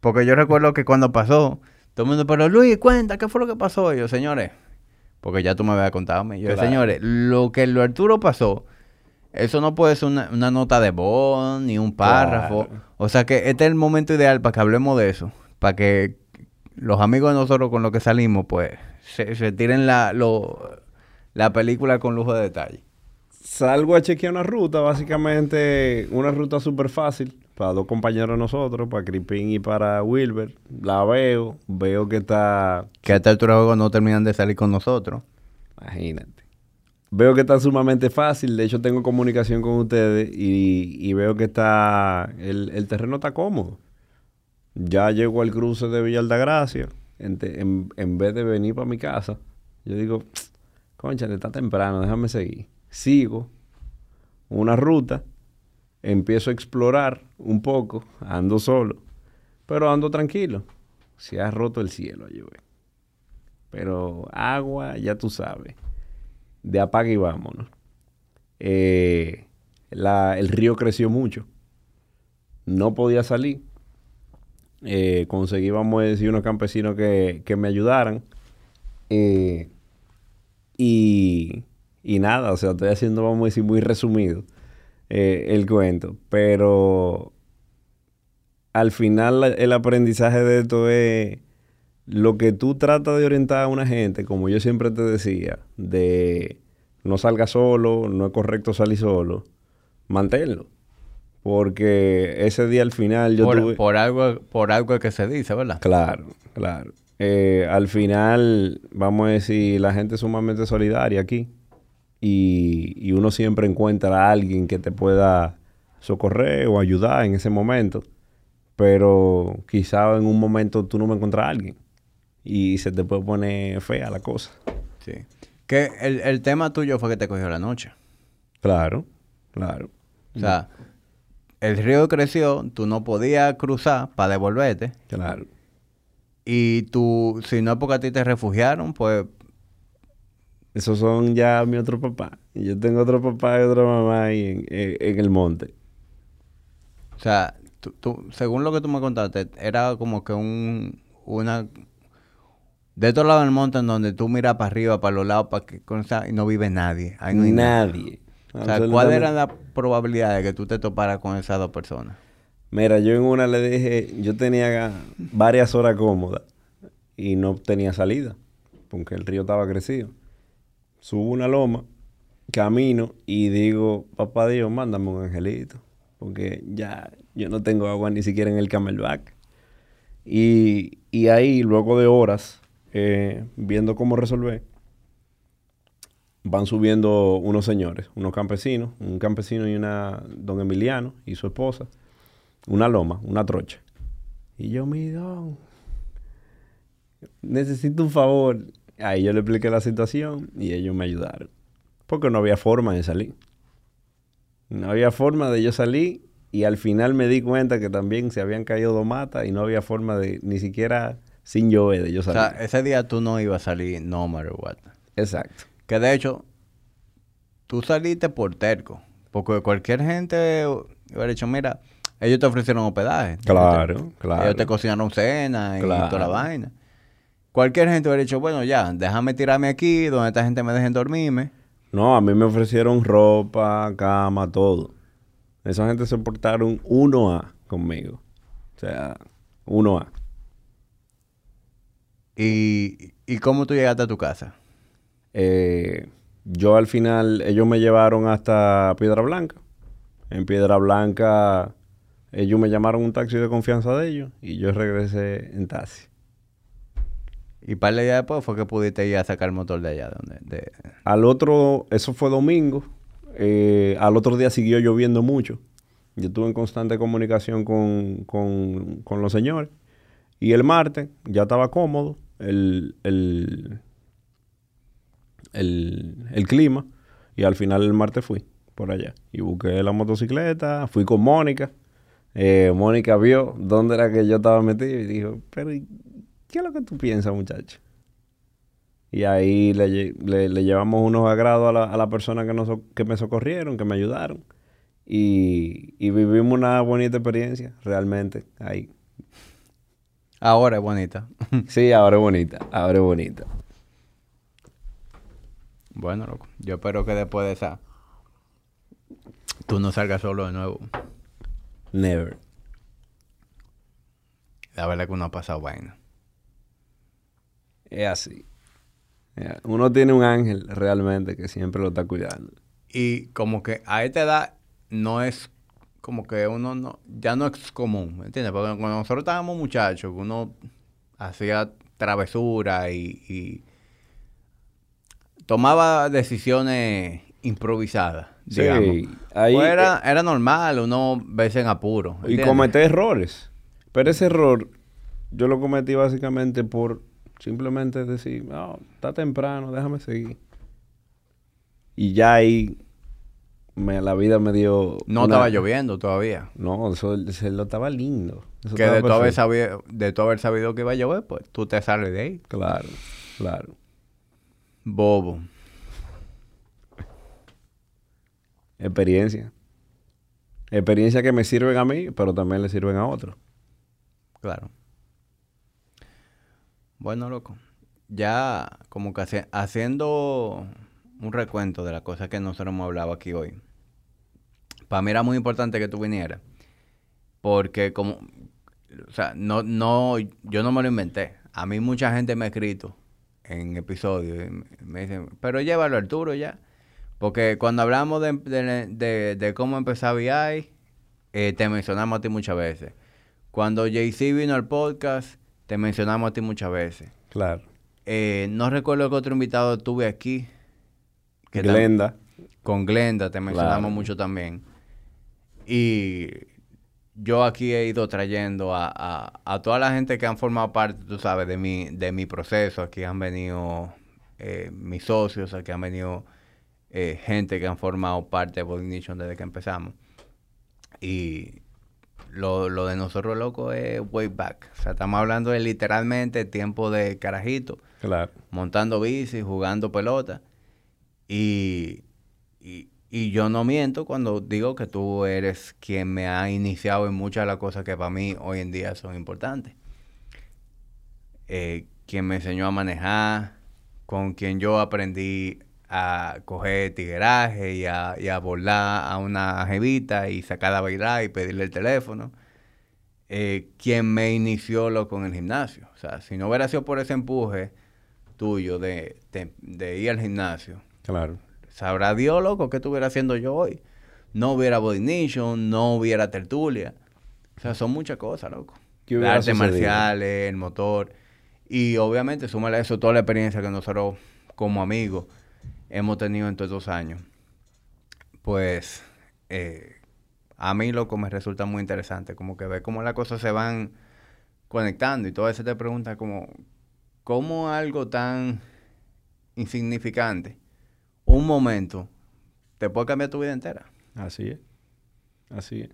Porque yo recuerdo que cuando pasó, todo el mundo, pero Luis, cuenta, ¿qué fue lo que pasó? Y yo, señores, porque ya tú me habías contado. Yo, Claro. señores, lo que lo Arturo pasó, eso no puede ser una, una nota de voz, ni un párrafo. Claro. O sea que este es el momento ideal para que hablemos de eso. Para que los amigos de nosotros con los que salimos, pues, se, se tiren la, lo- la película con lujo de detalle. Salgo a chequear una ruta, básicamente una ruta súper fácil para dos compañeros de nosotros, para Crispin y para Wilber. La veo, veo que está, Que a esta altura juego no terminan de salir con nosotros. imagínate. Veo que está sumamente fácil, de hecho tengo comunicación con ustedes y, y veo que está, el, el terreno está cómodo. Ya llego al cruce de Villa Altagracia, en, en, en vez de venir para mi casa, yo digo, concha, está temprano, déjame seguir. Sigo una ruta, empiezo a explorar un poco, ando solo, pero ando tranquilo. Se ha roto el cielo llover. Pero agua, ya tú sabes, de apaga y vámonos. Eh, la- el río creció mucho. No podía salir. Eh, conseguí, vamos a decir, unos campesinos que, que me ayudaran. Eh, y, y nada, o sea, estoy haciendo, vamos a decir, muy resumido eh, el cuento. Pero al final el aprendizaje de esto es lo que tú tratas de orientar a una gente, como yo siempre te decía, de no salga solo, no es correcto salir solo, manténlo. Porque ese día al final yo por, tuve... por algo por algo que se dice, ¿verdad? Claro, claro. Eh, al final, vamos a decir, la gente es sumamente solidaria aquí. Y, y uno siempre encuentra a alguien que te pueda socorrer o ayudar en ese momento. Pero quizá en un momento tú no me encuentras a alguien. Y se te puede poner fea la cosa. Sí. Que el, el tema tuyo fue que te cogió la noche. Claro, claro. O sea, el río creció, tú no podías cruzar para devolverte. Claro. Y tú, si no es porque a ti te refugiaron, pues, Esos son ya mi otro papá. Y yo tengo otro papá y otra mamá ahí en, en- en el monte. o sea, tú, tú- según lo que tú me contaste, era como que un, una... De estos lados del monte en donde tú miras para arriba, para los lados, para que sea, y no vive nadie. Ahí no hay nada. Nadie. O sea, ¿cuál era la probabilidad de que tú te toparas con esas dos personas? Mira, yo en una le dije, yo tenía varias horas cómodas y no tenía salida, porque el río estaba crecido. Subo una loma, camino y digo, papá Dios, mándame un angelito, porque ya yo no tengo agua ni siquiera en el camelback. Y, y ahí, luego de horas, eh, viendo cómo resolver, van subiendo unos señores, unos campesinos, un campesino y una don Emiliano y su esposa, una loma, una trocha. Y yo, mi don, necesito un favor. Ahí yo le expliqué la situación y ellos me ayudaron. Porque no había forma de salir. No había forma de yo salir y al final me di cuenta que también se habían caído dos matas y no había forma de ni siquiera sin llover de yo O salir. sea, ese día tú no ibas a salir no matter what. Exacto. Que de hecho, tú saliste por terco. Porque cualquier gente hubiera dicho, mira, ellos te ofrecieron hospedaje. Claro, Ellos te- claro. Ellos te cocinaron cena y Claro. toda la vaina. Cualquier gente hubiera dicho, bueno, ya, déjame tirarme aquí, donde esta gente me dejen dormirme. No, a mí me ofrecieron ropa, cama, todo. Esa gente se portaron 1A conmigo. O sea, 1A. ¿Y, y cómo tú llegaste a tu casa? Eh, yo al final, ellos me llevaron hasta Piedra Blanca. En Piedra Blanca, ellos me llamaron un taxi de confianza de ellos y yo regresé en taxi. Y par de días después fue que pudiste ir a sacar el motor de allá. Donde, de... Al otro, eso fue domingo. eh, al otro día siguió lloviendo mucho. Yo estuve en constante comunicación con, con- con los señores. Y el martes ya estaba cómodo el, el, el, el clima. Y al final el martes fui por allá. Y busqué la motocicleta, fui con Mónica. Eh, Mónica vio dónde era que yo estaba metido y dijo, pero ¿qué es lo que tú piensas, muchacho? Y ahí le, le- le llevamos unos agrados a la, a la persona que, nos, que me socorrieron, que me ayudaron. Y, y vivimos una bonita experiencia, realmente, ahí. Ahora es bonita. Sí, ahora es bonita, ahora es bonita. Bueno, loco. Yo espero que después de esa... Tú no salgas solo de nuevo. Never. La verdad que uno ha pasado vaina. Es así. Uno tiene un ángel realmente que siempre lo está cuidando. Y como que a esta edad no es como que uno no, ya no es común, ¿me entiendes? Porque cuando nosotros estábamos muchachos, uno hacía travesura y, y tomaba decisiones improvisadas, digamos. Sí, ahí, Pues era, era normal uno verse en apuro. Y cometer errores. Pero ese error yo lo cometí básicamente por simplemente decir, no, está temprano, déjame seguir. Y ya ahí me, la vida me dio... No una- estaba lloviendo todavía. No, eso, se lo estaba lindo. Eso Que estaba de tú, haber sabido, de tú haber sabido que iba a llover, pues tú te sales de ahí. Claro, claro. Bobo. Experiencia. Experiencia que me sirven a mí, pero también le sirven a otros. Claro. Bueno, loco. Ya como que hace- haciendo un recuento de las cosas que nosotros hemos hablado aquí hoy. Para mí era muy importante que tú vinieras. Porque como... O sea, no, no, yo no me lo inventé. A mí mucha gente me ha escrito en episodios y me- dicen, pero llévalo Arturo ya. Porque cuando hablamos de, de- de- de cómo empezar VI, eh, te mencionamos a ti muchas veces. Cuando Jay-Z vino al podcast, te mencionamos a ti muchas veces. Claro. Eh, no recuerdo qué otro invitado tuve aquí. que Glenda. Con Glenda te mencionamos Claro. mucho también. Y yo aquí he ido trayendo a, a- a toda la gente que han formado parte, tú sabes, de mi, de mi proceso. Aquí han venido eh, mis socios, aquí han venido eh, gente que han formado parte de Body Nation desde que empezamos. Y lo, lo de nosotros, loco, es way back. O sea, estamos hablando de literalmente tiempo de carajito Claro. montando bici, jugando pelota. Y, y, y yo no miento cuando digo que tú eres quien me ha iniciado en muchas de las cosas que para mí hoy en día son importantes. Eh, quien me enseñó a manejar, con quien yo aprendí a coger tigueraje y a, y a volar a una jevita y sacarla a bailar y pedirle el teléfono. Eh, quien me inició lo con el gimnasio. O sea, si no hubiera sido por ese empuje tuyo de, de, de ir al gimnasio, Claro. Sabrá Dios, loco, qué estuviera haciendo yo hoy. No hubiera Body Nation, no hubiera tertulia. O sea, son muchas cosas, loco. ¿Qué hubiera Artes marciales, el motor. Y obviamente, súmale a eso toda la experiencia que nosotros, como amigos, hemos tenido en todos estos años. Pues, eh, a mí, loco, me resulta muy interesante. Como que ver cómo las cosas se van conectando. Y todo eso te pregunta como, ¿cómo algo tan insignificante, un momento, te puede cambiar tu vida entera? Así es. Así es.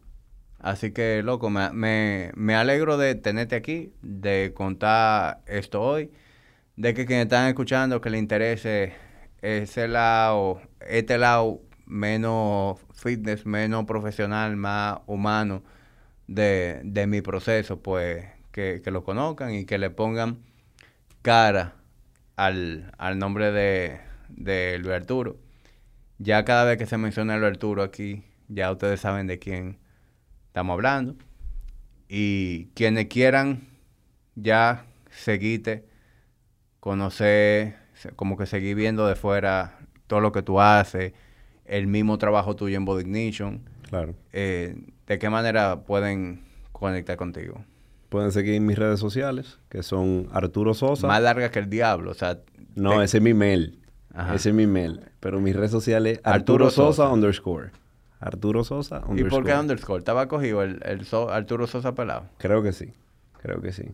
Así que, loco, me, me, me alegro de tenerte aquí, de contar esto hoy, de que quienes están escuchando, que le interese ese lado, este lado menos fitness, menos profesional, más humano de, de mi proceso, pues que, que lo conozcan y que le pongan cara al, al nombre de, de Luis Arturo. Ya cada vez que se menciona Luis Arturo aquí, ya ustedes saben de quién estamos hablando. Y quienes quieran ya seguirte, conocer, como que seguir viendo de fuera todo lo que tú haces, el mismo trabajo tuyo en Body Ignition, Claro. eh, ¿de qué manera pueden conectar contigo? Pueden seguir mis redes sociales, que son Arturo Sosa. Más larga que el diablo, o sea... no, te- ese es mi mail. Ajá. Ese es mi mail. Pero mis redes sociales, Arturo Arturo, Sosa, Sosa. underscore. Arturo Sosa ¿Y underscore. por qué underscore? ¿Estaba cogido el, el So- Arturo Sosa pelado? Creo que sí. Creo que sí.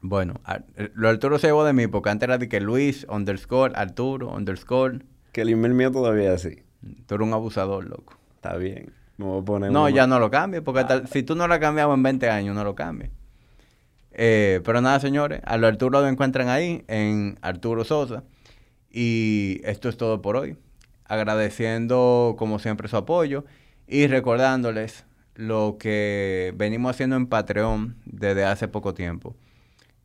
Bueno, Ar- eh, lo Arturo se llevó de mí porque antes era de que Luis underscore, Arturo underscore, Que el email mío todavía es así. Tú eres un abusador, loco. Está bien. Me voy a poner No, ya no lo cambies, porque hasta- si tú no lo has cambiado en 20 años, no lo cambies. Eh, pero nada, señores, a lo Arturo lo encuentran ahí, en Arturo Sosa. Y esto es todo por hoy. Agradeciendo, como siempre, su apoyo y recordándoles lo que venimos haciendo en Patreon desde hace poco tiempo.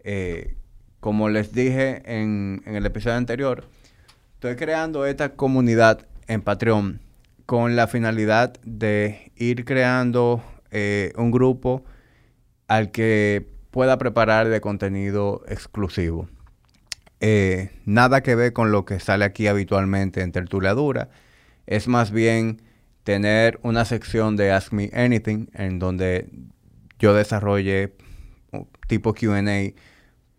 Eh, como les dije en, en el episodio anterior, estoy creando esta comunidad en Patreon con la finalidad de ir creando eh, un grupo al que pueda preparar de contenido exclusivo. Eh, nada que ver con lo que sale aquí habitualmente en Tertulia Dura. Es más bien tener una sección de Ask Me Anything en donde yo desarrolle tipo QA,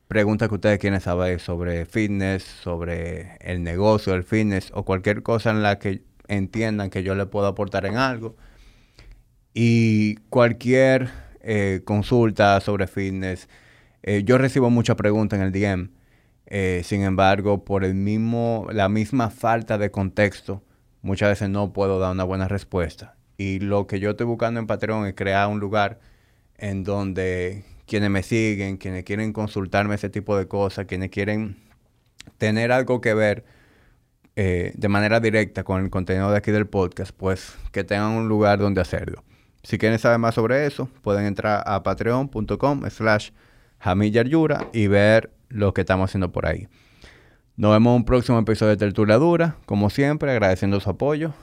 preguntas que ustedes quieren saber sobre fitness, sobre el negocio del fitness o cualquier cosa en la que entiendan que yo le puedo aportar en algo. Y cualquier eh, consulta sobre fitness, eh, yo recibo muchas preguntas en el DM. Eh, sin embargo, por el mismo, la misma falta de contexto, muchas veces no puedo dar una buena respuesta. Y lo que yo estoy buscando en Patreon es crear un lugar en donde quienes me siguen, quienes quieren consultarme ese tipo de cosas, quienes quieren tener algo que ver eh, de manera directa con el contenido de aquí del podcast, pues que tengan un lugar donde hacerlo. Si quieren saber más sobre eso, pueden entrar a patreon.com slash Yura y ver lo que estamos haciendo por ahí. Nos vemos en un próximo episodio de Tertulia Dura, como siempre, agradeciendo su apoyo.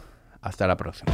Hasta la próxima.